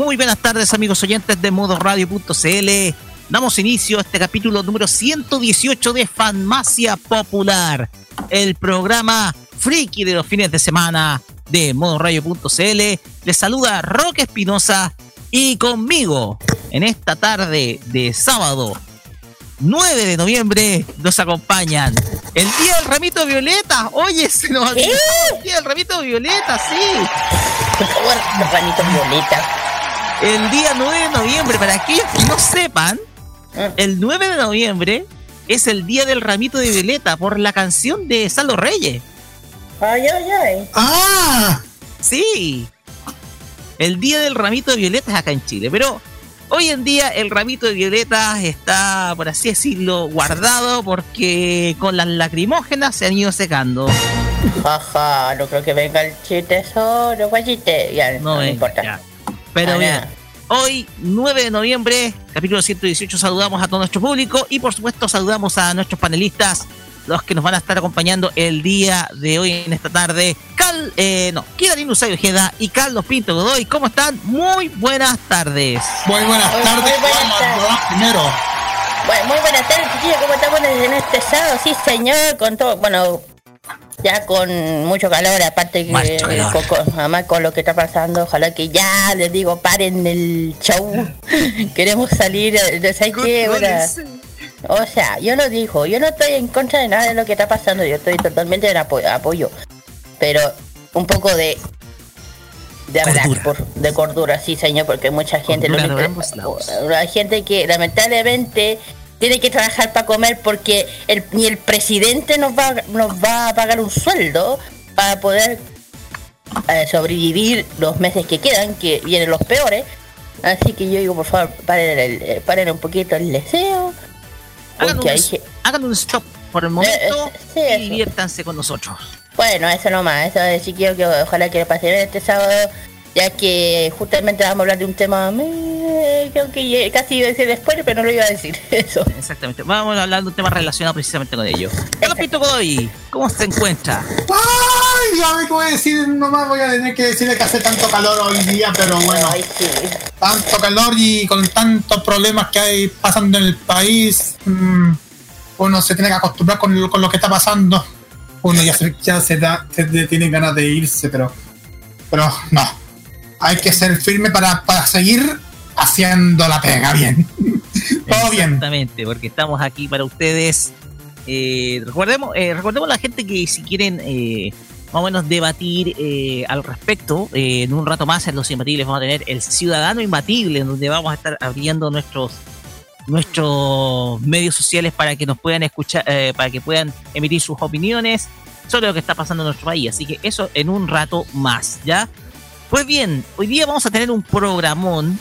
Muy buenas tardes amigos oyentes de modoradio.cl. Damos inicio a este capítulo número 118 de Farmacia Popular, el programa friki de los fines de semana de modoradio.cl. Les saluda Roque Espinosa y conmigo en esta tarde de sábado 9 de noviembre nos acompañan el Día del Ramito Violeta. Oye, se nos olvidó el Día del Ramito Violeta, sí. Por favor, Ramito Violeta el día 9 de noviembre, para aquellos que no sepan, ah. el 9 de noviembre es el día del ramito de violeta por la canción de Saldo Reyes. Ay, ay, ay. ¡Ah! Sí. El día del ramito de violeta es acá en Chile, pero hoy en día el ramito de violetas está, por así decirlo, guardado porque con las lacrimógenas se han ido secando. Jaja, no creo que venga el chiste solo, guayite. Ya, no, no importa. Pero bien, hoy, 9 de noviembre, capítulo 118, saludamos a todo nuestro público y por supuesto saludamos a nuestros panelistas, los que nos van a estar acompañando el día de hoy en esta tarde. Cal, eh, no, Kidarin Usayo Ojeda y Carlos Pinto Godoy, ¿cómo están? Muy buenas tardes. Muy buenas tardes, muy buenas tardes. primero. Bueno, muy buenas tardes, chiquillos, ¿cómo estamos en este sábado? Sí, señor, con todo, bueno, ya con mucho calor, aparte que además con lo que está pasando, ojalá que ya les digo, paren el show. Queremos salir, de qué? O sea, yo no digo, yo no estoy en contra de nada de lo que está pasando, yo estoy totalmente en apoyo, pero un poco de de cordura. de cordura, sí señor, porque mucha gente hay gente que lamentablemente tiene que trabajar para comer porque el, ni el presidente nos va, nos va a pagar un sueldo para poder eh, sobrevivir los meses que quedan, que vienen los peores. Así que yo digo, por favor, paren, el, paren un poquito el deseo. Hagan un, stop por el momento eh, y diviértanse con nosotros. Bueno, eso nomás, eso es chiquillo que ojalá que le pase este sábado ya que justamente vamos a hablar de un tema, creo que casi iba a decir después, pero no lo iba a decir, eso. Exactamente, vamos a hablar de un tema relacionado precisamente con ello. Pito Godoy, ¿cómo se encuentra? Ay, ya me voy a decir, nomás voy a tener que decirle que hace tanto calor hoy día, pero bueno, tanto calor y con tantos problemas que hay pasando en el país, mm, uno se tiene que acostumbrar con, lo que está pasando. Uno ya se, ya se, da, se tiene ganas de irse, pero, pero no hay que ser firme para, seguir haciendo la pega bien. Todo bien. Exactamente, porque estamos aquí para ustedes. Eh, recordemos, eh, recordemos a la gente que si quieren eh, más o menos debatir eh, al respecto, en un rato más en Los Imbatibles vamos a tener el Ciudadano Imbatible, donde vamos a estar abriendo nuestros nuestros medios sociales para que nos puedan escuchar, para que puedan emitir sus opiniones sobre lo que está pasando en nuestro país. Así que eso en un rato más, ¿ya? Pues bien, hoy día vamos a tener un programón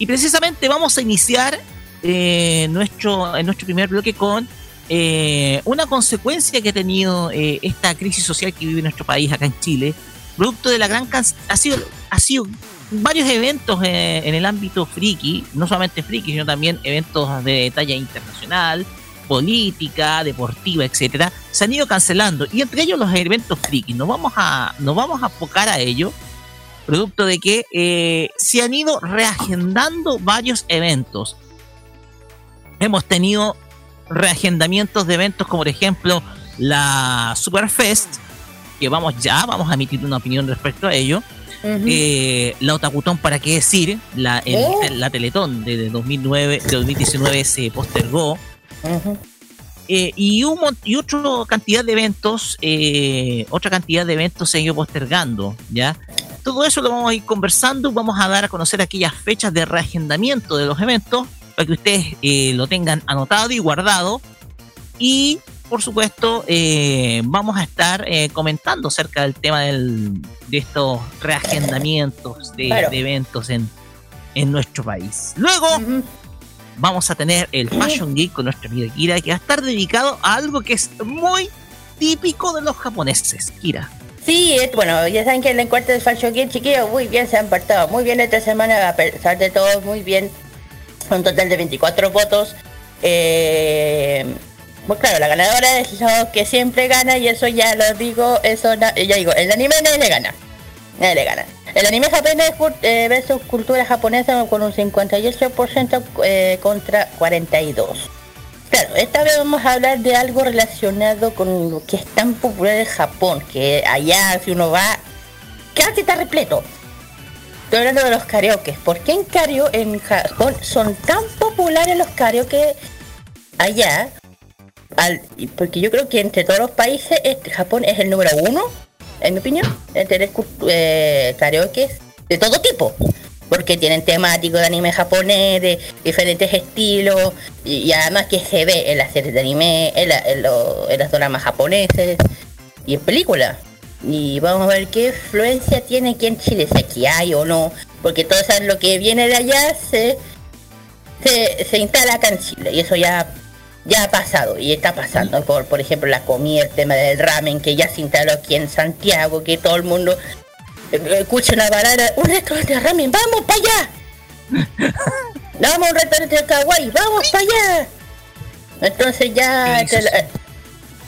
y precisamente vamos a iniciar eh, nuestro, nuestro primer bloque con eh, una consecuencia que ha tenido eh, esta crisis social que vive nuestro país acá en Chile, producto de la gran ha ha sido varios eventos en el ámbito friki, no solamente friki, sino también eventos de talla internacional, política, deportiva, etcétera, se han ido cancelando y entre ellos los eventos friki. Nos vamos a, nos vamos a enfocar a ello, producto de que eh, se han ido reagendando varios eventos. Hemos tenido reagendamientos de eventos como por ejemplo la Superfest, que vamos ya, vamos a emitir una opinión respecto a ello. Eh, la Otakutón, ¿para qué decir? La, oh. la Teletón de 2009, de 2019 se postergó. Eh, y, un, y otra cantidad de eventos, eh, otra cantidad de eventos se han ido postergando, ¿ya? Todo eso lo vamos a ir conversando, vamos a dar a conocer aquellas fechas de reagendamiento de los eventos para que ustedes lo tengan anotado y guardado. Y por supuesto, eh, vamos a estar eh, comentando acerca del tema del, de estos reagendamientos de, eventos en, en, nuestro país. Luego, vamos a tener el Fashion Geek con nuestra amiga Kira, que va a estar dedicado a algo que es muy típico de los japoneses. Kira. Sí, bueno, ya saben que el encuentro del Fashion Geek, chiquillos, muy bien se han portado. Muy bien esta semana, a pesar de todo, muy bien. Un total de 24 votos. Eh pues claro, la ganadora es lo que siempre gana y eso ya lo digo, eso ya digo, el anime nadie le gana. Nadie le gana. El anime japonés eh, versus cultura japonesa con un 58% eh, contra 42. Claro, esta vez vamos a hablar de algo relacionado con lo que es tan popular en Japón, que allá si uno va, casi está repleto. Estoy hablando de los karaoke. ¿Por qué en karaoke en Japón son tan populares los karaoke allá? porque yo creo que entre todos los países este, Japón es el número uno, en mi opinión, en tener eh, karaoke de todo tipo. Porque tienen temáticos de anime japonés, de diferentes estilos, y, además que se ve en las series de anime, en, en, los dramas japoneses y en películas. Y vamos a ver qué influencia tiene aquí en Chile, si aquí hay o no, porque todo eso lo que viene de allá se, se, instala acá en Chile, y eso ya ya ha pasado y está pasando por por ejemplo la comida el tema del ramen que ya se instaló aquí en Santiago que todo el mundo escucha una balada. Un restaurante de ramen. Vamos para allá vamos a un restaurante de kawaii vamos para allá entonces ya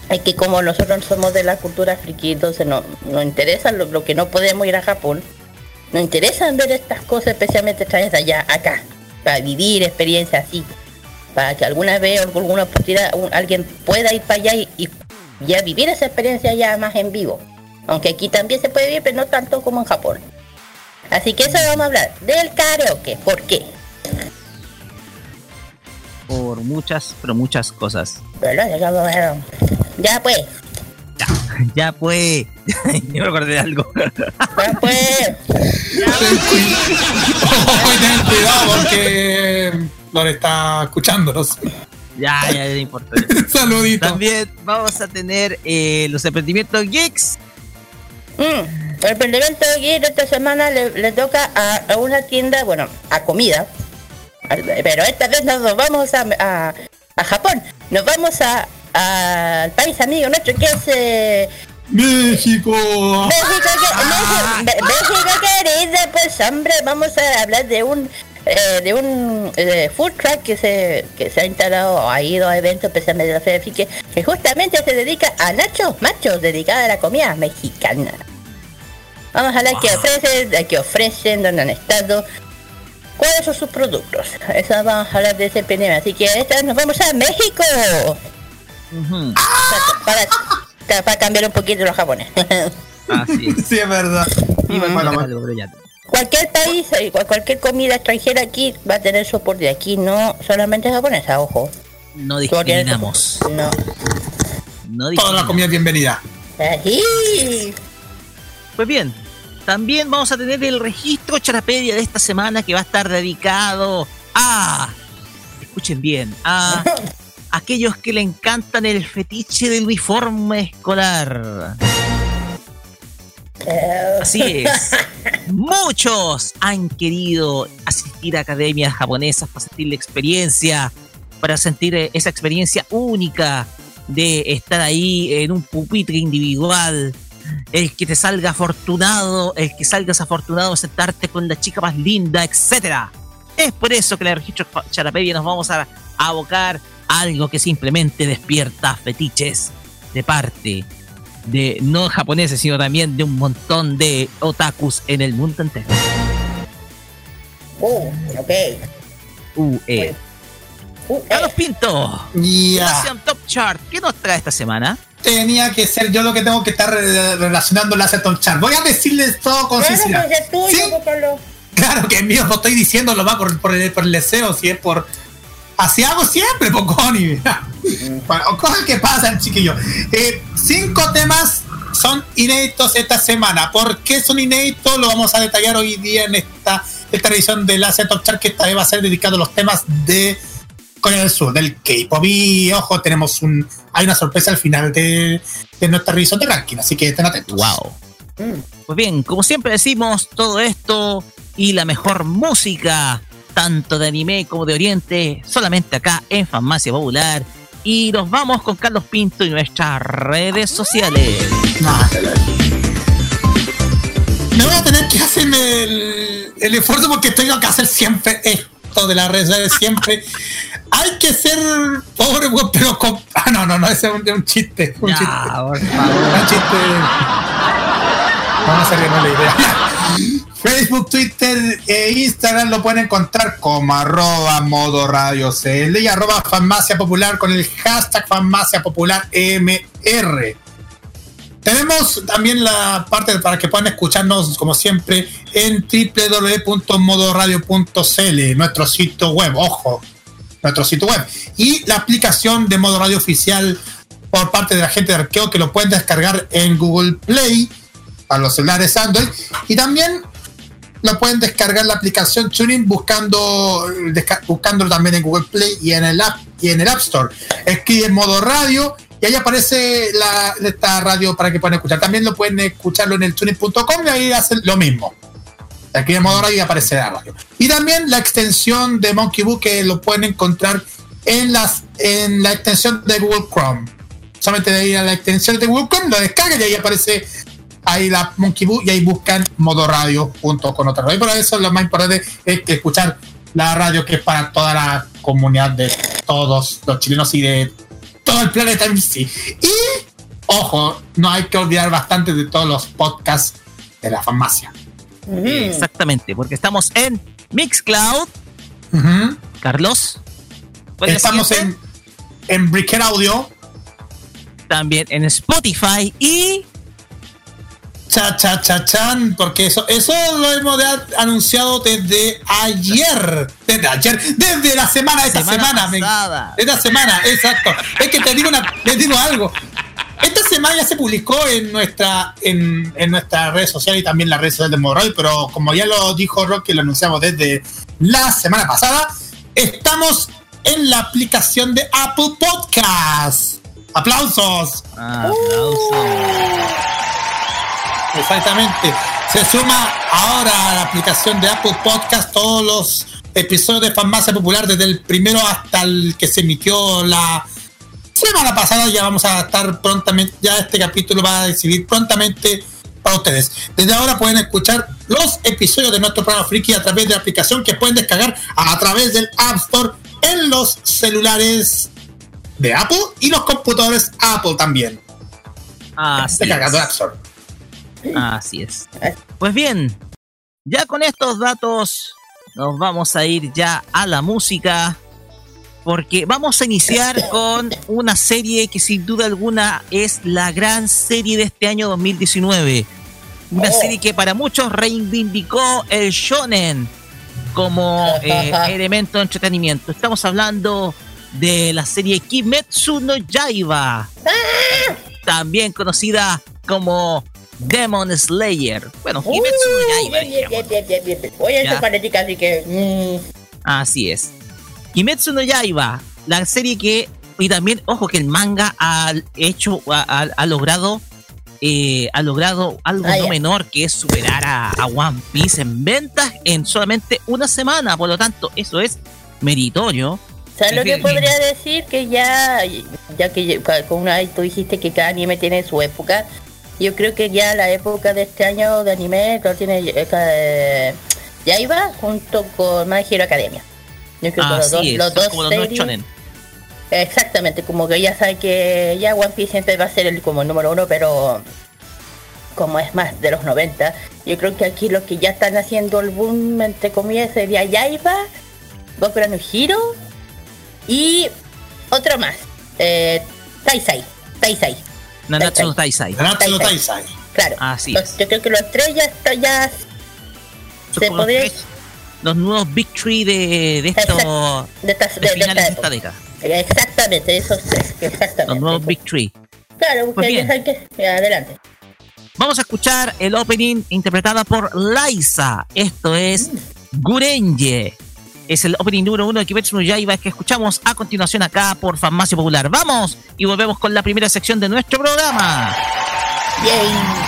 hay que como nosotros somos de la cultura friki entonces no nos interesa lo, que no podemos ir a Japón nos interesa ver estas cosas especialmente traer allá acá para vivir experiencias así para que alguna vez o alguna oportunidad alguien pueda ir para allá y, ya vivir esa experiencia ya más en vivo. Aunque aquí también se puede vivir, pero no tanto como en Japón. Así que eso vamos a hablar del karaoke. ¿Por qué? Por muchas, pero muchas cosas. Ya pues. Ya, ya pues. Yo me acordé de algo. Ya pues. ten cuidado porque no está escuchándonos. Ya, ya, no importa. Saludito. También vamos a tener eh, los emprendimientos geeks. Mm, el geek de esta semana le, toca a, una tienda, bueno, a comida. Pero esta vez nos vamos a, a, Japón. Nos vamos a al país amigo nuestro que es eh, México. México, México, México querida, pues hombre, vamos a hablar de un eh, de un eh, food truck que se, que se ha instalado ha ido a eventos especialmente de la Feria que, que justamente se dedica a nachos machos, dedicada a la comida mexicana. Vamos a hablar de qué ofrecen, de qué ofrecen, dónde han estado, cuáles son sus productos. Eso vamos a hablar de ese primero. Así que esta vez nos vamos a México. para, para, cambiar un poquito los japoneses. Así Sí, es verdad. Cualquier país, eh, cualquier comida extranjera aquí va a tener soporte. Aquí no solamente japonesa, ojo. No discriminamos. No. no Toda la comida bienvenida. Pues bien, también vamos a tener el registro Charapedia de esta semana que va a estar dedicado a. Escuchen bien, a aquellos que le encantan el fetiche del uniforme escolar. Así es. Muchos han querido asistir a academias japonesas para sentir la experiencia, para sentir eh, esa experiencia única de estar ahí en un pupitre individual. El que te salga afortunado, el que salgas afortunado, sentarte con la chica más linda, etcétera. Es por eso que en el registro Charapedia nos vamos a abocar algo que simplemente despierta fetiches de parte de no japoneses, sino también de un montón de otakus en el mundo entero. Uh, ok. Uh, eh. Uh, Carlos eh. Pinto, yeah. Top Chart, ¿qué nos trae esta semana? Tenía que ser yo lo que tengo que estar relacionando la Top Chart. Voy a decirles todo con sinceridad. ¿Sí? Claro que es mío, no estoy diciéndolo más por, por, el, por el deseo, si es por Así hago siempre, Poconi. bueno, cosas que pasan, chiquillo. Eh, cinco temas son inéditos esta semana. ¿Por qué son inéditos? Lo vamos a detallar hoy día en esta, esta edición de la Top Chart, que esta vez va a ser dedicado a los temas de Corea del Sur, del K-pop. Y ojo, tenemos un. Hay una sorpresa al final de, de nuestra revisión de ranking, así que estén atentos. Wow. Pues bien, como siempre decimos, todo esto y la mejor música tanto de anime como de oriente, solamente acá en Farmacia Popular. Y nos vamos con Carlos Pinto y nuestras redes sociales. Me voy a tener que hacerme el, esfuerzo porque tengo que hacer siempre esto de las redes sociales, siempre. Hay que ser pobre, pero con... Ah, no, no, no, ese es un, chiste. Un chiste. Un chiste. Vamos a hacerle la idea. Facebook, Twitter e Instagram lo pueden encontrar como arroba modo radio CL y arroba farmacia popular con el hashtag farmacia popular MR. Tenemos también la parte para que puedan escucharnos como siempre en www.modoradio.cl, nuestro sitio web, ojo, nuestro sitio web. Y la aplicación de modo radio oficial por parte de la gente de Arqueo que lo pueden descargar en Google Play para los celulares Android. Y también lo pueden descargar la aplicación Tuning buscando buscándolo también en Google Play y en el app y en el App Store. Escribe modo radio y ahí aparece la, esta radio para que puedan escuchar. También lo pueden escucharlo en el tuning.com y ahí hacen lo mismo. Escribe en modo radio y aparece la radio. Y también la extensión de Monkey Book que lo pueden encontrar en las en la extensión de Google Chrome. Solamente de ir a la extensión de Google Chrome, lo descargan y ahí aparece ahí la Monkey Boo y ahí buscan modo radio junto con otra radio. Pero eso lo más importante es que escuchar la radio que es para toda la comunidad de todos los chilenos y de todo el planeta en sí. Y, ojo, no hay que olvidar bastante de todos los podcasts de la farmacia. Exactamente, porque estamos en Mixcloud. Carlos. Estamos en, en Bricker Audio. También en Spotify y cha cha cha chan, porque eso, eso lo hemos anunciado desde ayer, desde ayer, desde la semana, esta semana, semana esta semana, exacto. Es que te digo una, les digo algo. Esta semana ya se publicó en nuestra en, en nuestra red social y también la red social de Morroy, pero como ya lo dijo Rocky, lo anunciamos desde la semana pasada, estamos en la aplicación de Apple Podcast. ¡Aplausos! Ah, ¡Aplausos! Exactamente. Se suma ahora a la aplicación de Apple Podcast todos los episodios de Farmacia Popular desde el primero hasta el que se emitió la semana pasada. Ya vamos a estar prontamente, ya este capítulo va a recibir prontamente para ustedes. Desde ahora pueden escuchar los episodios de nuestro programa Friki a través de la aplicación que pueden descargar a través del App Store en los celulares de Apple y los computadores Apple también. Ah, sí. Descargando App Store. Así es. Pues bien, ya con estos datos nos vamos a ir ya a la música porque vamos a iniciar con una serie que sin duda alguna es la gran serie de este año 2019. Una oh. serie que para muchos reivindicó el shonen como eh, elemento de entretenimiento. Estamos hablando de la serie Kimetsu no Yaiba, ah. también conocida como Demon Slayer. Bueno, Kimetsu no Yaiba. Voy a fanática, así que. Mm. Así es. Kimetsu no Yaiba, la serie que. Y también, ojo, que el manga ha hecho, ha, logrado. Eh, ha logrado algo no menor que es superar a, One Piece en ventas en solamente una semana. Por lo tanto, eso es meritorio. ¿Sabes lo que podría decir? Que ya, ya que con una tú dijiste que cada anime tiene su época, yo creo que ya la época de este año de anime lo tiene eh, ya iba junto con My Hero Academia. Yo creo que los dos, los dos, series, Exactamente, como que ya sabe que ya One Piece siempre va a ser el como el número uno, pero como es más de los 90, yo creo que aquí lo que ya están haciendo el boom, entre comillas, sería Yaiba, Boku no y otro más, eh, Taisai, Taisai. Nanatsu Taisai. Nanatsu Taisai. Claro. Así Yo creo que los tres ya, está, ya se podría... Los nuevos Big Tree de, de estos de, esta, de, finales de esta década. Exactamente, esos tres. Exactamente. Los nuevos Big Tree. Claro, pues bien. que... Adelante. Vamos a escuchar el opening interpretada por Liza. Esto es Gurenje. Es el opening número uno de Kimetsu no Yaiba que escuchamos a continuación acá por Farmacia Popular. Vamos y volvemos con la primera sección de nuestro programa. Yay.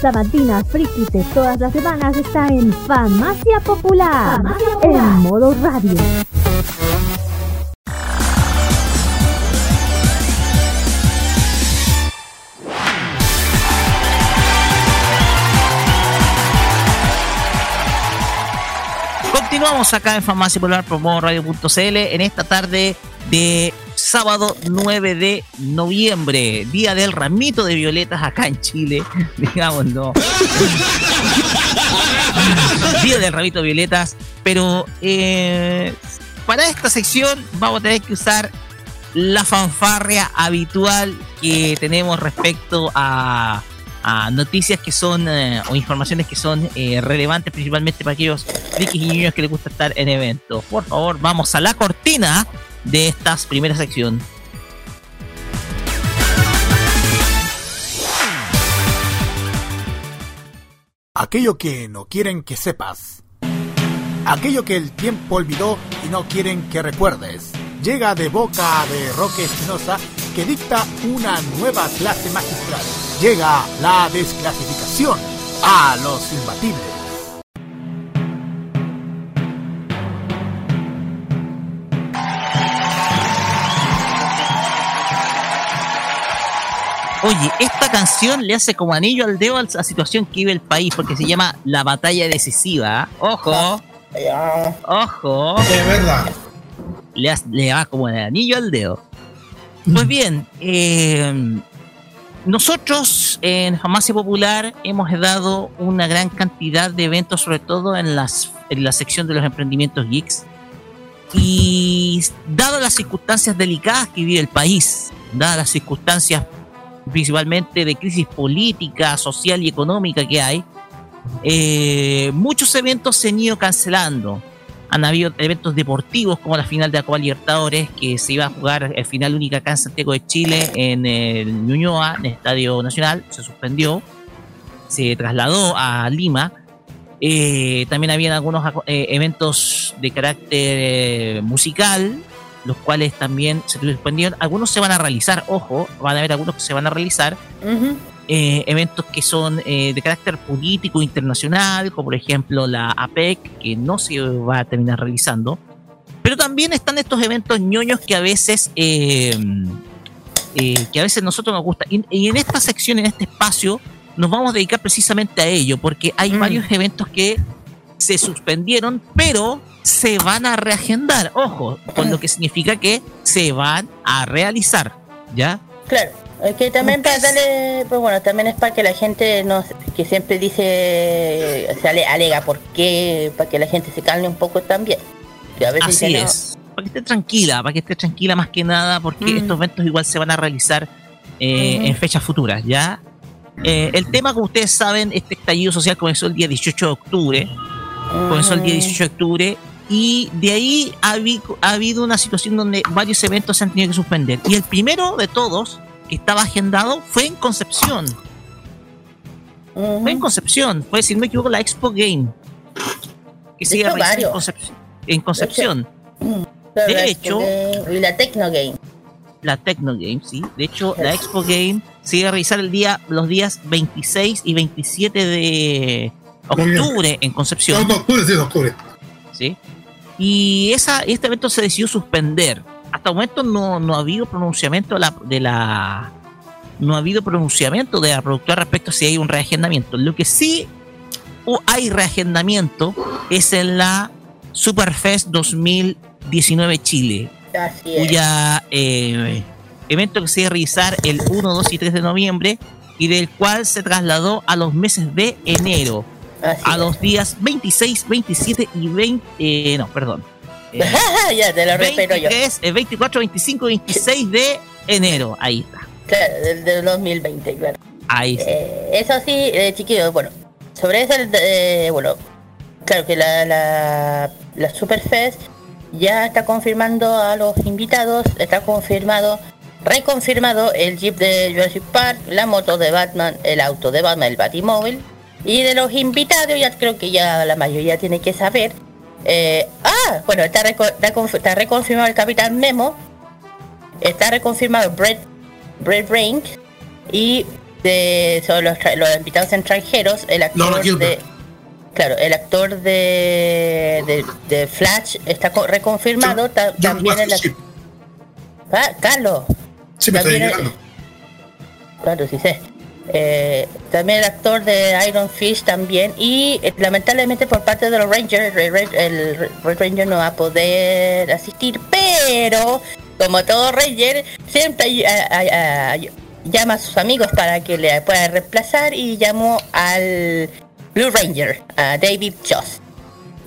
sabatina friki todas las semanas está en Farmacia Popular, Popular. en modo radio. Continuamos acá en Farmacia Popular por modo radio.cl en esta tarde de sábado 9 de noviembre, día del ramito de violetas acá en Chile, digamos, no. día del ramito de violetas, pero eh, para esta sección vamos a tener que usar la fanfarria habitual que tenemos respecto a a noticias que son eh, o informaciones que son eh, relevantes principalmente para aquellos frikis y niños que les gusta estar en eventos. Por favor, vamos a la cortina de esta primera sección. Aquello que no quieren que sepas. Aquello que el tiempo olvidó y no quieren que recuerdes. Llega de boca de Roque Espinosa que dicta una nueva clase magistral llega la desclasificación a los imbatibles. Oye, esta canción le hace como anillo al dedo a la situación que vive el país, porque se llama La Batalla Decisiva. Ojo, ojo. Es verdad. Le, le va como el anillo al dedo. Pues bien, eh, nosotros en Farmacia Popular hemos dado una gran cantidad de eventos, sobre todo en, las, en la sección de los emprendimientos geeks. Y dado las circunstancias delicadas que vive el país, dadas las circunstancias principalmente de crisis política, social y económica que hay, eh, muchos eventos se han ido cancelando han habido eventos deportivos como la final de Copa Libertadores que se iba a jugar el final única acá en Santiago de Chile en el Ñuñoa, en el Estadio Nacional, se suspendió, se trasladó a Lima. Eh, también habían algunos eh, eventos de carácter eh, musical, los cuales también se suspendieron. Algunos se van a realizar, ojo, van a haber algunos que se van a realizar. Eh, eventos que son eh, de carácter político internacional, como por ejemplo la APEC, que no se va a terminar realizando. Pero también están estos eventos ñoños que a veces, eh, que a veces nosotros nos gusta. Y, en esta sección, en este espacio, nos vamos a dedicar precisamente a ello, porque hay mm. varios eventos que se suspendieron, pero se van a reagendar. Ojo, con lo que significa que se van a realizar, ¿ya? Claro. Es que también para darle, pues bueno, también es para que la gente no, que siempre dice, se alega por qué, para que la gente se calme un poco también. a veces Así es, para que esté tranquila, para que esté tranquila más que nada, porque mm. estos eventos igual se van a realizar eh, en fechas futuras, ¿ya? Eh, el tema, como ustedes saben, este estallido social comenzó el día 18 de octubre, comenzó el día 18 de octubre, y de ahí ha habido, ha habido una situación donde varios eventos se han tenido que suspender. Y el primero de todos que estaba agendado fue en Concepción. Fue en Concepción, fue, si no me equivoco, la Expo Game. Que sigue en Concepción. En Concepción. De hecho, y la Tecno Game. La Tecno Game, sí. De hecho, la Expo Game sigue a realizar el día, los días 26 y 27 de octubre en Concepción. octubre, sí, octubre. Sí. Y esa, este evento se decidió suspender. Hasta el momento no, no ha habido pronunciamiento de la, de la, no ha habido pronunciamiento de la productora respecto a si hay un reagendamiento. Lo que sí hay reagendamiento es en la Superfest 2019 Chile, cuya eh, evento que se iba a realizar el 1, 2 y 3 de noviembre y del cual se trasladó a los meses de enero, a los días 26, 27 y 20, eh, no, perdón, ya te lo respeto yo. Es el 24, 25, 26 de enero. Ahí está. Claro, del, 2020, claro. Ahí eh, eso sí, eh, chiquillos, bueno. Sobre eso, eh, bueno, claro que la, la, la Superfest ya está confirmando a los invitados, está confirmado, reconfirmado el Jeep de Jurassic Park, la moto de Batman, el auto de Batman, el Batimóvil. Y de los invitados, ya creo que ya la mayoría tiene que saber eh, ah, bueno, está, está, reconfirmado el Capitán Memo, está reconfirmado Brett, Brett Rank y de, son los, invitados extranjeros, el actor de... Claro, el actor de, de, Flash está reconfirmado, también el ah, Carlos. Sí, me Claro, sí sé. Eh, también el actor de Iron Fist también. Y eh, lamentablemente por parte de los Rangers el, Red Ranger no va a poder asistir. Pero como todo Ranger siempre llama a sus amigos para que le puedan reemplazar y llamó al Blue Ranger a David Joss.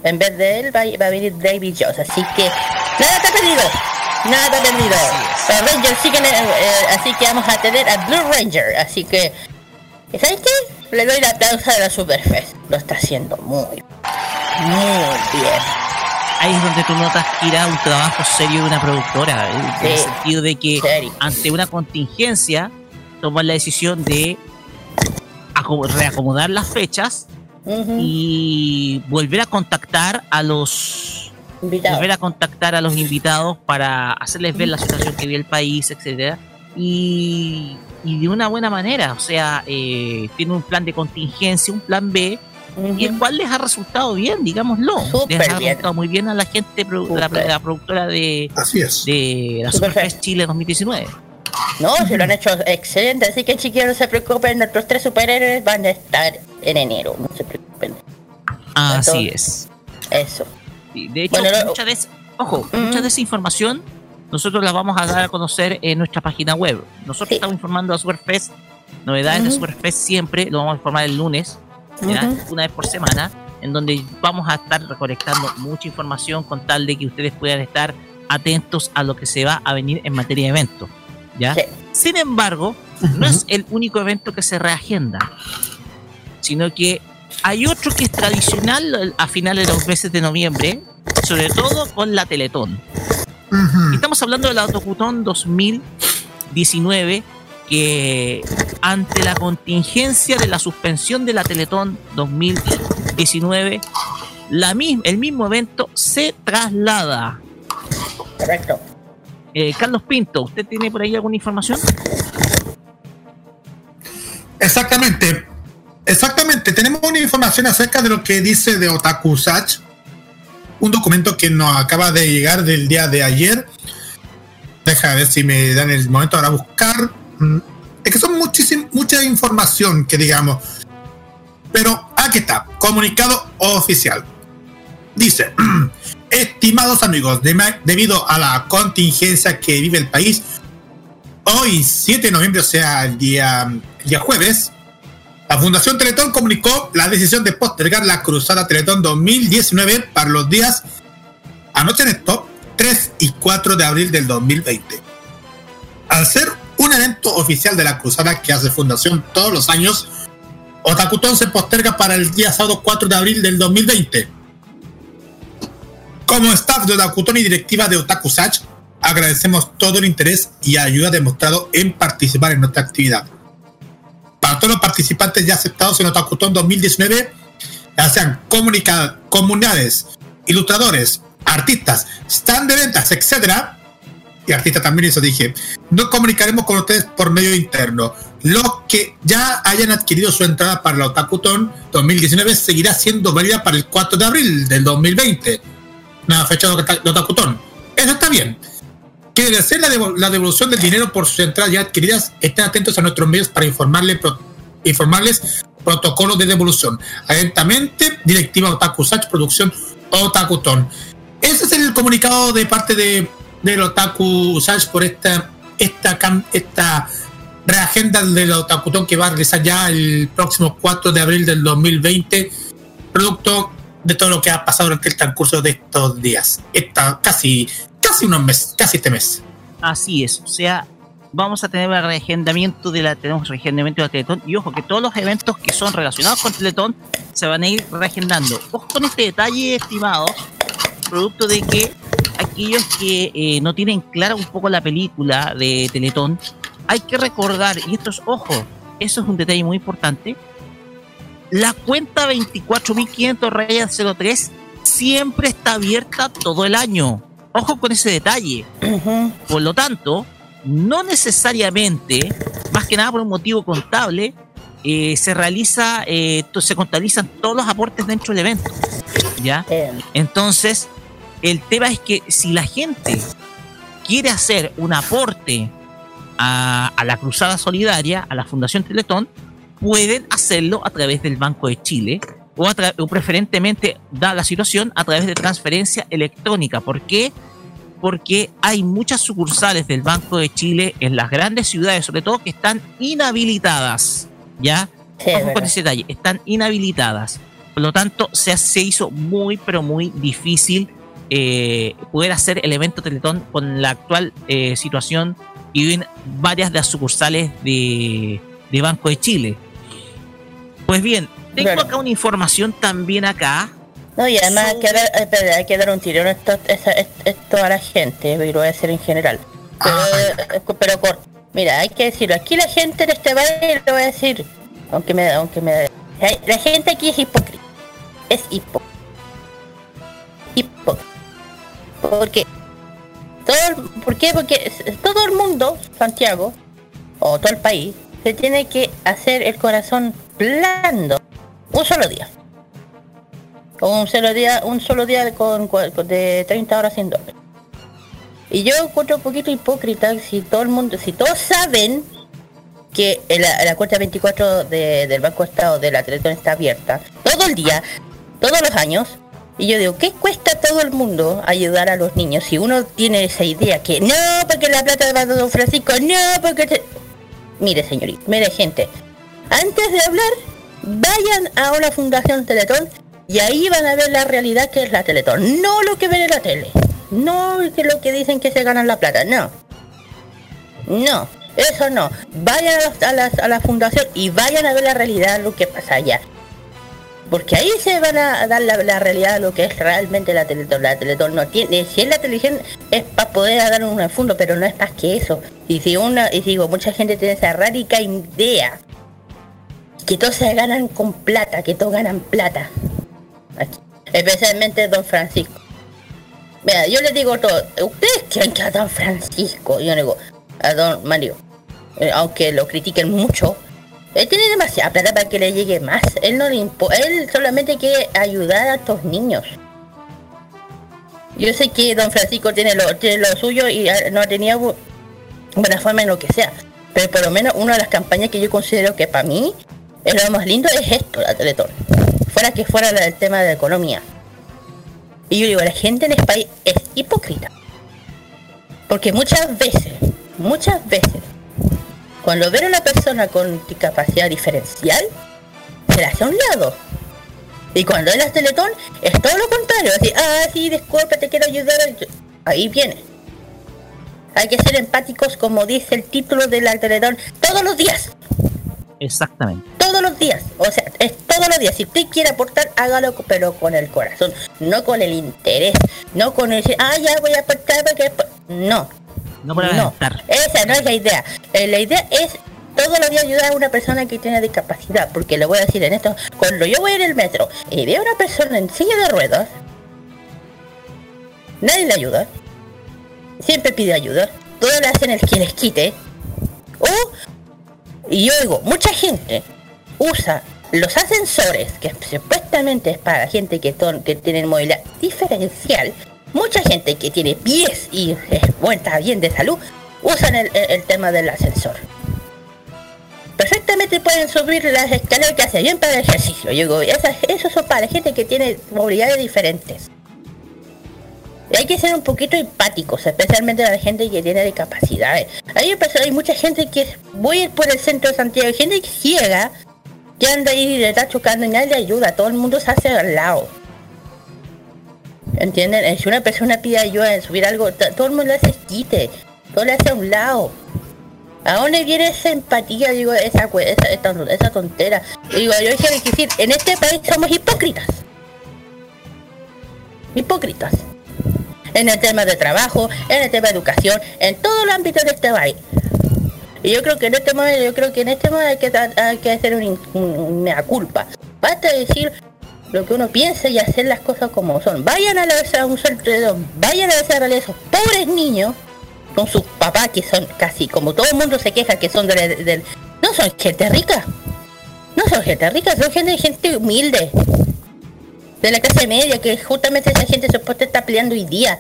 En vez de él va, a venir David Joss. Así que nada está perdido nada perdido los Rangers siguen eh, así que vamos a tener a Blue Ranger así que ¿Sabes qué? Le doy la aplauso a la Superfest. Lo está haciendo muy, muy bien. Ahí es donde tú notas que irá un trabajo serio de una productora, ¿eh? en el sentido de que ante una contingencia toman la decisión de reacomodar las fechas y volver a contactar a los invitados. volver a contactar a los invitados para hacerles ver la situación que vive el país, etcétera y y de una buena manera. O sea, eh, tiene un plan de contingencia, un plan B, y el cual les ha resultado bien, digámoslo. les ha resultado muy bien a la gente, la, productora de, de la Superfest Chile 2019. No, se lo han hecho excelente, así que chiquillos no se preocupen, nuestros tres superhéroes van a estar en enero, no se preocupen. Así es. Eso. De hecho, mucha ojo, mucha desinformación nosotros las vamos a dar a conocer en nuestra página web. Nosotros estamos informando a Superfest, novedades de Superfest siempre, lo vamos a informar el lunes, una vez por semana, en donde vamos a estar recolectando mucha información con tal de que ustedes puedan estar atentos a lo que se va a venir en materia de eventos. ¿ya? Sin embargo, no es el único evento que se reagenda, sino que hay otro que es tradicional a finales de los meses de noviembre, sobre todo con la Teletón. Estamos hablando de la Autocutón 2019 que ante la contingencia de la suspensión de la Teletón 2019, la el mismo evento se traslada. Correcto. Eh, Carlos Pinto, ¿usted tiene por ahí alguna información? Exactamente. Exactamente. Tenemos una información acerca de lo que dice de Otaku Sach un documento que nos acaba de llegar del día de ayer. Deja ver si me dan el momento para buscar. Mm, es que son mucha información que digamos. Pero aquí está, comunicado oficial. Dice, estimados amigos, debido a la contingencia que vive el país, hoy 7 de noviembre, o sea, el día, el día jueves, la Fundación Teletón comunicó la decisión de postergar la Cruzada Teletón 2019 para los días, anoche en esto, 3 y 4 de abril del 2020. Al ser un evento oficial de la Cruzada que hace Fundación todos los años, Otakutón se posterga para el día sábado 4 de abril del 2020. Como staff de Otakutón y directiva de Otaku agradecemos todo el interés y ayuda demostrado en participar en nuestra actividad para todos los participantes ya aceptados en Otakutón 2019, ya sean comunidades, ilustradores, artistas, stand de ventas, etcétera, y artistas también, eso dije, nos comunicaremos con ustedes por medio interno. Los que ya hayan adquirido su entrada para la Otakutón 2019 seguirá siendo válida para el 4 de abril del 2020, una fecha de Otakutón. Eso está bien que hacer la, devolución del dinero por sus entradas ya adquiridas, estén atentos a nuestros medios para informarles, informarles protocolos de devolución. Atentamente, directiva Otaku Sach, producción Otakuton. Ese es el comunicado de parte de, del Otaku Sach por esta, esta, esta reagenda del Otakuton que va a realizar ya el próximo 4 de abril del 2020, producto de todo lo que ha pasado durante el transcurso de estos días. Esta casi casi unos meses, casi este mes. Así es, o sea, vamos a tener el reagendamiento de la, tenemos reagendamiento de la Teletón y ojo que todos los eventos que son relacionados con Teletón se van a ir reagendando. Ojo con este detalle, estimado, producto de que aquellos que eh, no tienen clara un poco la película de Teletón, hay que recordar, y esto es, ojo, eso es un detalle muy importante, la cuenta 24.500 rayas 03 siempre está abierta todo el año. Ojo con ese detalle. Por lo tanto, no necesariamente, más que nada por un motivo contable, eh, se realiza, eh, se contabilizan todos los aportes dentro del evento. ¿Ya? Entonces, el tema es que si la gente quiere hacer un aporte a, a, la Cruzada Solidaria, a la Fundación Teletón, pueden hacerlo a través del Banco de Chile o, o preferentemente, da la situación, a través de transferencia electrónica. ¿Por qué? Porque hay muchas sucursales del Banco de Chile en las grandes ciudades, sobre todo, que están inhabilitadas. ¿Ya? Vamos con ese detalle. Están inhabilitadas. Por lo tanto, se, se hizo muy, pero muy difícil eh, poder hacer el evento Teletón con la actual eh, situación y viven varias de las sucursales de, de Banco de Chile. Pues bien, tengo acá una información también acá. No, y además hay, que dar, eh, hay que dar un tirón esto, esto, esto, a la gente, y lo voy a decir en general. Pero, ah. pero corto. Mira, hay que decirlo. Aquí la gente en este baile lo voy a decir. Aunque me aunque me La gente aquí es hipócrita. Es hipócrita. Hipócrita. Porque todo, ¿Por qué? Porque todo el mundo, Santiago, o todo el país, se tiene que hacer el corazón blando un solo día. Un solo día, un solo día con, de 30 horas sin doble. Y yo encuentro un poquito hipócrita si todo el mundo, si todos saben que la, la cuenta 24 del Banco Estado de la Teletón está abierta todo el día, todos los años, y yo digo, ¿qué cuesta a todo el mundo ayudar a los niños si uno tiene esa idea que no, porque la plata de Don Francisco, no, porque... Mire, señorita, mire, gente, antes de hablar, vayan a una fundación Teletón y ahí van a ver la realidad que es la Teletón, no lo que ven en la tele, no lo que dicen que se ganan la plata, no. No, eso no. Vayan a, a la fundación y vayan a ver la realidad, lo que pasa allá. Porque ahí se van a dar la, realidad de lo que es realmente la Teletón. La Teletón no tiene, si es la televisión es para poder dar un fondo, pero no es más que eso. Y si una, y digo, mucha gente tiene esa radical idea que todos se ganan con plata, que todos ganan plata. Especialmente Don Francisco. Mira, yo les digo todo, ¿ustedes creen que a Don Francisco? Yo digo, a Don Mario, eh, aunque lo critiquen mucho, él tiene demasiada plata para que le llegue más. Él no le impo él solamente quiere ayudar a estos niños. Yo sé que don Francisco tiene lo, suyo y no ha tenido buena forma en lo que sea. Pero por lo menos una de las campañas que yo considero que para mí es lo más lindo es esto, la Teletón. Fuera que fuera el tema de la economía. Y yo digo, la gente en este país es hipócrita. Porque muchas veces, muchas veces, cuando ven a una persona con discapacidad diferencial, se la hace a un lado. Y cuando es la Teletón, es todo lo contrario. Así, ah, sí, disculpa, te quiero ayudar. Ahí viene. Hay que ser empáticos, como dice el título de la Teletón, todos los días. Exactamente. Todos los días. O sea, es todos los días. Si usted quiere aportar, hágalo, pero con el corazón. No con el interés. No con el ah, ya voy a aportar porque... No. No para no, esa no es la idea. Eh, la idea es todos los días ayudar a una persona que tiene discapacidad. Porque le voy a decir en esto, cuando yo voy en el metro y veo a una persona en silla de ruedas, nadie le ayuda. Siempre pide ayuda. Todos le hacen el que les quite. O, y yo digo, mucha gente usa los ascensores, que supuestamente es para gente que, son, que tienen movilidad diferencial, Mucha gente que tiene pies y está bien de salud usan el, tema del ascensor. Perfectamente pueden subir las escaleras que hace bien para el ejercicio. Yo digo, eso son para gente que tiene movilidades diferentes. Y hay que ser un poquito empáticos, especialmente la gente que tiene discapacidades. Hay, hay mucha gente que voy por el centro de Santiago, hay gente ciega que anda ahí y le está chocando y nadie ayuda, todo el mundo se hace al lado. ¿Entienden? Eh, si una persona pide ayuda en subir algo, todo el mundo le hace quite, todo le hace a un lado. ¿A dónde viene esa empatía? Digo, esa, esa, esa tontera. Digo, yo quiero decir, en este país somos hipócritas. Hipócritas. En el tema de trabajo, en el tema de educación, en todo el ámbito de este país. Y yo creo que en este momento, yo creo que en este momento hay que, hay que hacer una culpa. Basta decir, lo que uno piensa y hacer las cosas como son. Vayan a, la, a un soltero, vayan a la a esos pobres niños con sus papás que son casi como todo el mundo se queja que son del... no son gente rica. No son gente rica, son gente, gente humilde. De la clase media, que justamente esa gente supuesta está peleando hoy día.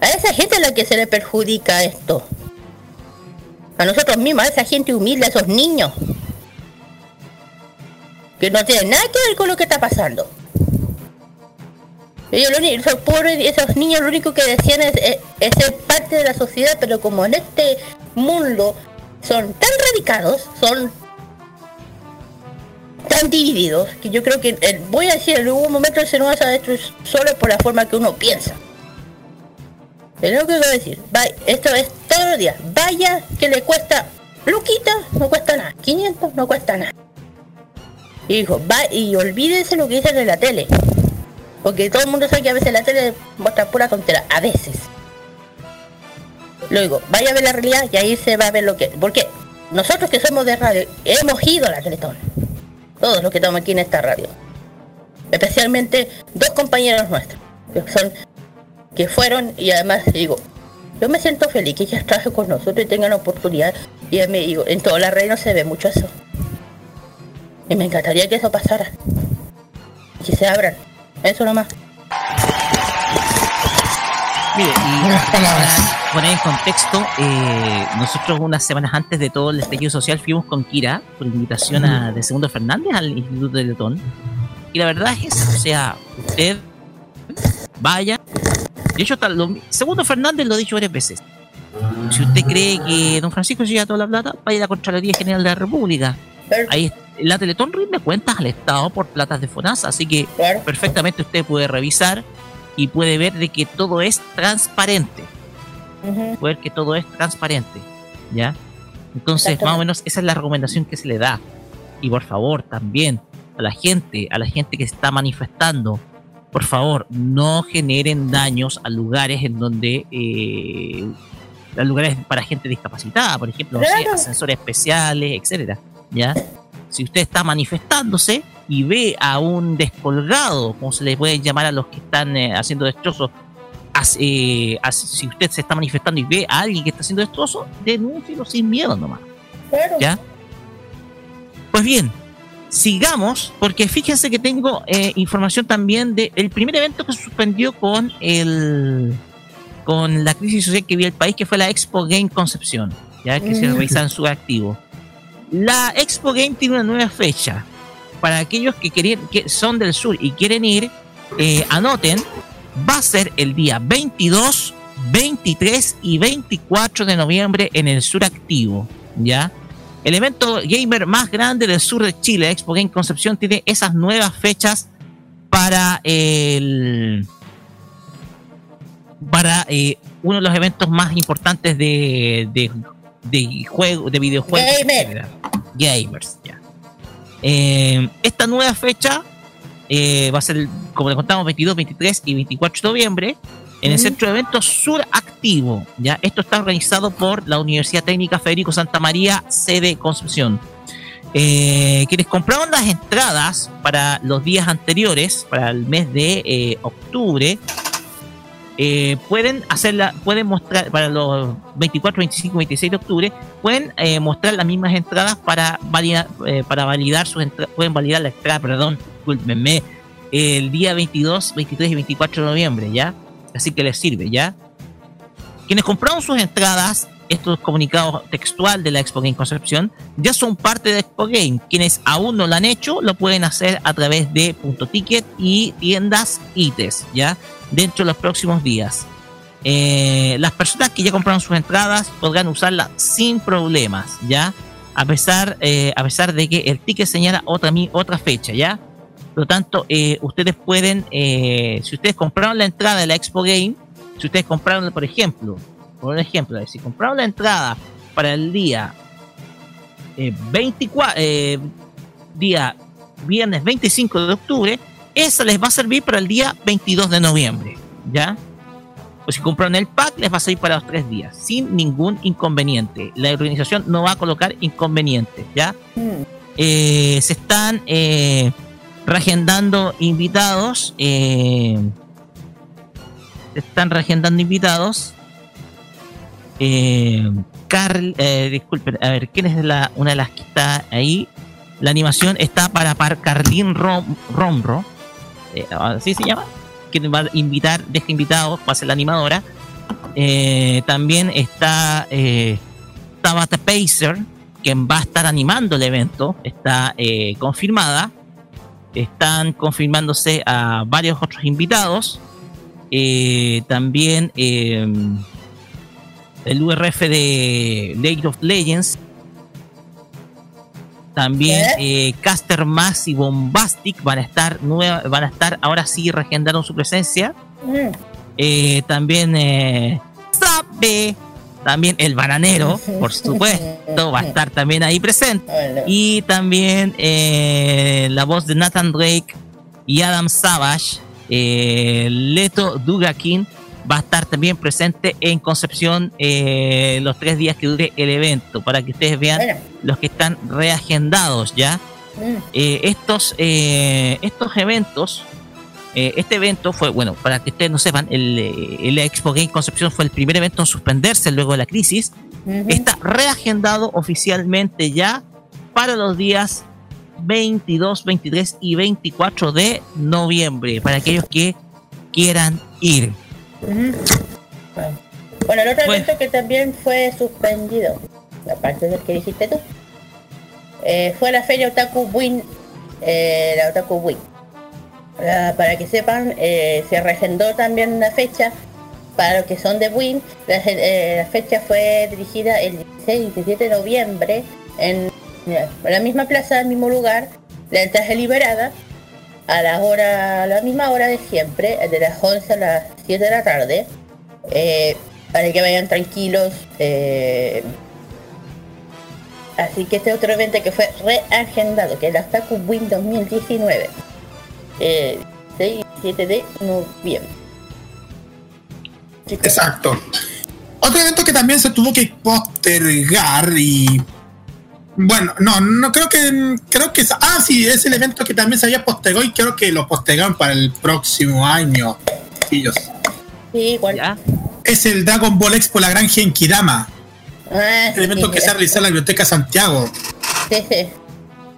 A esa gente es la que se le perjudica esto. A nosotros mismos, a esa gente humilde, a esos niños. que no tienen nada que ver con lo que está pasando. Ellos, lo único- esos pobres, esos niños lo único que decían es, es- ser parte de la sociedad, pero como en este mundo son tan radicados, son tan divididos, que yo creo que, eh, voy a decir, en algún momento el humano se va a destruir solo por la forma que uno piensa. Es lo que voy a decir. Va- esto es todos los días. Vaya que le cuesta Luquita, no cuesta nada. 500 no cuesta nada. Y dijo, va y olvídense lo que dicen en la tele. Porque todo el mundo sabe que a veces la tele muestra pura tontera. A veces. Luego, vaya a ver la realidad y ahí se va a ver lo que... Porque nosotros que somos de radio, hemos ido a la Teletón. Todos los que estamos aquí en esta radio. Especialmente dos compañeros nuestros. Que son... Que fueron y además digo... Yo me siento feliz que ellas trabajen con nosotros y tengan la oportunidad. Y me digo, en toda la red se ve mucho eso. Y me encantaría que eso pasara. Que se abran. Eso nomás. Mire, y para poner en contexto, eh, nosotros unas semanas antes de todo el estallido social fuimos con Kira por invitación a, de Segundo Fernández al Instituto de Letón. Y la verdad es, o sea, usted vaya. De hecho, hasta lo- Segundo Fernández lo ha dicho varias veces. Si usted cree que don Francisco se lleva toda la plata, vaya a la Contraloría General de la República. Ahí la Teletón rinde cuentas al Estado por platas de FONASA, así que claro. perfectamente usted puede revisar y puede ver de que todo es transparente. Puede ver que todo es transparente. ¿Ya? Entonces, más o menos esa es la recomendación que se le da. Y por favor, también a la gente, a la gente que está manifestando, por favor, no generen daños a lugares en donde eh, a lugares para gente discapacitada, por ejemplo, no sé, Claro. ascensores especiales, etcétera, ¿ya? Si usted está manifestándose y ve a un descolgado, como se le puede llamar a los que están eh, haciendo destrozos, as- eh, as- si usted se está manifestando y ve a alguien que está haciendo destrozos, denúncielo sin miedo nomás. ¿Ya? Pues bien, sigamos, porque fíjense que tengo eh, información también del primer evento que se suspendió con el con la crisis social que vive el país, que fue la Expo Game Concepción, ya que se Mm. realiza en su activo. La Expo Game tiene una nueva fecha. Para aquellos que, querían, que son del sur y quieren ir, eh, anoten, va a ser el día 22, 23 y 24 de noviembre en el sur activo, ¿ya? El evento gamer más grande del sur de Chile, Expo Game Concepción, tiene esas nuevas fechas para el para eh, uno de los eventos más importantes de, de juego, de videojuegos. Gamer. Gamers, ya. Eh, esta nueva fecha eh, va a ser, como le contamos, 22, 23 y 24 de noviembre en el. Centro de Eventos Sur Activo. ¿ya? Esto está organizado por la Universidad Técnica Federico Santa María, sede Concepción. Eh, quienes compraron las entradas para los días anteriores, para el mes de eh, octubre, eh, pueden hacerla, pueden mostrar para los 24, 25, 26 de octubre, pueden eh, mostrar las mismas entradas para validar, eh, para validar sus entradas, pueden validar la entrada, perdón, discúlpenme, el día 22, 23 y 24 de noviembre, ¿ya? Así que les sirve, ¿ya? Quienes compraron sus entradas, estos comunicados textual de la Expo Game Concepción, ya son parte de Expo Game. Quienes aún no lo han hecho, lo pueden hacer a través de Punto Ticket y tiendas ITES, ¿ya? Dentro de los próximos días. Eh, las personas que ya compraron sus entradas podrán usarlas sin problemas, ¿ya? A pesar, eh, a pesar de que el ticket señala otra, otra fecha, ¿ya? Por lo tanto, eh, ustedes pueden, si ustedes compraron la entrada de la Expo Game, si ustedes compraron, por ejemplo, por un ejemplo, si compraron la entrada para el día eh, 24, eh, día viernes 25 de octubre, esa les va a servir para el día 22 de noviembre, ¿ya? O si compraron el pack, les va a servir para los tres días, sin ningún inconveniente. La organización no va a colocar inconvenientes, ¿ya? Mm. Eh, se están eh, reagendando invitados. eh, se están reagendando invitados. Eh, Carl, disculpen, a ver, ¿quién es la, una de las que está ahí? La animación está para, para Carlín Rom, Romro, eh, así se llama, que va a invitar, deja invitados, va a ser la animadora. Eh, también está eh, Tabata Pacer, quien va a estar animando el evento, está eh, confirmada. están confirmándose a varios otros invitados. También el URF de League of Legends. También eh, Caster Mass y Bombastic van a estar nueva, van a estar ahora sí regendaron su presencia. Mm. Eh, también eh, Sabe, también el bananero, por supuesto, va a estar también ahí presente. Y también eh, la voz de Nathan Drake y Adam Savage, eh, Leto Dugakin, va a estar también presente en Concepción eh, los tres días que dure el evento, para que ustedes vean Bueno. los que están reagendados ya. Mm. Eh, estos, eh, estos eventos, este evento fue, bueno, para que ustedes no sepan, el, el Expo Game Concepción fue el primer evento en suspenderse luego de la crisis. Está reagendado oficialmente ya para los días 22, 23 y 24 de noviembre, para aquellos que quieran ir. Bueno. Bueno, el otro Bueno. evento que también fue suspendido, aparte del que dijiste tú, eh, fue la feria Otaku Win, eh, la Otaku Win. Para que sepan, eh, se reagendó también una fecha para los que son de Win. La, la fecha fue dirigida el 16 y 17 de noviembre en, en la misma plaza, el mismo lugar. La entrada liberada a la hora, a la misma hora de siempre, de las 11 a las 7 de la tarde, eh, para que vayan tranquilos. eh. así que este otro evento que fue reagendado, que es el Otaku Win 2019, eh, 6 y 7 de noviembre. Exacto. Otro evento que también se tuvo que postergar y bueno, no, no creo que creo que ah sí es el evento que también se había postergado y creo que lo postergaron para el próximo año. Pillos. sí, igual. ¿ya? Es el Dragon Ball Expo La Gran Genkidama, Ah, el evento sí, que se ha realizado en la Biblioteca Santiago. sí, sí.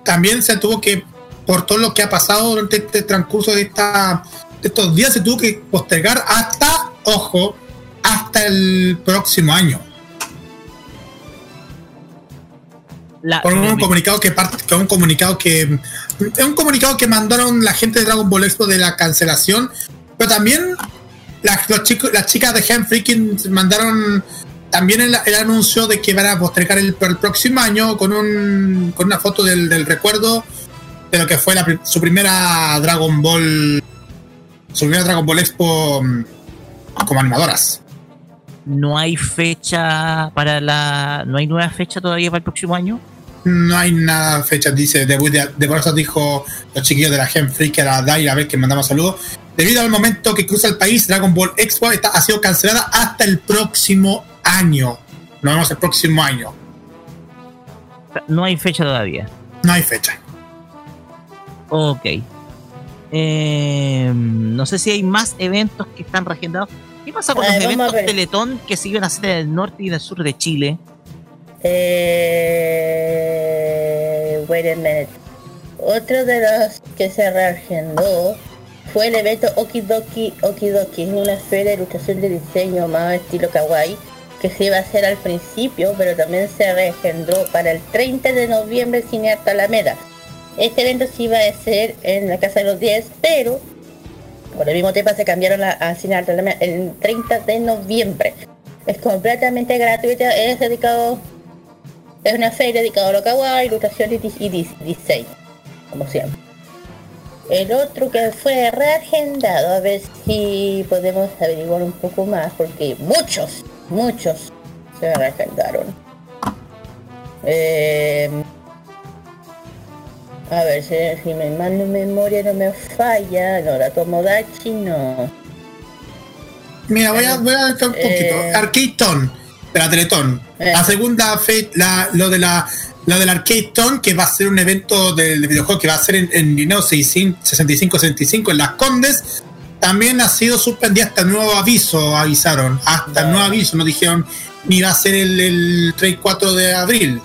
También se tuvo que por todo lo que ha pasado durante este transcurso de esta de estos días se tuvo que postergar hasta ojo hasta el próximo año. La- por un comunicado que parte con un comunicado que es un comunicado que mandaron la gente de Dragon Ball Expo de la cancelación pero también las, los chicos, las chicas de Gen Freaking mandaron también el, el anuncio de que van a postergar el, el próximo año con un con una foto del, del recuerdo de lo que fue la su primera Dragon Ball su primera Dragon Ball Expo mm, como animadoras no hay fecha para la. No hay nueva fecha todavía para el próximo año. No hay nada fecha, dice, de, de, de por eso dijo los chiquillos de la Gen Freak, a la Daira, a ver que mandamos saludos. Debido al momento que cruza el país, Dragon Ball Expo está, ha sido cancelada hasta el próximo año. Nos vemos el próximo año. No hay fecha todavía. No hay fecha. Ok. Eh, no sé si hay más eventos que están reagendados. ¿Qué pasa con los eventos. Teletón que se iban a hacer en el norte y en el sur de Chile? Eh, wait a minute. Otro de los que se reagendó fue el evento Okidoki Okidoki, es una feria de ilustración de diseño más estilo kawaii que se iba a hacer al principio, pero también se reagendó para el 30 de noviembre en Cinearte Alameda. Este evento se iba a hacer en la Casa de los 10, pero por el mismo tiempo se cambiaron a, a Alameda el 30 de noviembre. Es completamente gratuita, es dedicado es una feria dedicada a lo kawaii, ilustración y, dis- y dis- diseño, como siempre. El otro que fue reagendado, a ver si podemos averiguar un poco más, porque muchos, muchos se reagendaron. Eh, a ver, si, mi mano memoria no me falla, no, la Tomodachi no. Mira, voy a, voy a dejar un poquito. Eh. Arcade Ton, de la Teletón. Eh. La segunda fe, la, lo de la lo del Arcade Ton, que va a ser un evento del videojuego que va a ser en, en Lineo 65-65 en Las Condes, también ha sido suspendida hasta nuevo aviso, avisaron. Hasta nuevo aviso, no dijeron ni va a ser el, el 3 y 4 de abril.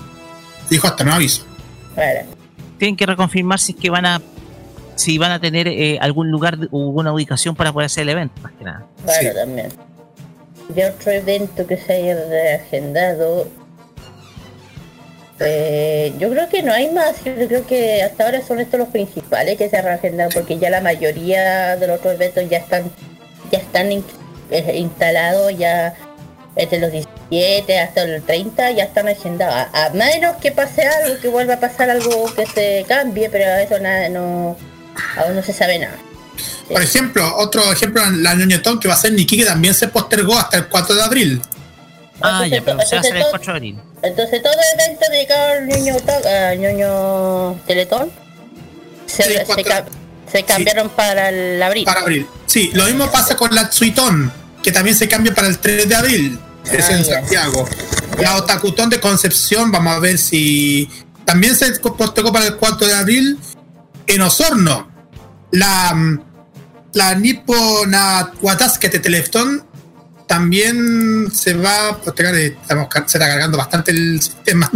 Dijo hasta nuevo aviso. Tienen que reconfirmar si es que van a si van a tener eh, algún lugar o alguna ubicación para poder hacer el evento, más que nada. Claro, Sí. también. De otro evento que se haya reagendado. Eh, yo creo que no hay más, yo creo que hasta ahora son estos los principales que se han reagendado porque ya la mayoría de los otros eventos ya están ya están in- eh, instalados ya desde los 17 hasta el 30 ya están agendados. A, menos que pase algo, que vuelva a pasar algo que se cambie, pero eso nada, no, aún no se sabe nada. Por ejemplo, otro ejemplo, la ñoñetón que va a ser Nikki, que también se postergó hasta el 4 de abril. Ah, ya, pero se va a hacer el Entonces, 4 de abril. Entonces todo evento dedicado al al ñoño Teletón se, Sí, se cuatro- ca- se cambiaron para el abril. Para abril. Sí, lo mismo pasa con la Tsuitón, que también se cambia para el 3 de abril. Es en. Santiago. La Otakutón de Concepción, vamos a ver si. También se postergó para el 4 de abril en Osorno. La. La Nippona de Teletón también se va a postergar. eh, estamos se está cargando bastante el sistema.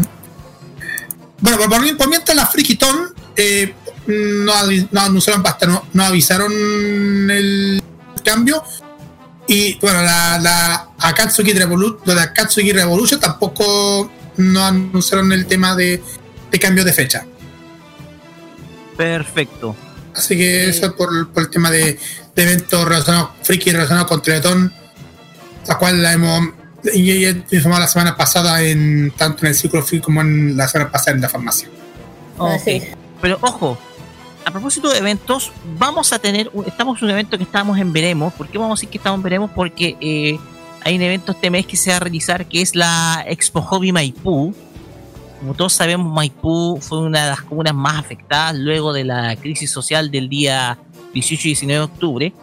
Bueno, por, por, mientras la Frikitón eh, no, no anunciaron no, no avisaron el cambio. Y bueno, la, la Akatsuki Revolution, lo de Akatsuki Revolution tampoco no anunciaron el tema de, de cambio de fecha. Perfecto. Así que eso es por, por el tema de, de eventos relacionados, friki relacionados con Teletón, la cual la hemos y- y informado la semana pasada en tanto en el ciclo friki como en la semana pasada en la farmacia. Así Ok. es. Pero ojo, a propósito de eventos, vamos a tener, estamos en un evento que estamos en Veremos. ¿Por qué vamos a decir que estamos en Veremos? Porque eh, hay un evento este mes que se va a realizar que es la Expo Hobby Maipú. Como todos sabemos, Maipú fue una de las comunas más afectadas luego de la crisis social del día 18 y 19 de octubre.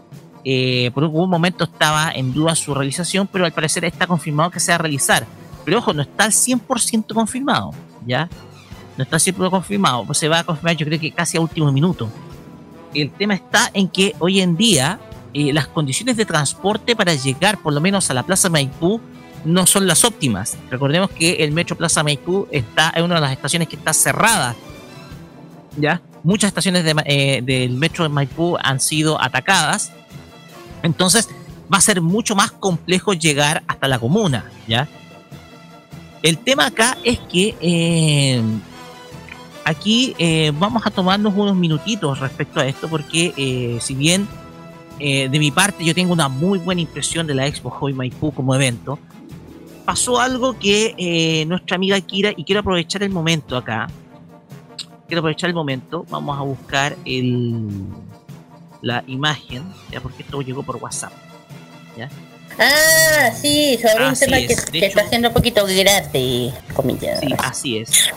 Eh, por un momento estaba en duda su realización, pero al parecer está confirmado que se va a realizar. Pero ojo, no está al 100% confirmado, ¿ya? No está siempre confirmado, pues se va a confirmar yo creo que casi a último minuto. El tema está en que hoy en día eh, las condiciones de transporte para llegar por lo menos a la Plaza Maipú no son las óptimas. Recordemos que el Metro Plaza Maipú está en una de las estaciones que está cerrada. ¿Ya? Muchas estaciones de eh, del Metro de Maipú han sido atacadas. Entonces va a ser mucho más complejo llegar hasta la comuna. ¿Ya? El tema acá es que eh, aquí eh, vamos a tomarnos unos minutitos respecto a esto, porque eh, si bien eh, de mi parte yo tengo una muy buena impresión de la Expo Hobby Maipú como evento, pasó algo que nuestra amiga Kira, y quiero aprovechar el momento acá, quiero aprovechar el momento, vamos a buscar el, la imagen, ya porque esto llegó por WhatsApp. Ah, sí, sobre un tema que, está siendo un poquito grande, comillas. Sí, así es.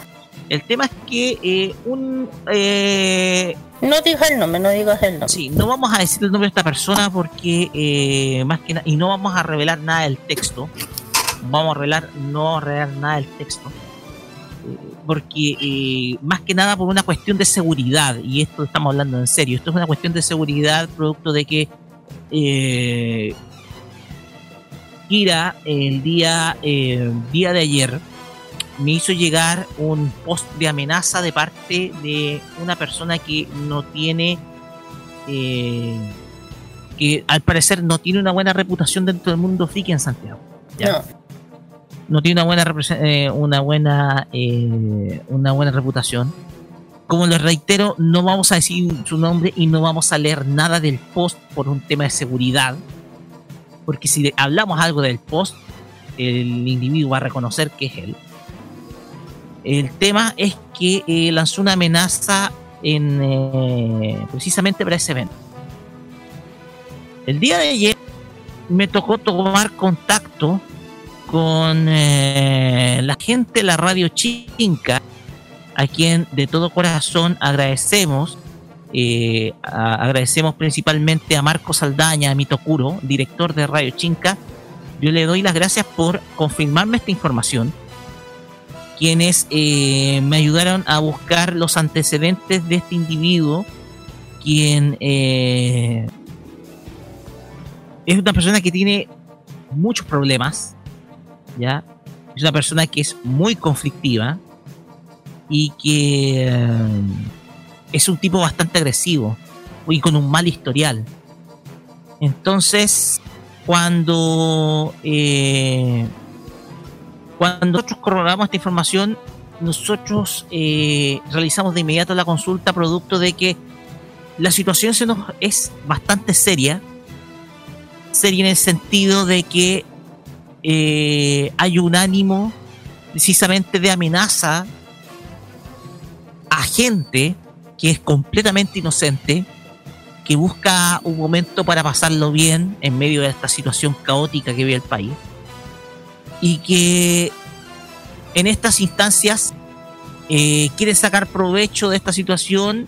El tema es que eh, un eh, No digas el nombre, no digas el nombre. Sí, no vamos a decir el nombre de esta persona porque eh, más que nada, y no vamos a revelar nada del texto. Vamos a revelar, no a revelar nada del texto. Eh, porque más que nada por una cuestión de seguridad, y esto estamos hablando en serio, esto es una cuestión de seguridad producto de que eh, Kira el día, eh, día de ayer me hizo llegar un post de amenaza de parte de una persona que no tiene eh, que al parecer no tiene una buena reputación dentro del mundo friki en Santiago ¿ya? No. no tiene una buena eh, una buena eh, una buena reputación como les reitero no vamos a decir su nombre y no vamos a leer nada del post por un tema de seguridad porque si hablamos algo del post el individuo va a reconocer que es él el tema es que eh, lanzó una amenaza en, eh, precisamente para ese evento. El día de ayer me tocó tomar contacto con eh, la gente de la radio Chinca, a quien de todo corazón agradecemos. eh, agradecemos principalmente a Marco Saldaña, a Mitokuro, director de Radio Chinca. Yo le doy las gracias por confirmarme esta información quienes eh, me ayudaron a buscar los antecedentes de este individuo, quien eh, es una persona que tiene muchos problemas, ¿ya? Es una persona que es muy conflictiva y que eh, es un tipo bastante agresivo y con un mal historial. Entonces, cuando cuando nosotros corroboramos esta información, nosotros eh, realizamos de inmediato la consulta producto de que la situación se nos es bastante seria. Seria en el sentido de que eh, hay un ánimo precisamente de amenaza a gente que es completamente inocente, que busca un momento para pasarlo bien en medio de esta situación caótica que vive el país y que en estas instancias eh, quiere sacar provecho de esta situación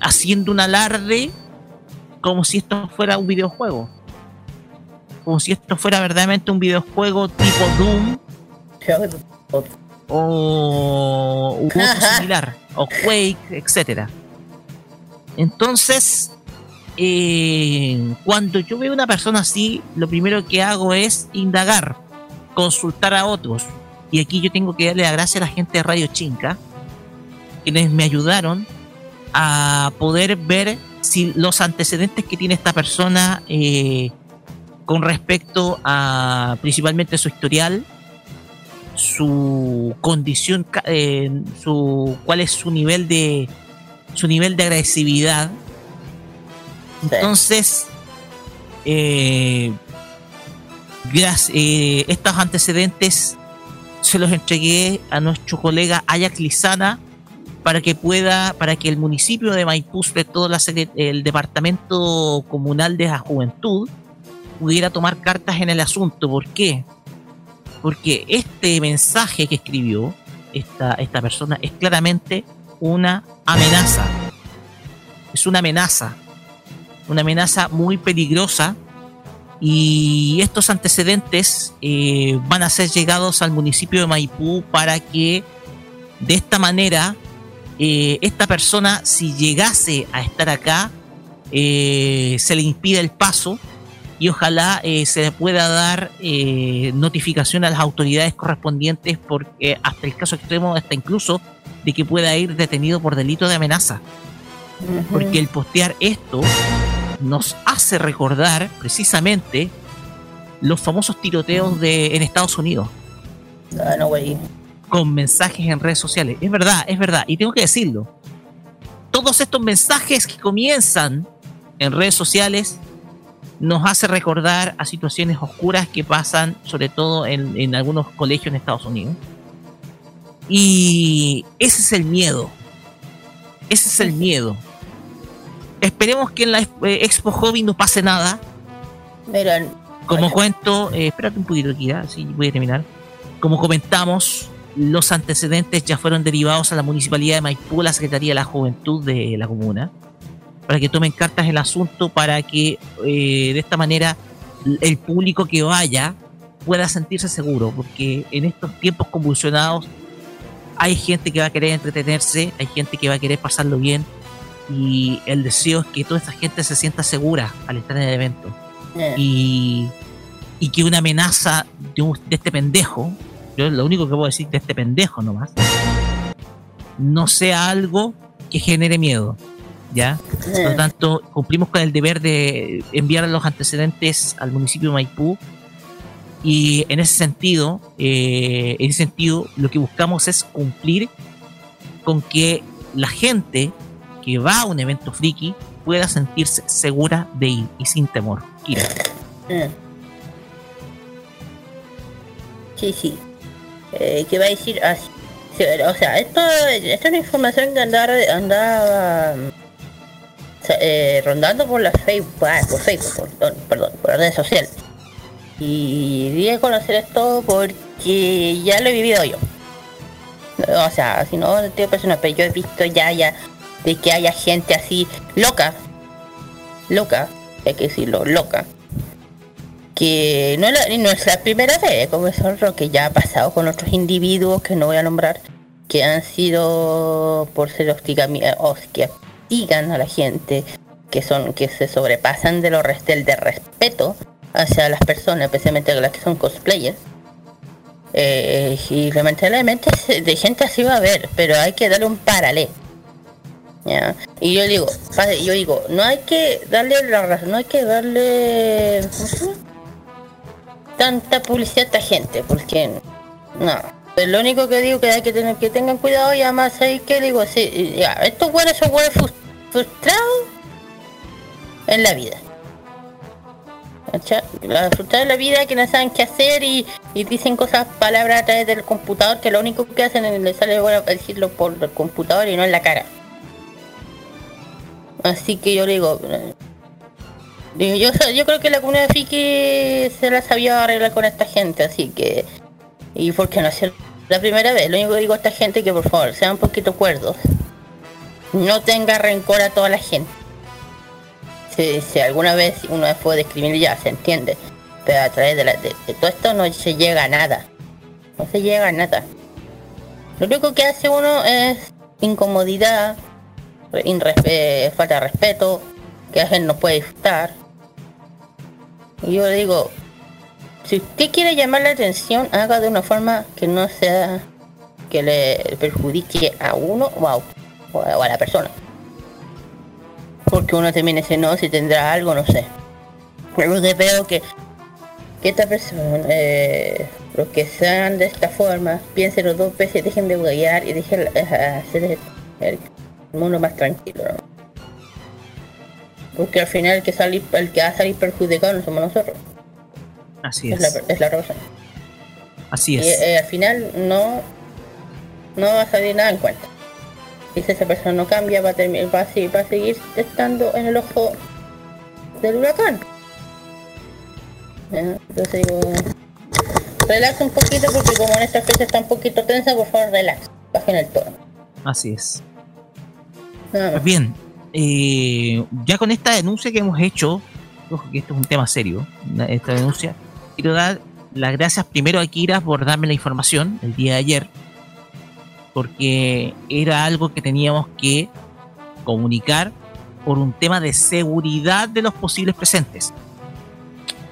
haciendo un alarde como si esto fuera un videojuego. Como si esto fuera verdaderamente un videojuego tipo Doom o u otro similar, o Quake, etcétera. Entonces, eh, cuando yo veo una persona así, lo primero que hago es indagar, consultar a otros. Y aquí yo tengo que darle la gracia a la gente de Radio Chinca, quienes me ayudaron a poder ver si los antecedentes que tiene esta persona eh, con respecto a principalmente su historial, su condición, eh, su cuál es su nivel de su nivel de agresividad. Entonces, eh, eh, estos antecedentes se los entregué a nuestro colega Ayak Lizana para que pueda, para que el municipio de Maipú, sobre todo el departamento comunal de la juventud, pudiera tomar cartas en el asunto. ¿Por qué? Porque este mensaje que escribió esta, esta persona es claramente una amenaza. Es una amenaza. Una amenaza muy peligrosa. Y estos antecedentes eh, van a ser llegados al municipio de Maipú para que de esta manera eh, esta persona, si llegase a estar acá, eh, se le impida el paso y ojalá eh, se le pueda dar notificación a las autoridades correspondientes porque hasta el caso extremo hasta incluso de que pueda ir detenido por delito de amenaza. Porque el postear esto nos hace recordar precisamente los famosos tiroteos de, en Estados Unidos. No, güey con mensajes en redes sociales. Es verdad, es verdad. Y tengo que decirlo. Todos estos mensajes que comienzan en redes sociales nos hace recordar a situaciones oscuras que pasan sobre todo en, algunos colegios en Estados Unidos. Y ese es el miedo. Ese es el miedo. Esperemos que en la eh, Expo Hobby no pase nada. Como cuento, eh, espérate un poquito aquí, así voy a terminar. Como comentamos, los antecedentes ya fueron derivados a la Municipalidad de Maipú, la Secretaría de la Juventud de la comuna, para que tomen cartas en el asunto, para que eh, de esta manera el público que vaya pueda sentirse seguro, porque en estos tiempos convulsionados hay gente que va a querer entretenerse, hay gente que va a querer pasarlo bien, y el deseo es que toda esta gente se sienta segura al estar en el evento. Eh. Y, y que una amenaza de, de este pendejo, yo lo único que puedo decir de este pendejo nomás, no sea algo que genere miedo. ¿Ya? Por lo tanto, cumplimos con el deber de enviar los antecedentes al municipio de Maipú. Y en ese sentido, eh, en ese sentido, lo que buscamos es cumplir con que la gente que va a un evento friki pueda sentirse segura de ir y sin temor. Sí, sí eh, que va a decir así. O sea, esto, esta es una información que andaba, andaba eh, rondando por la Facebook, ah, por Facebook, perdón, por las redes sociales. Y a conocer esto porque ya lo he vivido yo. O sea, si no tengo personas, pero yo he visto ya, ya, de que haya gente así loca, loca, hay que decirlo, loca, que no, no es la primera vez, como es otro que ya ha pasado con otros individuos que no voy a nombrar, que han sido por ser que hostigan a la gente, que son que se sobrepasan de lo restel de respeto hacia las personas, especialmente las que son cosplayers. Eh, y lamentablemente de gente así va a haber, pero hay que darle un paralelo. Y yo digo, yo digo, no hay que darle la razón, no hay que darle tanta publicidad a esta gente, porque no. Pues lo único que digo que hay que tener que tengan cuidado y además ahí que digo, sí, ya, estos buenos son buenos frustrados en la vida. La frustrados en la vida que no saben qué hacer y, dicen cosas, palabras a través del computador que lo único que hacen es le sale bueno decirlo por el computador y no en la cara. Así que yo digo, digo yo, creo que la comunidad Fiki se la sabía arreglar con esta gente, así que y porque no es la primera vez. Lo único que digo a esta gente que por favor sean un poquito cuerdos. No tenga rencor a toda la gente. Si, alguna vez uno puede escribir ya, se entiende. Pero a través de, de, todo esto no se llega a nada. No se llega a nada. Lo único que hace uno es incomodidad, falta de respeto, que a no puede disfrutar. Y yo le digo, si usted quiere llamar la atención, haga de una forma que no sea que le perjudique a uno o a, la persona. Porque uno también dice no, si tendrá algo, no sé. Pero de veo que, que esta persona, eh, los que sean de esta forma, piensen los dos veces, dejen de guiar y dejen eh, hacer mundo más tranquilo. Porque al final el que, salir, el que va a salir perjudicado no somos nosotros. Así es. Es la, es Así es. Y eh, al final no, no va a salir nada en cuenta. Y si esa persona no cambia, va a, terminar, va, a, va a seguir estando en el ojo del huracán. Entonces digo, relax un poquito porque como en esta fecha está un poquito tensa, por favor relax, bajen el tono. Así es. Pues bien, eh, ya con esta denuncia que hemos hecho, ojo que esto es un tema serio, esta denuncia, quiero dar las gracias primero a Kira por darme la información el día de ayer, porque era algo que teníamos que comunicar por un tema de seguridad de los posibles presentes.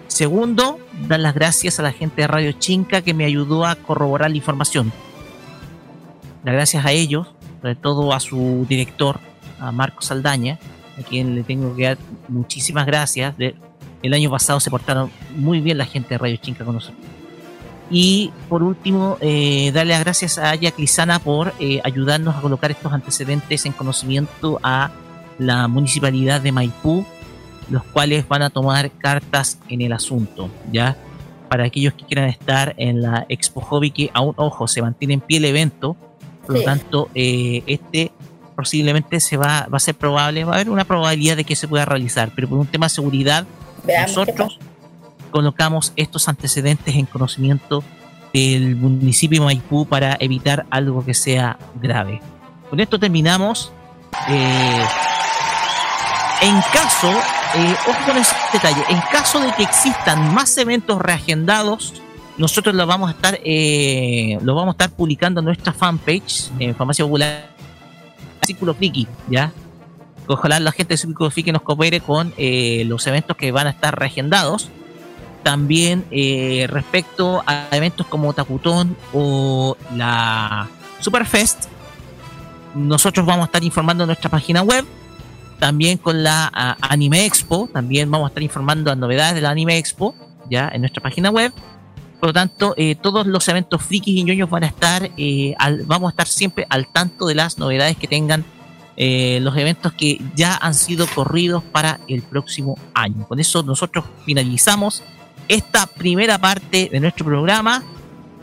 Segundo, dar las gracias a la gente de Radio Chinca que me ayudó a corroborar la información. Las gracias a ellos, sobre todo a su director, a Marco Saldaña, a quien le tengo que dar muchísimas gracias. De, el año pasado se portaron muy bien la gente de Radio Chinca con nosotros. Y por último, eh, darle las gracias a Aya Crisana por eh, ayudarnos a colocar estos antecedentes en conocimiento a la municipalidad de Maipú, los cuales van a tomar cartas en el asunto, ¿ya? Para aquellos que quieran estar en la Expo Hobby, que aún, ojo, se mantiene en pie el evento, por lo tanto, eh, este posiblemente se va, va a ser probable, va a haber una probabilidad de que se pueda realizar, pero por un tema de seguridad nosotros colocamos estos antecedentes en conocimiento del municipio de Maipú para evitar algo que sea grave. Con esto terminamos. Eh, en caso, eh, ojo con ese detalle, en caso de que existan más eventos reagendados, nosotros lo vamos a estar, eh, lo vamos a estar publicando en nuestra fanpage, en Farmacia Popular, Círculo Friki, ¿ya? ojalá la gente de Círculo Friki nos coopere con eh, los eventos que van a estar reagendados. También eh, respecto a eventos como Takutón o la Superfest, nosotros vamos a estar informando en nuestra página web. También con la Anime Expo, también vamos a estar informando las novedades de la Anime Expo, ya en nuestra página web. Por lo tanto, eh, todos los eventos frikis y ñoños van a estar, vamos a estar siempre al tanto de las novedades que tengan eh, los eventos que ya han sido corridos para el próximo año. Con eso nosotros finalizamos esta primera parte de nuestro programa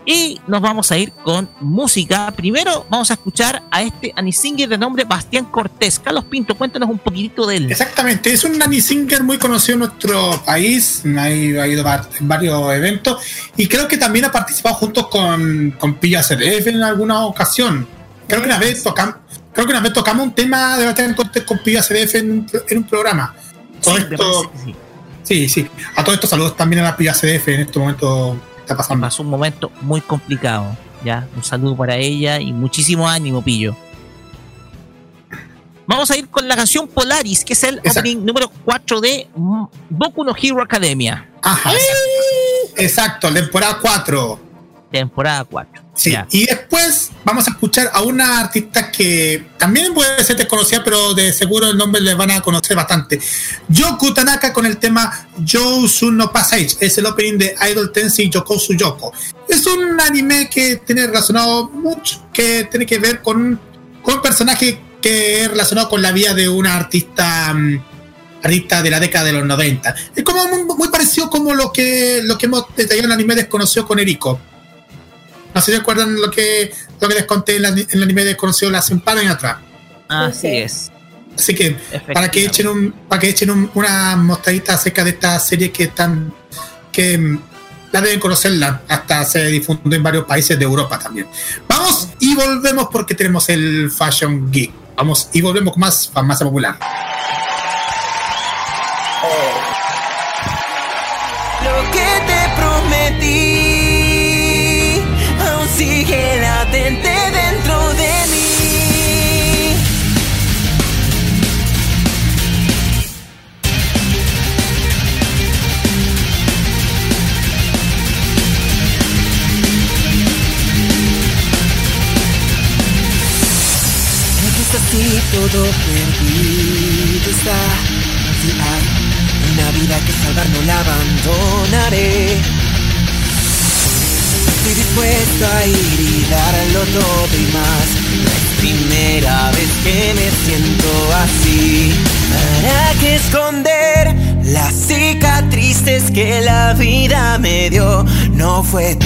y nos vamos a ir con música. Primero vamos a escuchar a este Anisinger de nombre Bastián Cortés. Carlos Pinto, cuéntanos un poquitito de él. Exactamente, es un Anisinger muy conocido en nuestro país, ha ido, en varios eventos y creo que también ha participado junto con, con Pilla CDF en alguna ocasión. Creo que una vez tocamos creo que una vez tocamos un tema de batería con, con CDF en un, en un programa. sí, sí. A todos estos saludos también a la Pilla CDF en este momento está pasando. Pasó un momento muy complicado. Ya, un saludo para ella y muchísimo ánimo, Pillo. Vamos a ir con la canción Polaris, que es el opening número 4 de Boku no Hero Academia. Ajá. Exacto, temporada 4. Temporada 4. Sí, y después vamos a escuchar a una artista que también puede ser desconocida, pero de seguro el nombre le van a conocer bastante. Yoko Tanaka con el tema Jousu no Passage, es el opening de Idol Tensei Yokosu Yoko. Es un anime que tiene relacionado mucho, que tiene que ver con, con un personaje que es relacionado con la vida de una artista mm, artista de la década de los 90. Es como muy, muy parecido como lo que, lo que hemos detallado en el anime desconocido con Eriko. No sé si recuerdan lo que, lo que les conté en, la- en el anime desconocido hace un par de años atrás. Así Sí. es. Así que para que echen un, para que echen un- una mostradita acerca de esta serie que están que mm, la deben conocerla, hasta se difundió en varios países de Europa también. Vamos y volvemos porque tenemos el Fashion Geek. Vamos y volvemos con más farmacia popular. Todo perdido está. Si hay una vida que salvar, no la abandonaré. Estoy dispuesto a ir y darlo todo y más. Es primera vez que me siento así. ¿Para qué esconder las cicatrices que la vida me dio? No fue tu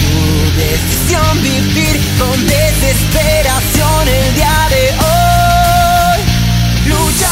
decisión vivir con desesperación el día de hoy. Lucharé aún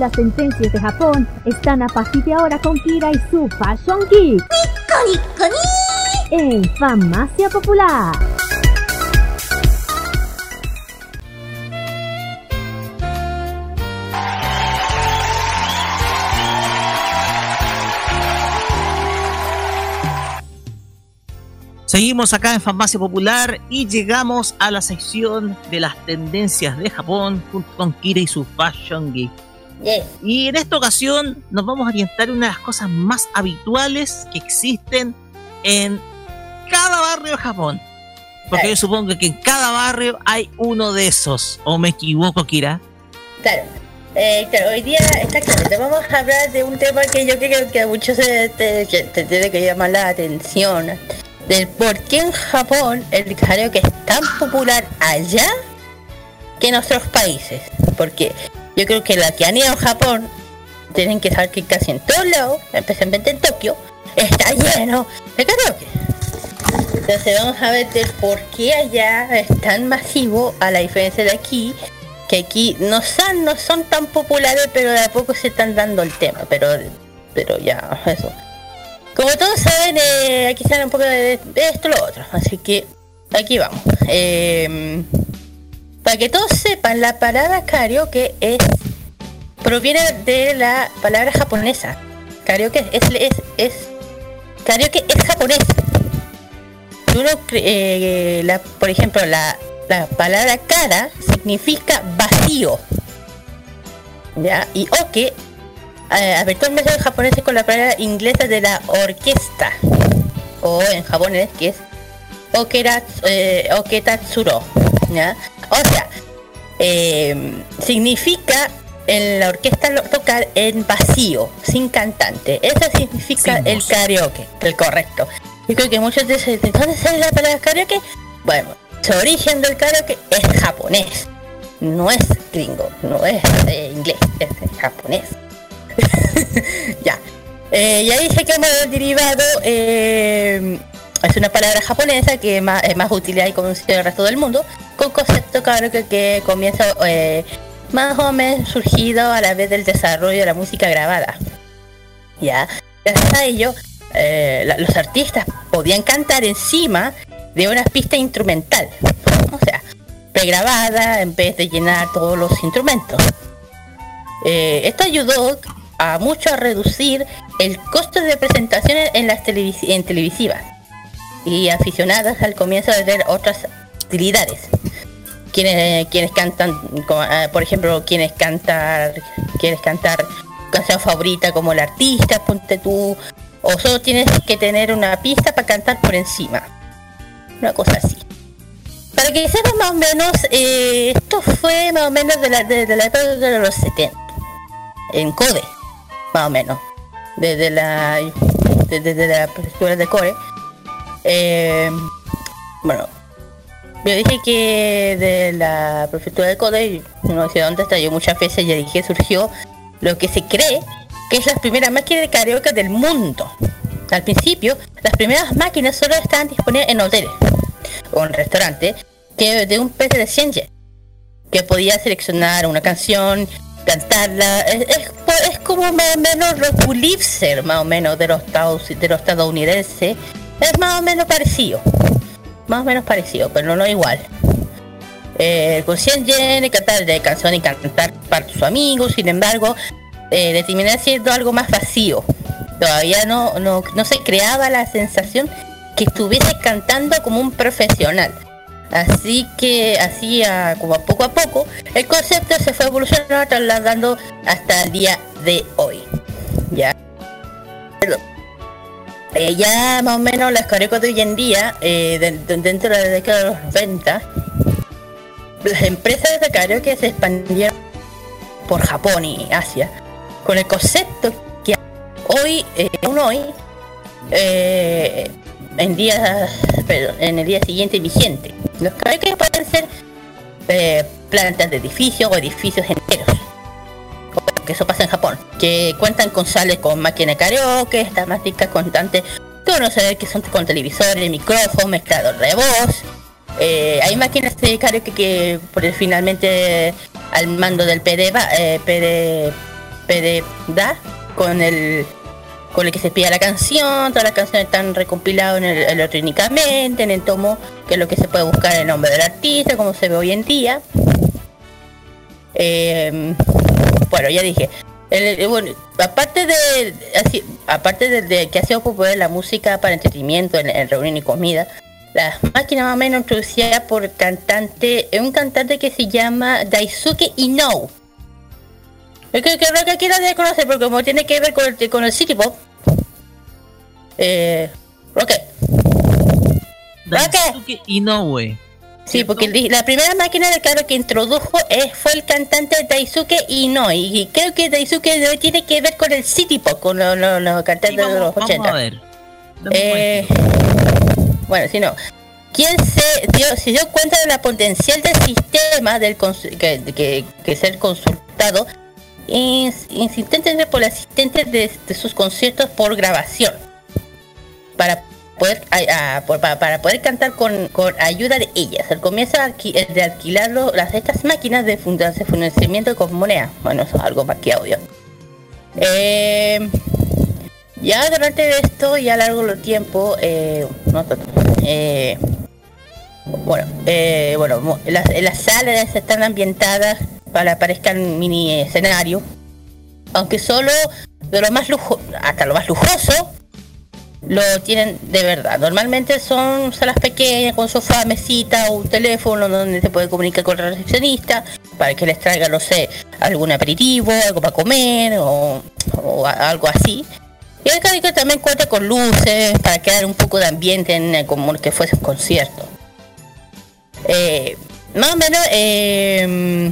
las tendencias de Japón están a partir de ahora con Kira y su Fashion Geek. En Farmacia Popular. Seguimos acá en Farmacia Popular y llegamos a la sección de las tendencias de Japón junto con Kira y su Fashion Geek. Y en esta ocasión nos vamos a orientar en una de las cosas más habituales que existen en cada barrio de Japón. Porque Claro. yo supongo que en cada barrio hay uno de esos. ¿O me equivoco, Kira? Claro. Eh, claro, hoy día, exactamente, vamos a hablar de un tema que yo creo que a muchos te tiene que llamar la atención. Del por qué en Japón el karaoke es tan popular allá que en otros países. Porque yo creo que la que han ido a Japón tienen que saber que casi en todos lados, especialmente en Tokio, está lleno de karaoke. Entonces vamos a ver del por qué allá es tan masivo a la diferencia de aquí, que aquí no son, no son tan populares, pero de a poco se están dando el tema, pero pero ya, eso. Como todos saben, eh, aquí sale un poco de, de esto lo otro, así que aquí vamos. Eh, para que todos sepan, la palabra karaoke es proviene de la palabra japonesa. Karaoke es, es, karaoke es japonés. Uno eh, la, por ejemplo, la, la palabra kara significa vacío. ¿Ya? Y oke, eh, habitualmente en japonés con la palabra inglesa de la orquesta. O en japonés que es okera, eh, oketatsuro. ¿Ya? O sea, eh, significa en la orquesta lo- tocar en vacío, sin cantante. Eso significa Sin el karaoke, el correcto. Yo creo que muchos ¿de dónde sale la palabra karaoke? Bueno, su origen del karaoke es japonés. No es gringo, no es eh, inglés, es japonés. ya. Eh, y ahí se quema el derivado. eh, es una palabra japonesa que es más, utilizada y conocida en el resto del mundo, con concepto claro que, comienza eh, más o menos surgido a la vez del desarrollo de la música grabada. Ya, gracias a ello, eh, los artistas podían cantar encima de una pista instrumental, o sea, pregrabada en vez de llenar todos los instrumentos. Eh, esto ayudó a mucho a reducir el costo de presentaciones en las televis- en televisivas y aficionadas al comienzo de ver otras utilidades. Quienes, quienes cantan, como, ah, por ejemplo, quienes cantar, quieres cantar canción favorita como el artista, ponte tú, o solo tienes que tener una pista para cantar por encima. Una cosa así. Para que sepan más o menos, eh, esto fue más o menos de la, de, de la época de los 70. En Code, más o menos. Desde la, desde, la prefectura de Core. Eh, bueno, yo dije que de la prefectura de Code, no sé dónde estalló muchas veces, ya dije, surgió lo que se cree que es la primera máquina de karaoke del mundo. Al principio, las primeras máquinas solo estaban disponibles en hoteles o en restaurantes que de un precio de 100 yen, que podía seleccionar una canción, cantarla. Es, es- es como más o menos los Pulitzer, más o menos, de los, estados- de los estadounidenses. Es más o menos parecido. Más o menos parecido, pero no igual. Eh, con 100 yen, cantar de canción y cantar para tus amigos, sin embargo, eh, le algo más vacío. Todavía no, no, no se creaba la sensación que estuviese cantando como un profesional. Así que así como poco a poco el concepto se fue evolucionando trasladando hasta el día de hoy. Ya. Perdón. Eh, ya más o menos las karaoke de hoy en día, eh, de- de- dentro de la década de los 90, las empresas de karaoke se expandieron por Japón y Asia con el concepto que hoy, eh, aún hoy, en días, perdón, en el día siguiente vigente. Los karaoke pueden ser plantas de edificios o edificios enteros. Que eso pasa en Japón. Que cuentan con sales con máquina karaoke, máquinas constantes que uno sabe que son con televisores, micrófono, mezclador de voz. Eh, hay máquinas de karaoke que por- finalmente al mando del PD, eh, PD, PD da con el con el que se pide la canción, todas las canciones están recompiladas en el, electrónicamente, en el tomo, que es lo que se puede buscar el nombre del artista, como se ve hoy en día. Eh, bueno, ya dije. el- bueno, aparte de así, aparte de, que ha sido popular la música para entretenimiento en, en reunión y comida, la máquina más o menos introducida por cantante, un cantante que se llama Daisuke Inou. Es que creo que aquí nadie de conocer porque como tiene que ver con el, con el City Pop. Eh. Daisuke Inoue. Sí, porque la primera máquina de carro que introdujo es, fue el cantante Daisuke Inoi. Y creo que Daisuke Inoi tiene que ver con el City Pop, con los, los- los cantantes Sí, de los vamos, vamos 80. a ver. Dame un Eh, bueno, si no. ¿Quién se dio, se dio cuenta de la potencial del sistema del que, que, que ser consultado ins- insistentemente por el asistente de, de sus conciertos por grabación? Para para, poder cantar con, ayuda de ellas. Al comienzo de alqui- de alquilarlo, las, estas máquinas de funda- de financiamiento con moneda. Bueno, eso es algo más que audio. Eh, ya durante esto, ya a largo del tiempo, eh, eh, bueno, eh, bueno, las, las salas están ambientadas para parezcan mini escenario, aunque solo de lo más lujo, hasta lo más lujoso, lo tienen de verdad. Normalmente son salas pequeñas con sofá, mesita o un teléfono donde se puede comunicar con el recepcionista para que les traiga, no sé, algún aperitivo, algo para comer o, algo así. Y el carico también cuenta con luces para crear un poco de ambiente en el- como que fuese un concierto. Eh, más o menos, eh,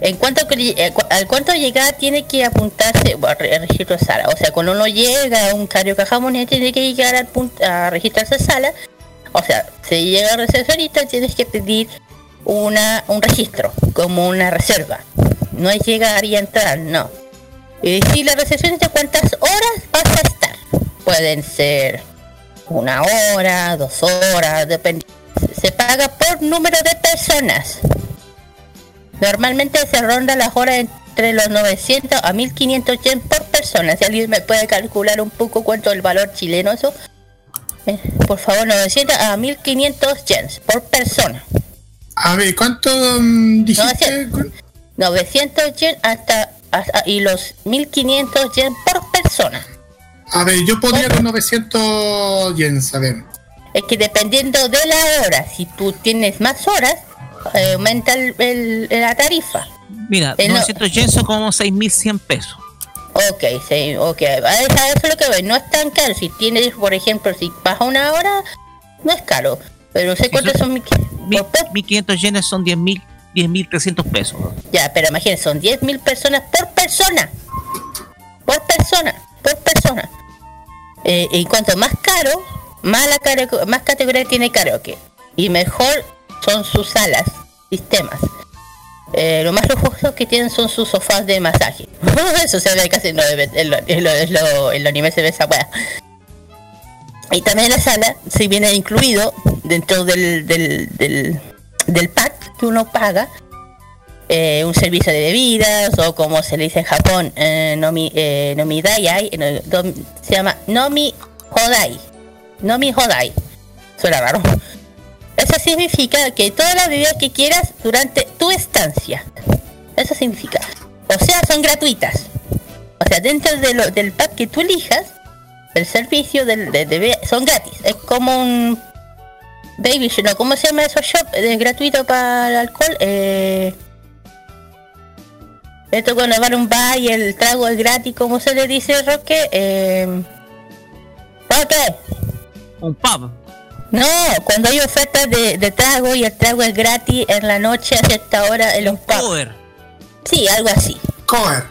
en cuanto eh, al cuanto llegar tiene que apuntarse al registro de sala. O sea, cuando uno llega a un carioca jamonés tiene que llegar al pun- a registrarse sala. O sea, si llega al recepcionista tienes que pedir una un registro, como una reserva. No es llegar y entrar, no. Y decirle al recepcionista cuántas horas vas a estar. Pueden ser una hora, dos horas, depende. Se paga por número de personas. Normalmente se ronda las horas entre los 900 a 1500 yen por persona. Si alguien me puede calcular un poco cuánto es el valor chileno eso. Eh, por favor, 900 a 1500 yens por persona. A ver, ¿cuánto mm, dijiste? 900 yen hasta, hasta- y los 1500 yen por persona. A ver, yo podría con 900 yens, a ver. Es que dependiendo de la hora, si tú tienes más horas, aumenta el- el- la tarifa. Mira, Eh, no. 900 yen son como 6.100 pesos. Ok, sí, ok. A eso es lo que voy. No es tan caro. Si tienes, por ejemplo, si baja una hora, no es caro. Pero sé cuántos son. mi- Mi- 1.500 yenes son 10.000 10.300 pesos. Ya, pero imagínense, son 10.000 personas por persona. Por persona, por persona. Eh, y cuanto más caro, más, la más categoría tiene karaoke. Y mejor son sus salas, sistemas. Eh, lo más lujoso que tienen son sus sofás de masaje. Eso se ve casi en, lo anime se ve esa weá. Y también la sala, si viene incluido dentro del, del, del, pack que uno paga, eh, un servicio de bebidas o como se le dice en Japón, eh, nomi, eh, nomi dayai, eh, no, dom- se llama nomi hodai. Nomi hodai. Suena raro. Eso significa que todas las bebidas que quieras durante tu estancia. Eso significa. O sea, son gratuitas. O sea, dentro de del pack que tú elijas, el servicio del, de, de son gratis. Es como un baby ¿no? ¿Cómo se llama esos shop? Es gratuito para el alcohol. Eh, esto cuando van un bar y el trago es gratis, ¿cómo se le dice, Roque? Eh, Roque. Un pub. No, cuando hay ofertas de, de trago y el trago es gratis en la noche a cierta hora en los pubs. Cover. Sí, algo así. Cover.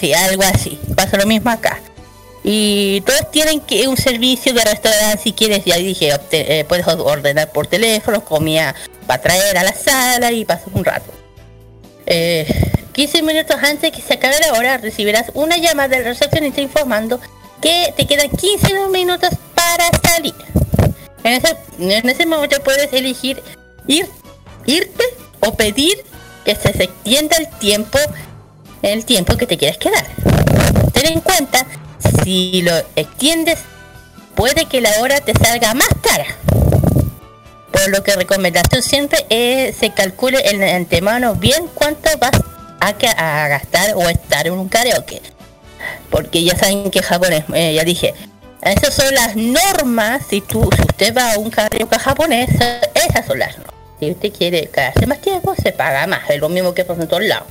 Sí, algo así. Pasa lo mismo acá. Y todos tienen que un servicio de restaurante si quieres, ya dije, obte- eh, puedes ordenar por teléfono, comida para traer a la sala y pasas un rato. Eh, 15 minutos antes que se acabe la hora recibirás una llamada del recepcionista informando que te quedan 15 minutos para salir. En ese, en ese momento puedes elegir ir, irte o pedir que se extienda el tiempo, el tiempo que te quieres quedar. Ten en cuenta, si lo extiendes, puede que la hora te salga más cara. Por lo que recomendación siempre es se calcule en antemano bien cuánto vas a, gastar o estar en un karaoke. Porque ya saben que japonés, eh, ya dije, esas son las normas. Si tú, si usted va a un karaoke japonés, esas son las normas. Si usted quiere quedarse más tiempo, se paga más. Es lo mismo que pasa en todos lados.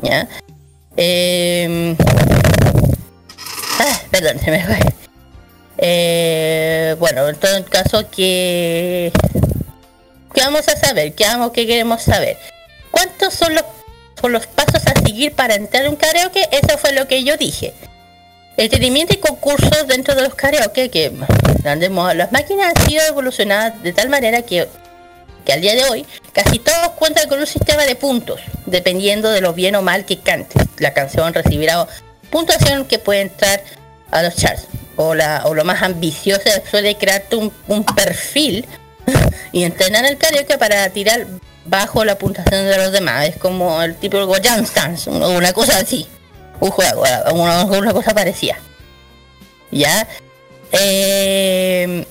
¿Ya? Eh, ah, perdón, se me fue. Eh, bueno, en todo caso que... ¿Qué vamos a saber? ¿Qué, vamos, qué queremos saber? ¿Cuántos son los, son los pasos a seguir para entrar a un karaoke? Eso fue lo que yo dije. Entretenimiento y concursos dentro de los karaoke que andemos, las máquinas han sido evolucionadas de tal manera que, que al día de hoy casi todos cuentan con un sistema de puntos, dependiendo de lo bien o mal que cantes. La canción recibirá puntuación que puede entrar a los charts. O, la, o lo más ambicioso suele crearte un, perfil y entrenar el karaoke para tirar bajo la puntuación de los demás. Es como el tipo Jump Dance, o una cosa así. Un juego, una, una cosa parecida. ¿Ya? Eh,